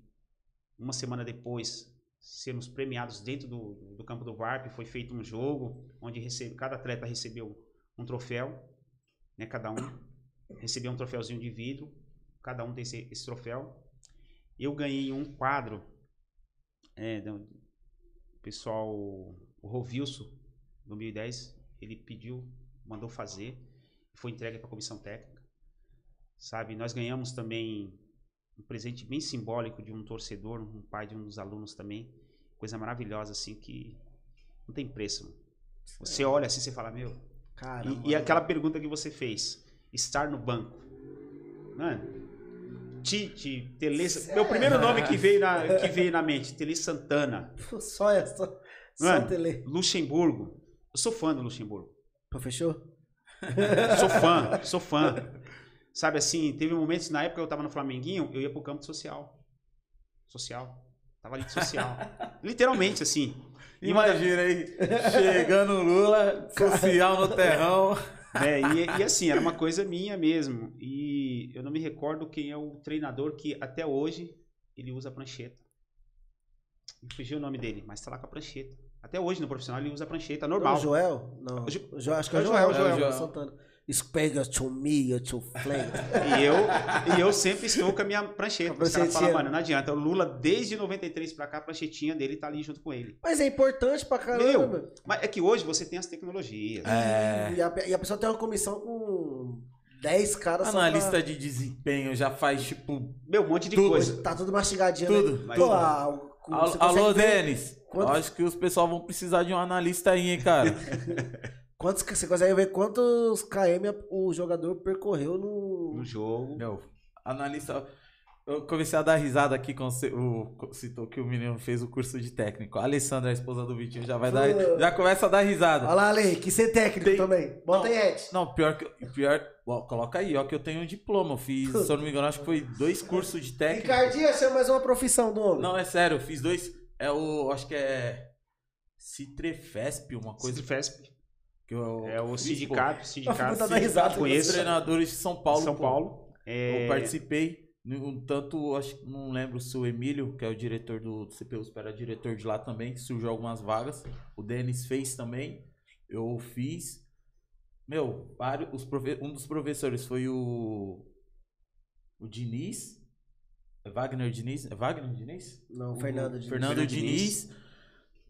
uma semana depois, sermos premiados dentro do, do campo do VARP. Foi feito um jogo onde recebe, cada atleta recebeu um troféu, né, cada um recebeu um troféuzinho de vidro. Cada um tem esse, esse troféu. Eu ganhei um quadro é, do pessoal, o Rovilso, 2010, ele pediu, mandou fazer, foi entregue para a comissão técnica. Sabe, nós ganhamos também um presente bem simbólico de um torcedor, um pai de um dos alunos também. Coisa maravilhosa, assim, que não tem preço. mano. Você olha assim, você fala, meu. Caramba. E, e aquela pergunta que você fez, estar no banco. Mano, Tite, Tele. Meu primeiro nome que veio na, que veio na mente, Tele Santana. Só essa. Só, só Mano. tele. Luxemburgo. Eu sou fã do Luxemburgo. Fechou? Sou fã, sou fã. Sabe assim, teve momentos na época que eu tava no Flamenguinho, eu ia pro campo social. Social. Tava ali de social. Literalmente, assim. Imagina aí, chegando o Lula, social no terrão. É, e, e assim, era uma coisa minha mesmo. E eu não me recordo quem é o treinador que até hoje ele usa a prancheta. Me fugiu o nome dele, mas tá lá com a prancheta. Até hoje no profissional ele usa a prancheta, Não, normal. o Joel? Não. O Jo- O acho que é o É o Joel. Joel, Joel, Joel. Santana. Espega to me, to flame. E eu, e eu sempre estou com a minha prancheta. A Os caras falam, mano, não adianta. O Lula, desde 93 pra cá, a pranchetinha dele tá ali junto com ele. Mas é importante pra caramba. Meu. Mas é que hoje você tem as tecnologias. É. E, a, e a pessoa tem uma comissão com 10 caras só pra- Analista de desempenho já faz tipo Meu, um monte de Tudo. coisa. Tá tudo mastigadinho, Tudo, né? Pô, a- o Alô, Denis. quantos- Acho que os pessoal vão precisar de um analista aí, hein, cara. Quantos, você consegue ver quantos KM o jogador percorreu no. No jogo. Meu, analista. Eu comecei a dar risada aqui quando você o, citou que o menino fez o curso de técnico. A Alessandra, a esposa do Vitinho, já vai dar. Já começa a dar risada. Olha lá, Ale, que ser técnico Tem- também. Bota Não. aí, Ed. Não, pior que. Pior, ó, coloca aí, ó, que eu tenho um diploma. Eu fiz, se eu não me engano, acho que foi dois cursos de técnico. Ricardinho, essa é mais uma profissão do homem. Não, é sério, eu fiz dois. É o. Acho que é. Citrefesp, uma coisa. Citrifesp. Que eu, É o sindicato, sindicato. dando risada. Os Conheço. treinadores de São Paulo. São. Paulo. É, Eu participei. Um tanto, acho que não lembro se o Emílio, que é o diretor do, do CPU, era diretor de lá também, surgiu algumas vagas. O Denis fez também. Eu fiz. Meu, vários, os profe- um dos professores foi o. O Diniz. É Wagner Diniz? É Wagner Diniz? Não, O Fernando Diniz. Fernando Fernando Diniz.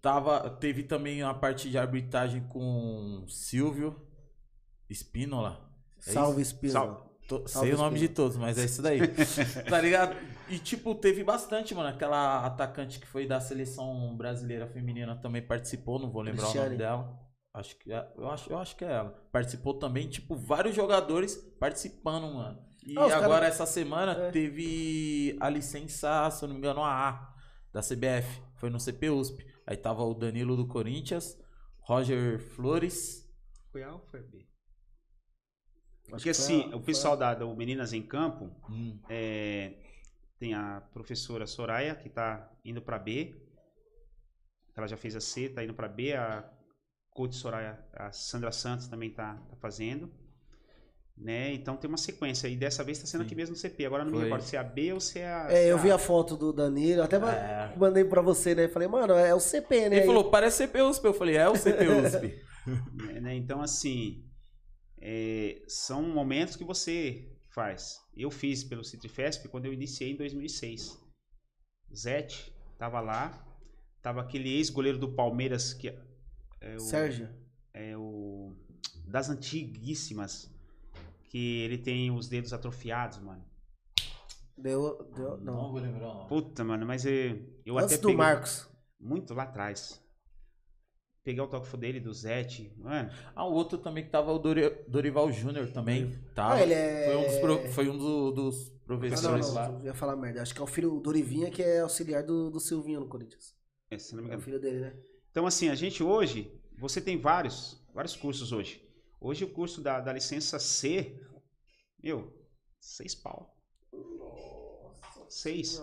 Tava, teve também a parte de arbitragem com Silvio Espínola. É Salve, isso? Salve. Tô- sei o nome de todos, mas é isso daí. tá ligado? E tipo, teve bastante, mano. Aquela atacante que foi da seleção brasileira feminina também participou, não vou lembrar o Cristiane. nome dela. Acho que é, eu acho, eu acho que é ela. Participou também, tipo, vários jogadores participando, mano. E Ah, agora cara- essa semana É. teve a licença, se eu não me engano, a A da CBF. Foi no CP USP. Aí tava o Danilo do Corinthians, Roger Flores. Foi A ou foi B? Acho Porque assim, a- o pessoal da, do Meninas em Campo Hum, é, tem a professora Soraya, que tá indo pra B. Ela já fez a C, tá indo pra B. A coach Soraya, a Sandra Santos também tá, tá fazendo. Né? Então tem uma sequência. E dessa vez tá sendo aqui Sim. mesmo no CP. Agora não me Foi. recordo se é a B ou se é a. É, eu é vi a foto do Danilo, até É. mandei pra você, né? Falei, mano, é o CP, né? Ele falou, parece CP USP. Eu falei, é o CP USP. né, né? Então, assim, é, são momentos que você faz. Eu fiz pelo Citrifesp quando eu iniciei em 2006. Zete tava lá, tava aquele ex-goleiro do Palmeiras que é o, Sérgio. é o das antiguíssimas que ele tem os dedos atrofiados, mano. Deu, deu, não. não. vou lembrar o nome. Puta, mano, mas eu, eu Antes até do peguei Marcos. muito lá atrás. Peguei o autógrafo dele do Zete, mano. Ah, o outro também que tava o Dori- Dorival Júnior também. Tava. Ah, ele é- Foi um dos, pro- foi um do- dos Ah, não, professores lá. não, eu ia falar merda. Acho que é o filho do Dorivinha, que é auxiliar do, do Silvinho no Corinthians. É, se não me É o engano. filho dele, né? Então, assim, a gente hoje, você tem vários, vários cursos hoje. Hoje o curso da, da licença C, meu, seis pau. Seis.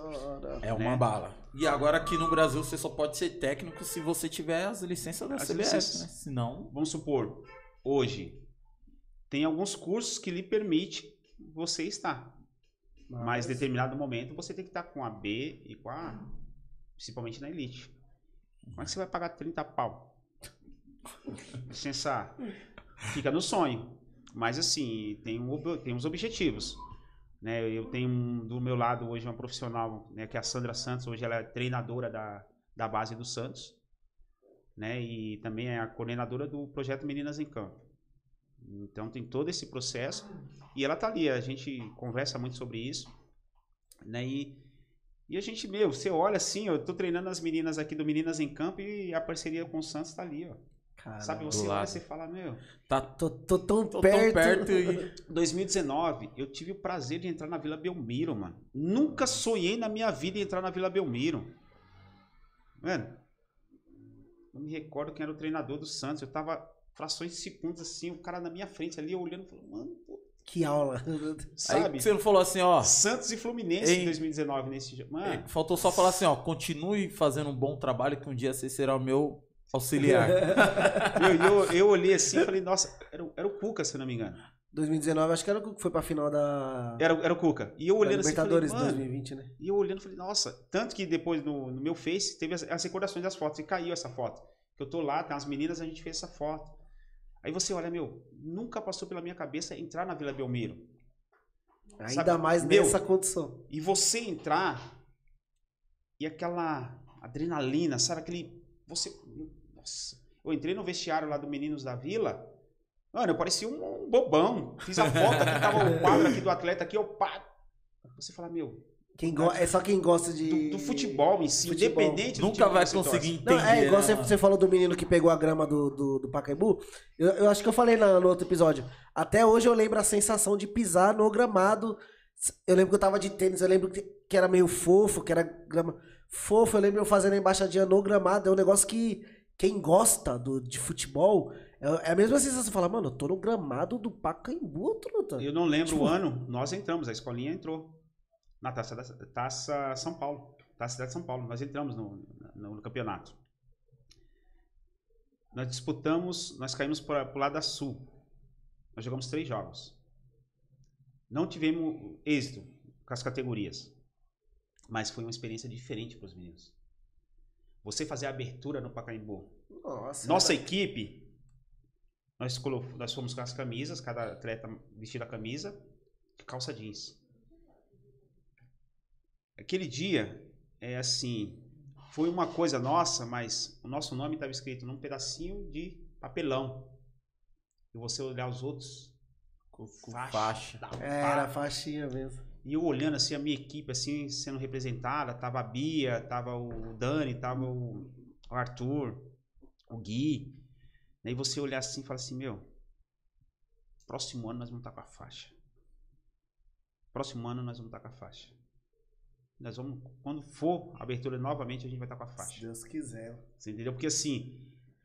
É uma né? bala. E agora aqui no Brasil você só pode ser técnico se você tiver as licenças da As CBF, licenças. né? Senão. Vamos supor, hoje, tem alguns cursos que lhe permite você estar. Mas em determinado momento você tem que estar com a B e com a A, principalmente na Elite. Como é que você vai pagar 30 pau? Licença A. Fica no sonho. Mas assim, tem, um, tem uns objetivos. Né? Eu tenho um- do meu lado hoje uma profissional, né, que é a Sandra Santos, hoje ela é treinadora da, da base do Santos. Né? E também é a coordenadora do projeto Meninas em Campo. Então tem todo esse processo. E ela tá ali, a gente conversa muito sobre isso. Né? E, e a gente, meu, você olha assim, eu tô treinando as meninas aqui do Meninas em Campo e a parceria com o Santos tá ali, ó. Cara, Sabe, você olha e você fala, meu, Tá Tô, tô tão tô perto. tão perto e. 2019, eu tive o prazer de entrar na Vila Belmiro, mano. Nunca sonhei na minha vida em entrar na Vila Belmiro. Mano, não me recordo quem era o treinador do Santos. Eu tava frações de segundos assim, o cara na minha frente ali, olhando, falando, mano, pô, Que aula. sabe? Aí você não falou assim, ó. Santos e Fluminense em 2019 nesse jogo. Mano, Faltou só falar assim, ó. Continue fazendo um bom trabalho que um dia você será o meu auxiliar. eu, eu, eu olhei assim e falei, nossa, era, o- era o Cuca, se eu não me engano. 2019, acho que era o que foi pra final da, Era, era o Cuca. E eu olhando assim, Libertadores mano, 2020, né? E eu olhando, falei, nossa, tanto que depois no, no meu Face teve as, as recordações das fotos e caiu essa foto. Que eu tô lá, tem umas meninas, a gente fez essa foto. Aí você olha, meu, nunca passou pela minha cabeça entrar na Vila Belmiro. Ainda Sabe, mais meu, nessa condição. E você entrar e aquela adrenalina, sabe? Aquele. Você. Nossa. Eu entrei no vestiário lá do Meninos da Vila. Mano, eu parecia um, bobão. Fiz a foto aqui, tava o quadro aqui do atleta aqui, eu pá. Você fala, meu, Quem go... É só quem gosta de. Do, do futebol em si, Futebol. independente do Nunca que vai conseguir torce. Não, é entender, igual né, você, você falou do menino que pegou a grama do, do, do Pacaembu. Eu, eu acho que eu falei na- no outro episódio. Até hoje eu lembro a sensação de pisar no gramado. Eu lembro que eu tava de tênis, eu lembro que, que era meio fofo, que era grama fofo. Eu lembro eu fazendo a embaixadinha no gramado. É um negócio que quem gosta do, de futebol é, é a mesma sensação. Fala, mano, eu tô no gramado do Pacaembu, truta. Eu não lembro Tipo- o ano, nós entramos, a escolinha entrou na Taça, da, taça São Paulo, Taça Cidade de São Paulo. Nós entramos no, no- no campeonato. Nós disputamos, nós caímos para o lado da Sul. Nós jogamos três jogos. Não tivemos êxito com as categorias, mas foi uma experiência diferente para os meninos. Você fazer a abertura no Pacaembu, Nossa. nossa equipe, nós, nós fomos com as camisas, cada atleta vestiu a camisa calça jeans. Aquele dia, é assim, foi uma coisa nossa, mas o nosso nome estava escrito num pedacinho de papelão. E você olhar os outros com faixa. faixa. da É, Era faixinha mesmo. E eu olhando assim a minha equipe assim sendo representada, tava a Bia, tava o Dani, tava o Arthur, o Gui. Aí você olhar assim e falar assim, meu, próximo ano nós vamos estar com a faixa. Próximo ano nós vamos estar com a faixa. Nós vamos, quando for a abertura novamente, a gente vai estar com a Se faixa. Deus quiser. Você entendeu? Porque assim,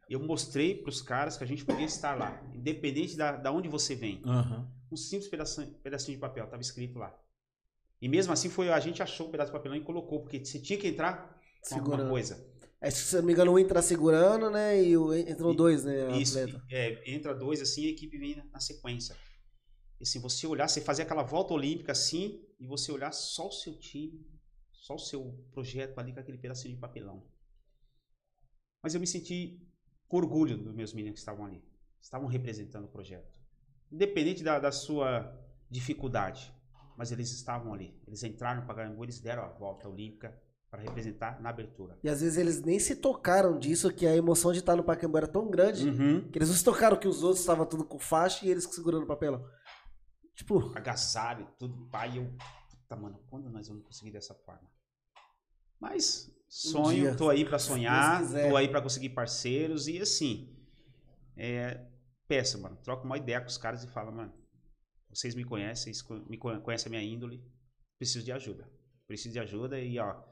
eu mostrei pros caras que a gente podia estar lá, independente da, da onde você vem Aham. um simples pedacinho, pedacinho de papel, tava escrito lá. E mesmo assim foi a gente achou um pedaço de papelão e colocou, porque você tinha que entrar com alguma Segurando. coisa. É, se eu não me engano, um entra segurando, né? E o, entram E- dois, né? Isso, atleta. é, entra dois assim, a equipe vem na, na sequência. E assim, você olhar, você fazer aquela volta olímpica assim, e você olhar só o seu time, só o seu projeto ali com aquele pedacinho de papelão. Mas eu me senti com orgulho dos meus meninos que estavam ali. Estavam representando o projeto. Independente da, da sua dificuldade. Mas eles estavam ali. Eles entraram no Pacaembu, eles deram a volta olímpica para representar na abertura. E às vezes eles nem se tocaram disso, que a emoção de estar no Pacaembu era tão grande, Uhum. que eles não se tocaram que os outros estavam tudo com faixa e eles segurando o papelão. Tipo, agasalho, tudo, pai, eu, puta, mano, quando nós vamos conseguir dessa forma? Mas sonho, dia, tô aí pra se sonhar, tô aí pra conseguir parceiros e assim, é, peça, mano, troca uma ideia com os caras e fala, mano, vocês me conhecem, me conhe- conhecem a minha índole, preciso de ajuda, preciso de ajuda e ó,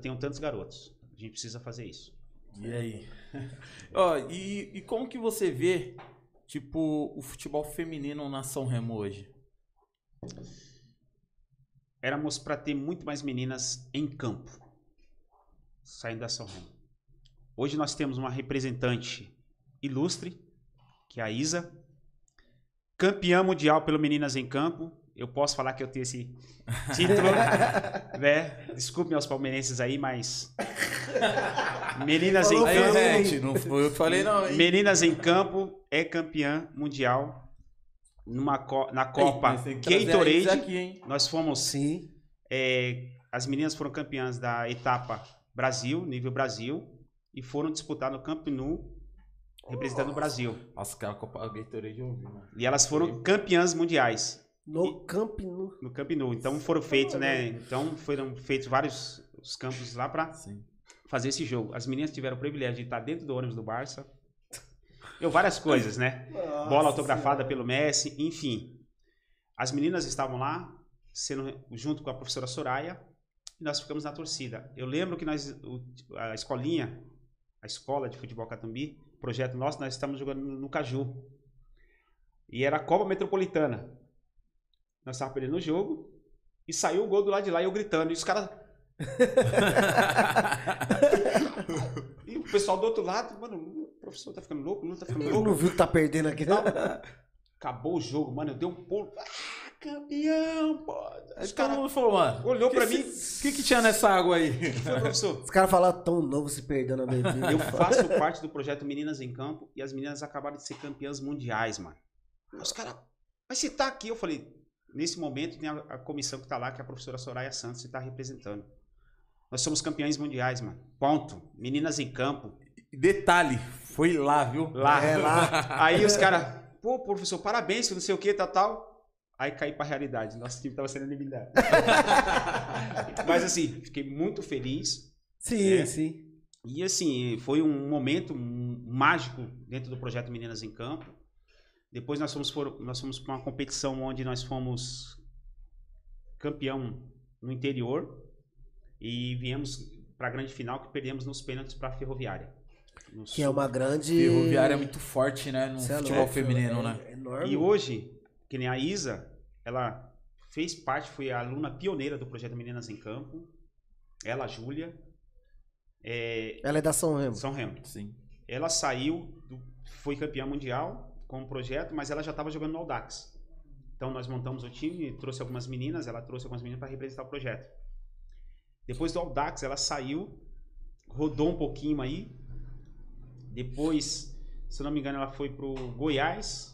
tenho tantos garotos, a gente precisa fazer isso. E aí? Ó, e, e como que você vê, tipo, o futebol feminino na São Remo hoje? éramos para ter muito mais meninas em campo, saindo da São Remo. Hoje nós temos uma representante ilustre, que é a Isa, campeã mundial pelo Meninas em Campo. Eu posso falar que eu tenho esse título, né? Desculpem aos palmeirenses aí, mas Meninas em Falou Aí, Campo. gente, não foi eu que falei não, hein? Meninas em Campo é campeã mundial numa co- na Copa Isa Gatorade. aqui? Nós fomos sim. é, as meninas foram campeãs da etapa Brasil, nível Brasil, e foram disputar no Camp Nou, representando o Brasil. Nossa, cara, Copa Gatorade eu ouvi, mano. E elas foram campeãs mundiais No Camp Nou. no Camp Nou. Então foram feitos, né? Então foram feitos vários os campos lá para Sim. fazer esse jogo. As meninas tiveram o privilégio de estar dentro do ônibus do Barça. Eu várias coisas, né? bola autografada pelo Messi, enfim. As meninas estavam lá, sendo junto com a professora Soraya, e nós ficamos na torcida. Eu lembro que nós, a escolinha, a escola de futebol Catumbi, projeto nosso, nós estamos jogando no, Caju. E era a Copa Metropolitana. Nós estávamos perdendo o jogo, e saiu o gol do lado de lá, e eu gritando, e os caras... e o pessoal do outro lado, mano, o professor tá ficando louco, o Lula tá ficando Eu louco. não viu que tá perdendo aqui, não? Acabou o jogo, mano. Eu dei um pulo. Ah, campeão, pô. Aí Os todo caras mundo falou, mano. olhou que pra mim. O que, que tinha nessa água aí? Foi, professor. Os caras falaram tão novo se perdendo a bebida. Eu faço parte do projeto Meninas em Campo e as meninas acabaram de ser campeãs mundiais, mano. Os caras. Mas se tá aqui, eu falei. Nesse momento tem a, a comissão que tá lá, que é a professora Soraya Santos, que tá representando. Nós somos campeões mundiais, mano. Ponto. Meninas em campo. Detalhe, foi lá, viu? Lá. É, lá. Aí os caras, pô, professor, parabéns, que não sei o que, tal, tal. Aí caí pra realidade. Nosso time tava sendo eliminado. Mas assim, fiquei muito feliz. Sim, É. sim. E assim, foi um momento mágico dentro do projeto Meninas em Campo. Depois nós fomos for, nós fomos para uma competição onde nós fomos campeão no interior e viemos para a grande final que perdemos nos pênaltis para a Ferroviária. Que é sul. uma grande. Ferroviária é muito forte, né? No Cê é futebol louco, feminino, é- né? é enorme. E hoje, que nem a Isa, ela fez parte, foi a aluna pioneira do projeto Meninas em Campo. Ela, a Júlia, é, Ela é da São Remo. São Remo. Sim. Ela saiu, do- foi campeã mundial com o projeto, mas ela já estava jogando no Audax. Então nós montamos o time, trouxe algumas meninas, ela trouxe algumas meninas para representar o projeto. Depois do Audax, ela saiu, rodou um pouquinho aí. Depois, se eu não me engano, ela foi pro Goiás,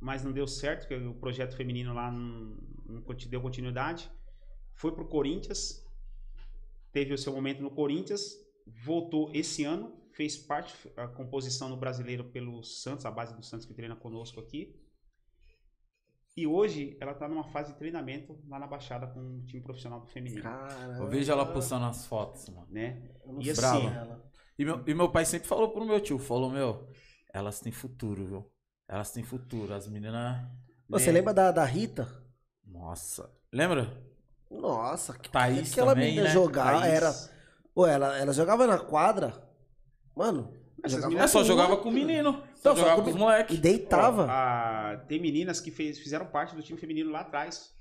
mas não deu certo, porque o projeto feminino lá não, não deu continuidade. Foi pro Corinthians, teve o seu momento no Corinthians, voltou esse ano, fez parte a composição no brasileiro pelo Santos, a base do Santos que treina conosco aqui. E hoje ela está numa fase de treinamento lá na Baixada com o time profissional do feminino, Caramba. Eu vejo ela postando as fotos, mano. né? Eu não E sei assim, ela. E meu, e meu pai sempre falou pro meu tio, falou, meu, elas têm futuro, viu? Elas têm futuro. As meninas. Você lembra da, da Rita? Nossa. Lembra? Nossa, que Thaís aquela também, menina né? jogar Thaís. era. Pô, ela, ela jogava na quadra. Mano, Essas jogava meninas É, só muito. jogava com o menino. Só Então, só jogava com com os moleques. E deitava. A- tem meninas que fez- fizeram parte do time feminino lá atrás.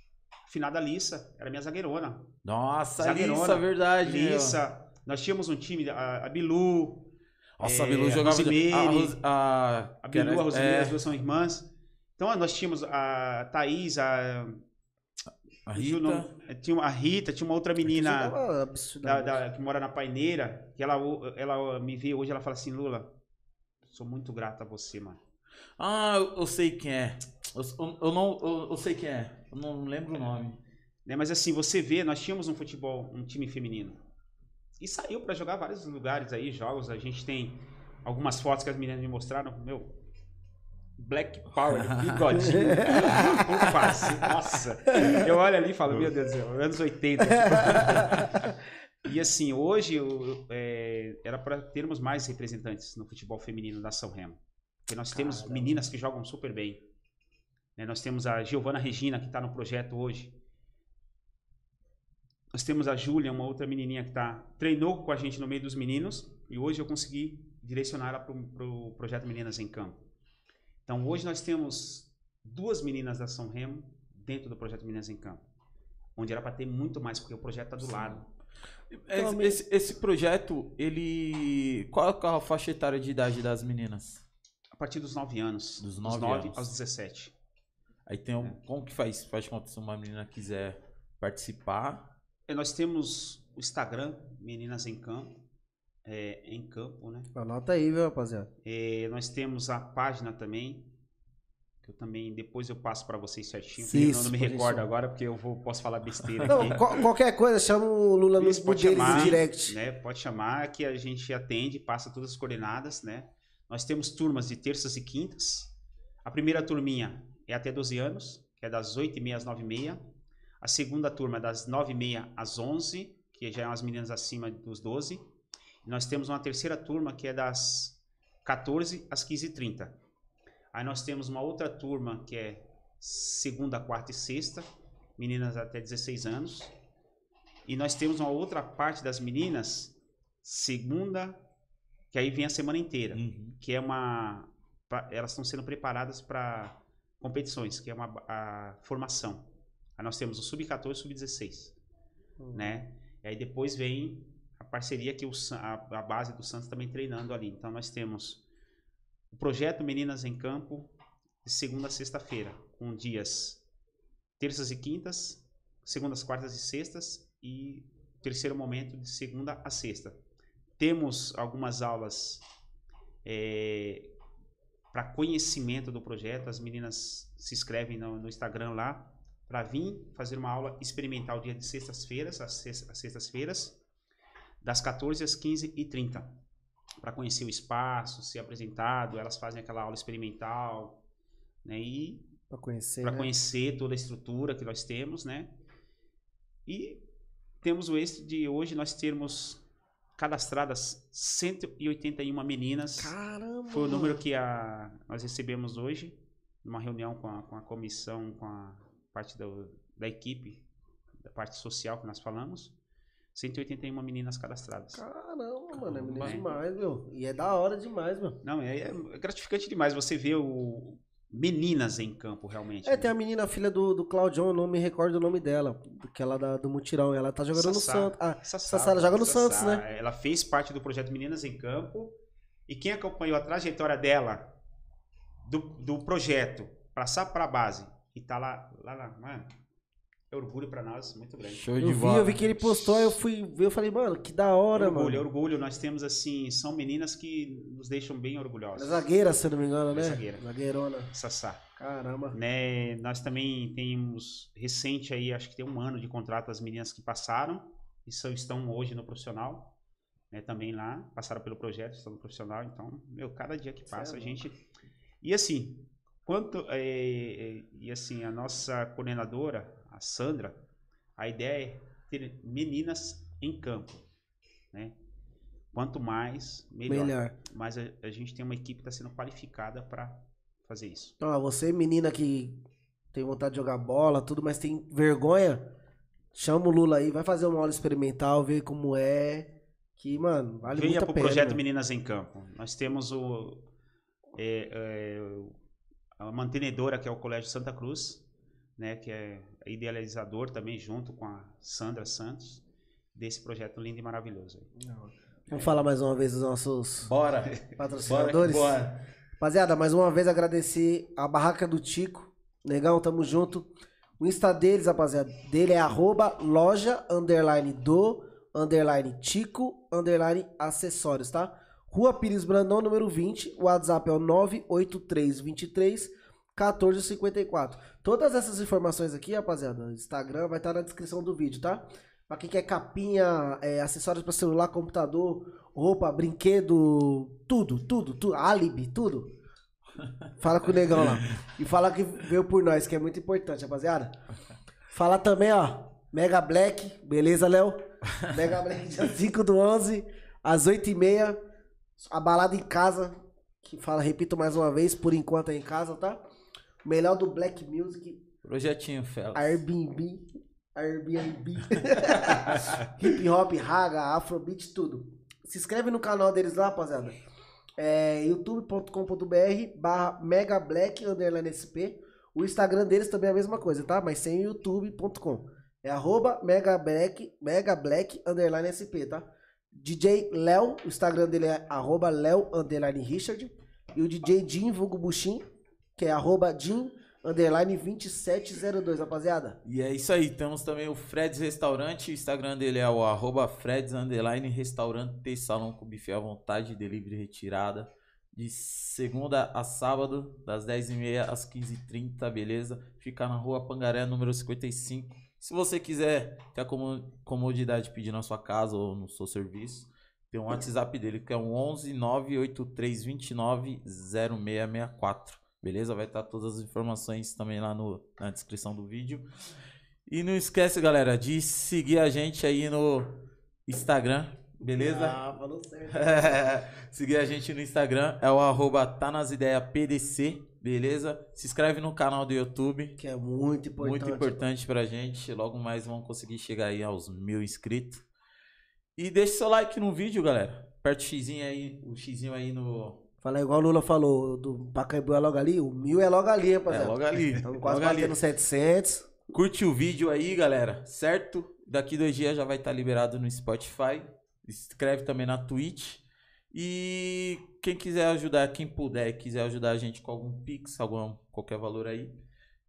Finada Lissa, era minha zagueirona. Nossa, Zagueirona. Lissa, verdade. Lissa. Nós tínhamos um time, a, a Bilu, Nossa, a É, Bilu jogava. Rosimeire. a, Ros- a, a que era- Bilu, a Rosimeire, é, as duas são irmãs. Então ó, nós tínhamos a Thaís, a, a Tinha Rita. nome- tinha uma- a Rita, tinha uma outra menina Jogava da- da- que mora na Paineira, que ela, ela me vê hoje, ela fala assim, Lula, sou muito grata a você, mano. Ah, eu, eu sei quem é. Eu, eu- eu não, eu, eu sei quem é. Eu não lembro o nome. Né, Mas assim, você vê, nós tínhamos um futebol, um time feminino. E saiu pra jogar vários lugares aí, jogos. A gente tem algumas fotos que as meninas me mostraram. Meu, Black Power, bigodinho, face. Nossa, eu olho ali e falo, meu Deus do céu, anos 80. e assim, hoje eu- é, era para termos mais representantes no futebol feminino da São Remo. Porque nós temos Caramba. meninas que jogam super bem. Né, Nós temos a Giovana Regina, que está no projeto hoje. Nós temos a Júlia, uma outra menininha que tá, treinou com a gente no meio dos meninos. E hoje eu consegui direcionar ela para o pro projeto Meninas em Campo. Então hoje nós temos duas meninas da São Remo dentro do projeto Meninas em Campo. Onde era para ter muito mais, porque o projeto está do lado. Esse, esse- esse projeto, ele. Qual é a faixa etária de idade das meninas? A partir dos 9 anos. Dos dos nove 9 anos. aos 17. Aí tem um. Como que faz? Faz conta se uma menina quiser participar. E nós temos o Instagram, Meninas em Campo. É, em campo, né? Anota aí, viu, rapaziada? É, nós temos a página também, que eu também depois eu passo para vocês certinho. Sim, eu isso, não me recordo isso. agora porque eu vou, posso falar besteira Não, aqui. qual- qualquer coisa, chama o Lula no, pode chamar, direct. né? Pode chamar que a gente atende, passa todas as coordenadas, né? Nós temos turmas de terças e quintas. A primeira turminha é até 12 anos, que é das 8h30 às 9h30. A segunda turma é das 9h30 às 11 que já é umas meninas acima dos 12. E nós temos uma terceira turma que é das 14 às 15h30. Aí nós temos uma outra turma que é segunda, quarta e sexta, meninas até 16 anos. E nós temos uma outra parte das meninas, segunda, que aí vem a semana inteira, Uhum. que é uma. pra- elas estão sendo preparadas para competições, que é uma a formação. Aí nós temos o sub-14 e o sub-16, né? E aí depois vem a parceria que o, a, a base do Santos também treinando ali. Então nós temos o projeto Meninas em Campo de segunda a sexta-feira, com dias terças e quintas, segundas, quartas e sextas e terceiro momento de segunda a sexta. Temos algumas aulas para conhecimento do projeto. As meninas se inscrevem no, no Instagram lá para vir fazer uma aula experimental dia de sextas-feiras, às sex- às sextas-feiras, das 14 às 15 e 30 para conhecer o espaço, ser apresentado. Elas fazem aquela aula experimental, né? E Pra conhecer. para né? conhecer toda a estrutura que nós temos, né? E temos o êxito de hoje nós termos cadastradas 181 meninas. Caramba! Foi o número que a, nós recebemos hoje, numa reunião com a, com a comissão, com a parte do- da equipe, da parte social que nós falamos. 181 meninas cadastradas. Caramba, mano, é menino Caramba. demais, meu. E é da hora demais, meu. Não, é, é gratificante demais você ver o meninas em campo, realmente. É, né? tem a menina, filha do, do Claudião, eu não me recordo o nome dela, que ela da, do Mutirão. Ela tá jogando no Sassá. Santos. Ah, Sassá, Sassá, ela joga no Sassá. Santos, né? Ela fez parte do projeto Meninas em Campo. E quem acompanhou a trajetória dela, do, do projeto, passar para a base, e tá lá, lá, lá, mano, é orgulho para nós, muito grande. Show eu de vi, bola. eu vi que ele postou, aí eu fui ver, eu falei, mano, que da hora, orgulho, é mano. orgulho. Nós temos, assim, são meninas que nos deixam bem Ela é orgulhosos. zagueira, se eu não me engano, né? É zagueira. Zagueirona. Sassá. Caramba. Né, nós também temos recente aí, acho que tem um ano de contrato as meninas que passaram e são, estão hoje no profissional, né, também lá, passaram pelo projeto, estão no profissional, então, meu, cada dia que passa é a gente... E assim, quanto... é, é, e assim, a nossa coordenadora, a Sandra, a ideia é ter meninas em campo, né? Quanto mais, melhor. Melhor. Mas a, a gente tem uma equipe que está sendo qualificada para fazer isso. Então, ó, você, menina que tem vontade de jogar bola, tudo, mas tem vergonha, chama o Lula aí, vai fazer uma aula experimental, ver como é. Que, mano, vale Venha muito a para o pena. projeto. Meninas em Campo. Nós temos o é, é, a mantenedora que é o Colégio Santa Cruz, né, que é idealizador também junto com a Sandra Santos desse projeto lindo e maravilhoso. Vamos falar mais uma vez dos nossos Bora. Bora patrocinadores. bora. Rapaziada, mais uma vez agradecer a Barraca do Tico. Negão, tamo junto. O Insta deles, rapaziada, dele é arroba loja, underline do, underline Tico, underline acessórios, tá? Rua Pires Brandão, número 20. O WhatsApp é o 98323 1454. Todas essas informações aqui, rapaziada, Instagram vai estar na descrição do vídeo, tá? Pra quem quer capinha, é, acessórios pra celular, computador, roupa, brinquedo, tudo, tudo, tudo, álibi, tudo. Fala com o negão lá. E fala que veio por nós, que é muito importante, rapaziada. Fala também, ó, Mega Black, beleza, Léo? Mega Black, dia 5 do 11, às 8h30. A balada em casa, que fala, repito mais uma vez, por enquanto é em casa, tá? O melhor do Black Music, Projetinho, Fela. Airbnb, Airbnb, hip hop, raga, afrobeat, tudo. Se inscreve no canal deles lá, rapaziada. É youtube.com.br barra megablack underline sp. O Instagram deles também é a mesma coisa, tá? Mas sem youtube.com. É arroba megablack, megablack underline sp, tá? DJ Léo, o Instagram dele é arroba Léo Richard. E o DJ Jim Vulgo Buxim, que é arroba Jim underline 2702, rapaziada. E é isso aí, temos também o Freds Restaurante, o Instagram dele é o arroba Freds Underline Restaurante, salão com buffet à vontade, delivery retirada, de segunda a sábado, das 10h30 às 15h30, beleza? Fica na rua Pangaré, número 55. Se você quiser ter a como- comodidade de pedir na sua casa ou no seu serviço, tem um WhatsApp dele que é um 11 983 29 0664. Beleza? Vai estar todas as informações também lá no, na descrição do vídeo. E não esquece, galera, de seguir a gente aí no Instagram, beleza? Ah, falou certo. seguir a gente no Instagram, é o arroba tá nas ideias PDC, beleza? Se inscreve no canal do YouTube, Que é muito importante. muito importante pra gente. Logo mais vamos conseguir chegar aí aos mil inscritos. E deixa seu like no vídeo, galera. Aperta o xizinho aí, o xizinho aí no... Fala igual o Lula falou, do Pacaembu é logo ali, o mil é logo ali, É, rapaziada. logo ali. Estamos quase logo ali. batendo 700. Curte o vídeo aí, galera, certo? Daqui dois dias já vai estar liberado no Spotify. Escreve também na Twitch. E quem quiser ajudar, quem puder, quiser ajudar a gente com algum Pix, algum, qualquer valor aí,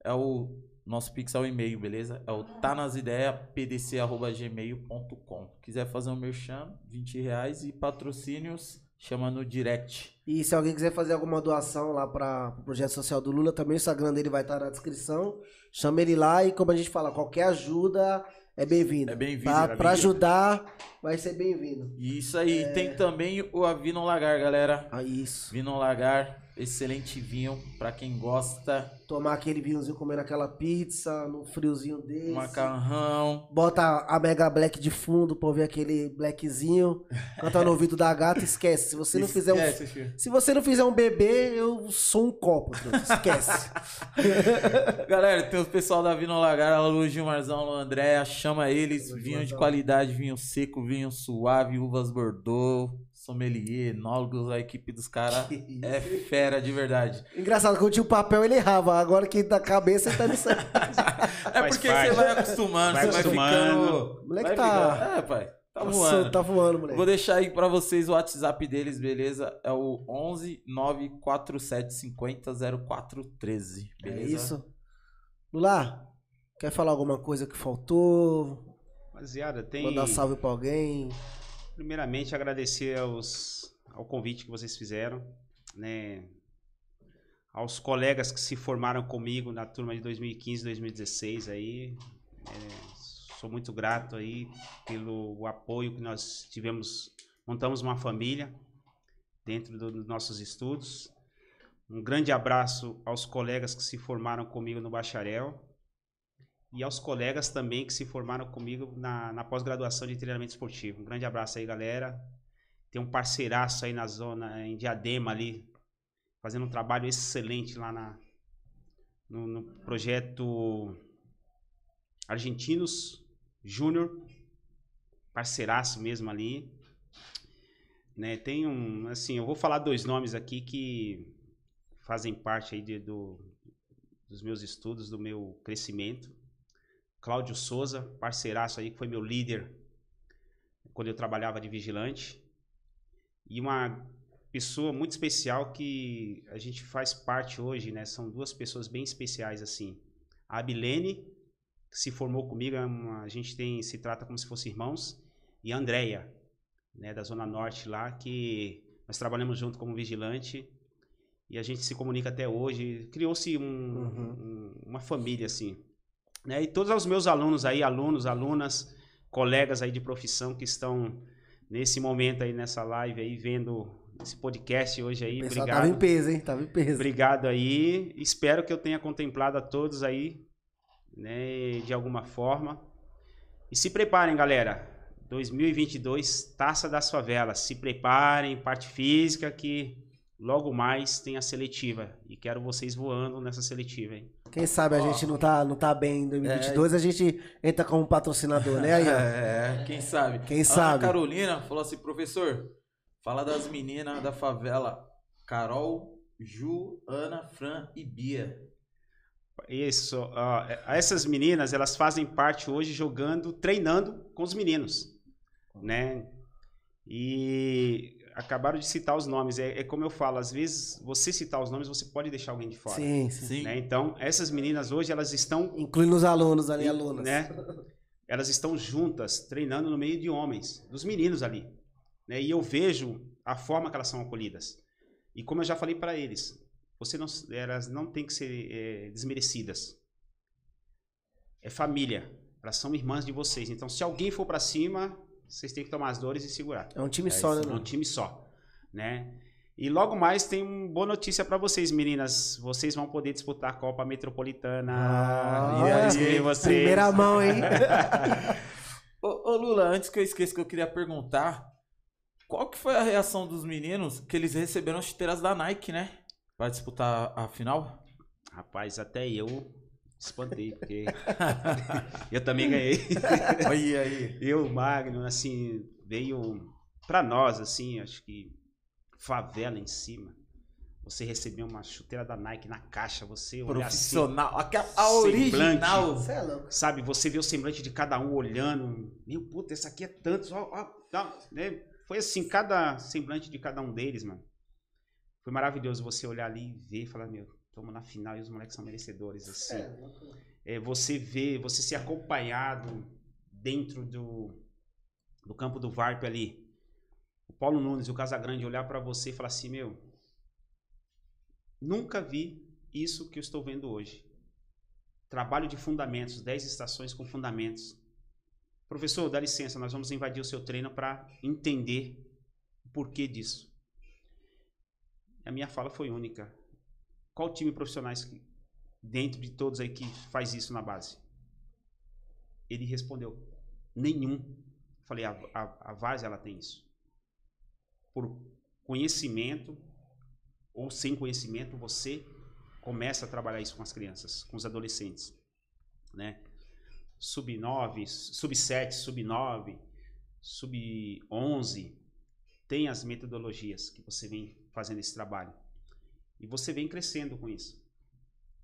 é o nosso Pix é o e-mail, beleza? É o tá nas ideias, pdc.gmail.com. Quiser fazer um merchan, 20 reais e patrocínios, chama no direct. E se alguém quiser fazer alguma doação lá para o projeto social do Lula, também o Instagram dele vai estar na descrição. Chama ele lá e como a gente fala, qualquer ajuda é bem-vinda. É bem-vindo. Pra, pra bem-vindo. ajudar, vai ser bem-vindo. Isso aí. É... Tem também o Avino Lagar, galera. Ah, isso. Vino Lagar, excelente vinho para quem gosta. Tomar aquele vinhozinho comendo aquela pizza, no friozinho desse. Macarrão. Bota a Mega Black de fundo pra ouvir aquele blackzinho. Canta no ouvido da gata, esquece. Se você não fizer um. Se você não fizer um bebê, eu sou um copo. Esquece. Galera, tem o pessoal da Vino Lagar, Lu Gilmarzão, Lu André, chama eles. Vinho de qualidade, vinho seco, vinho suave, uvas Bordeaux sommelier, enólogos, a equipe dos caras é fera de verdade. Engraçado, quando tinha o papel ele errava, agora que da cabeça ele tá me É porque você vai acostumando, vai você acostumando. vai ficando... O moleque tá... Ficar... É, pai. Tá voando. Tá voando, moleque. Vou deixar aí pra vocês o WhatsApp deles, beleza? É o 11 94750 0413, beleza? É isso. Lula, quer falar alguma coisa que faltou? Rapaziada, tem... Mandar salve pra alguém? Primeiramente, agradecer aos, ao convite que vocês fizeram, né? Aos colegas que se formaram comigo na turma de 2015, 2016 aí. É, sou muito grato aí pelo apoio que nós tivemos. Montamos uma família dentro do, dos nossos estudos. Um grande abraço aos colegas que se formaram comigo no bacharel e aos colegas também que se formaram comigo na, na pós-graduação de treinamento esportivo. Um grande abraço aí, galera. Tem um parceiraço aí na zona, em Diadema ali, fazendo um trabalho excelente lá na, no, no projeto Argentinos Júnior, parceiraço mesmo ali. Né, tem um, assim, eu vou falar dois nomes aqui que fazem parte aí de, do, dos meus estudos, do meu crescimento. Cláudio Souza, parceiraço aí, que foi meu líder quando eu trabalhava de vigilante. E uma pessoa muito especial que a gente faz parte hoje, né? São duas pessoas bem especiais assim. A Abilene, que se formou comigo, é a gente tem se trata como se fossem irmãos, e a Andrea, né, da Zona Norte lá, que nós trabalhamos junto como vigilante e a gente se comunica até hoje. Criou-se um, uhum. um, uma família assim. Né? E todos os meus alunos aí, alunos, alunas, colegas aí de profissão que estão nesse momento aí nessa live aí vendo esse podcast hoje aí, o obrigado. Tava em peso, hein? Tava em peso. Obrigado aí. Espero que eu tenha contemplado a todos aí, né, de alguma forma. E se preparem, galera. 2022, Taça das Favelas. Se preparem, parte física que Logo mais tem a seletiva. E quero vocês voando nessa seletiva, hein? Quem sabe a oh. gente não tá, não tá bem em 2022, é. a gente entra como patrocinador, né? Aí, é, quem sabe. Quem sabe. A Carolina falou assim, professor, fala das meninas da favela. Carol, Ju, Ana, Fran e Bia. Isso. Uh, essas meninas, elas fazem parte hoje jogando, treinando com os meninos, né? E acabaram de citar os nomes. É, é, como eu falo, às vezes você citar os nomes, você pode deixar alguém de fora. Sim, sim. Né? Então, essas meninas hoje, elas estão. Incluindo os alunos ali, alunas. Né? Elas estão juntas, treinando no meio de homens, dos meninos ali. Né? E eu vejo a forma que elas são acolhidas. E como eu já falei para eles, você não, elas não têm que ser é, desmerecidas. É família. Elas são irmãs de vocês. Então, se alguém for para cima, vocês têm que tomar as dores e segurar. É um time é só, né? É um time só, né? E logo mais tem uma boa notícia para vocês, meninas. Vocês vão poder disputar a Copa Metropolitana. Ah, e aí, vocês. Primeira mão, hein? ô, ô, Lula, antes que eu esqueça que eu queria perguntar, qual que foi a reação dos meninos que eles receberam as chuteiras da Nike, né? Para disputar a final? Rapaz, até eu espantei, porque eu também ganhei. Olha aí. Eu, Magno, assim, veio para nós, assim, acho que favela em cima. Você receber uma chuteira da Nike na caixa, você olhar assim, Profissional, a, a original. Você é louco. Sabe, você vê o semblante de cada um olhando. Meu puta, essa aqui é tanto. Ó, ó, ó, né? Foi assim, cada semblante de cada um deles, mano. Foi maravilhoso você olhar ali e ver e falar, meu, estamos na final e os moleques são merecedores. Assim. É, você vê, você ser acompanhado dentro do, do campo do VARP ali. O Paulo Nunes e o Casagrande olhar para você e falar assim, meu, nunca vi isso que eu estou vendo hoje. Trabalho de fundamentos, 10 estações com fundamentos. Professor, dá licença, nós vamos invadir o seu treino para entender o porquê disso. A minha fala foi única. Qual time profissionais que, dentro de todos aí que faz isso na base? Ele respondeu: nenhum. Falei: a, a, a ela tem isso. Por conhecimento ou sem conhecimento, você começa a trabalhar isso com as crianças, com os adolescentes, né? Sub 9, sub 7, sub 9, sub 11, tem as metodologias que você vem fazendo esse trabalho. E você vem crescendo com isso.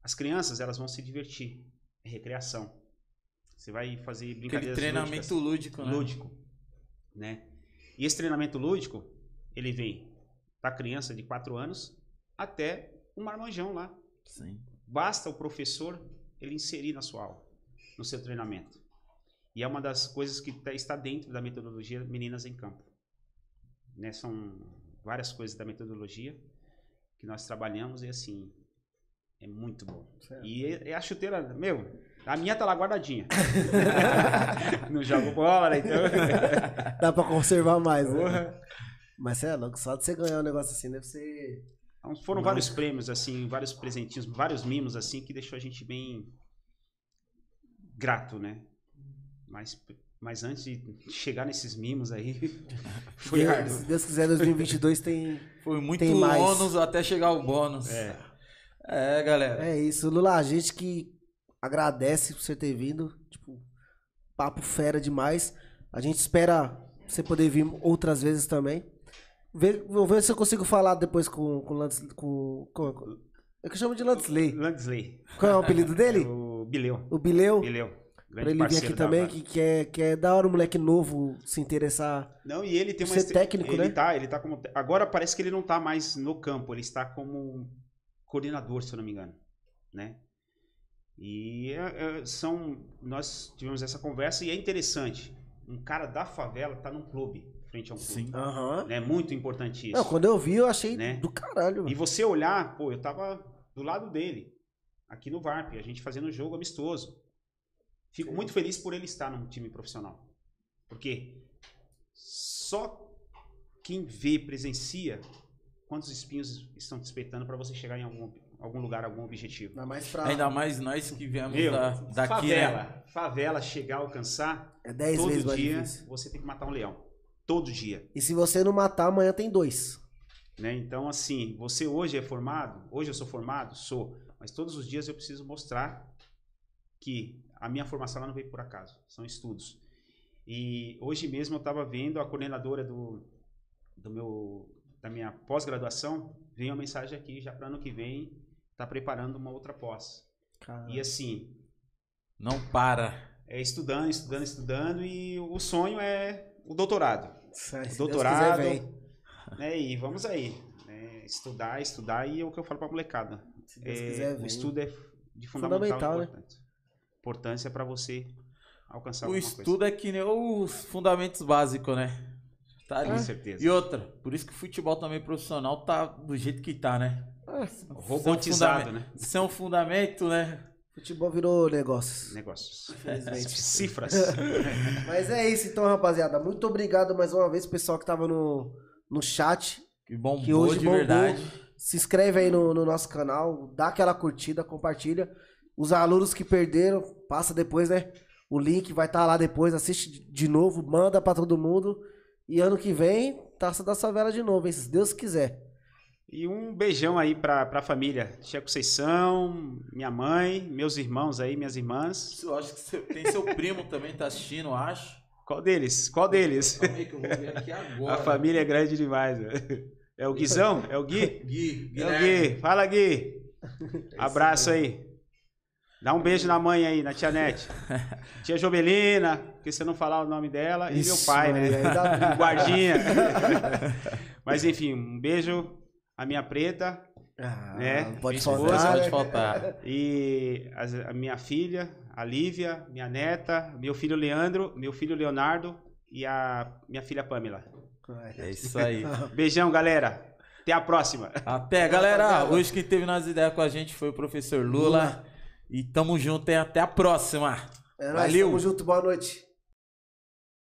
As crianças, elas vão se divertir. É recreação. Você vai fazer brincadeiras Aquele treinamento lúdicas, lúdico, né? lúdico, né? E esse treinamento lúdico, ele vem da criança de 4 anos até o marmanjão lá. Sim. Basta o professor ele inserir na sua aula, no seu treinamento. E é uma das coisas que tá- está dentro da metodologia Meninas em Campo. Né? São várias coisas da metodologia que nós trabalhamos e assim é muito bom. Certo. E é- é a chuteira, meu, a minha tá lá guardadinha. Não jogo bola? Então. Dá pra conservar mais, né? Mas você é louco, só de você ganhar um negócio assim deve ser. Então, foram vários prêmios, assim, vários presentinhos, vários mimos, assim, que deixou a gente bem grato, né? Mas, mas antes de chegar nesses mimos aí, foi Deus- árduo. Se Deus quiser, 2022 tem. Foi muito Tem mais. ônus até chegar o bônus. É. É, galera. É isso, Lula, a gente que agradece por você ter vindo. Tipo, papo fera demais. A gente espera você poder vir outras vezes também. Vê- vou ver se eu consigo falar depois com com o Lance. Com, com, com- é que eu chamo de Lansley. Landsley. Qual é o apelido dele? O Bileu. O Bileu. Bileu. Pra Grande ele vir aqui também, Vale. que, que, é, que é da hora um moleque novo se interessar. Não, e ele tem uma Ser técnico, ele né? Tá, ele tá como. Agora parece que ele não tá mais no campo, ele está como coordenador, se eu não me engano, né? E é, é, são, nós tivemos essa conversa e é interessante. Um cara da favela tá num clube, frente a um clube. Sim. Aham. É muito importante isso. Não, quando eu vi, eu achei Né? do caralho. E você olhar, pô, eu tava do lado dele, aqui no VARP, a gente fazendo um jogo amistoso. Fico muito feliz por ele estar num time profissional. Porque só quem vê, presencia, quantos espinhos estão te espetando para você chegar em algum, algum lugar, algum objetivo. Ainda mais pra. Ainda mais nós que viemos Meu, da, daqui, favela, né? favela chegar a alcançar, É 10 vezes todo mais dia difícil. você tem que matar um leão. Todo dia. E se você não matar, amanhã tem dois. né? Então, assim, você hoje é formado, hoje eu sou formado, sou, mas todos os dias eu preciso mostrar que a minha formação não veio por acaso, são estudos. E hoje mesmo eu estava vendo a coordenadora do, do meu, da minha pós-graduação, veio uma mensagem aqui já para ano que vem, está preparando uma outra pós. Cara. E assim, Não para. é estudando, estudando, estudando, e o sonho é o doutorado Se Deus doutorado. quiser, né? E vamos aí. né? Estudar, estudar, e é o que eu falo pra molecada. Se Deus É, quiser, o estudo é de fundamental, Fundamental, né? Importância. Para você alcançar O estudo é que nem os fundamentos básicos, né? Tá coisa. ali. Com certeza. E outra, por isso que o futebol também profissional tá do jeito que tá, né? Robotizado, né? Isso é um fundamento, né? Futebol virou negócios. Negócios. Cifras. Mas é isso então, rapaziada. Muito obrigado mais uma vez, pessoal que tava no, no chat. Que bombou Que hoje de bombou. verdade. Se inscreve aí no, no nosso canal, dá aquela curtida, compartilha. Os alunos que perderam, passa depois, né? O link vai estar lá depois, assiste de novo, manda pra todo mundo. E ano que vem, Taça da Savela de novo, hein? Se Deus quiser. E um beijão aí pra, pra família. Tia Conceição, minha mãe, meus irmãos aí, minhas irmãs. Eu acho que você- tem seu primo também tá assistindo, eu acho. Qual deles? Qual deles? Calma aí que eu vou ver aqui agora. A família é grande demais. né? É o Guizão? É o Gui? Gui, É o Guilherme. Gui. Fala, Gui. Abraço aí. Dá um beijo na mãe aí, na tia Nete. Tia Jovelina, porque se eu não falar o nome dela, e meu pai, né? dá briga. Guardinha. Mas enfim, um beijo à minha preta Ah, É, não pode minha faltar. esposa, né? pode faltar. e a minha filha, a Lívia, minha neta, meu filho Leandro, meu filho Leonardo e a minha filha Pamela. É isso aí. Beijão, galera. Até a próxima. Até, galera. Hoje quem teve nas ideias com a gente foi o professor Lula. E tamo junto e até a próxima. É nóis, Valeu. tamo junto, boa noite.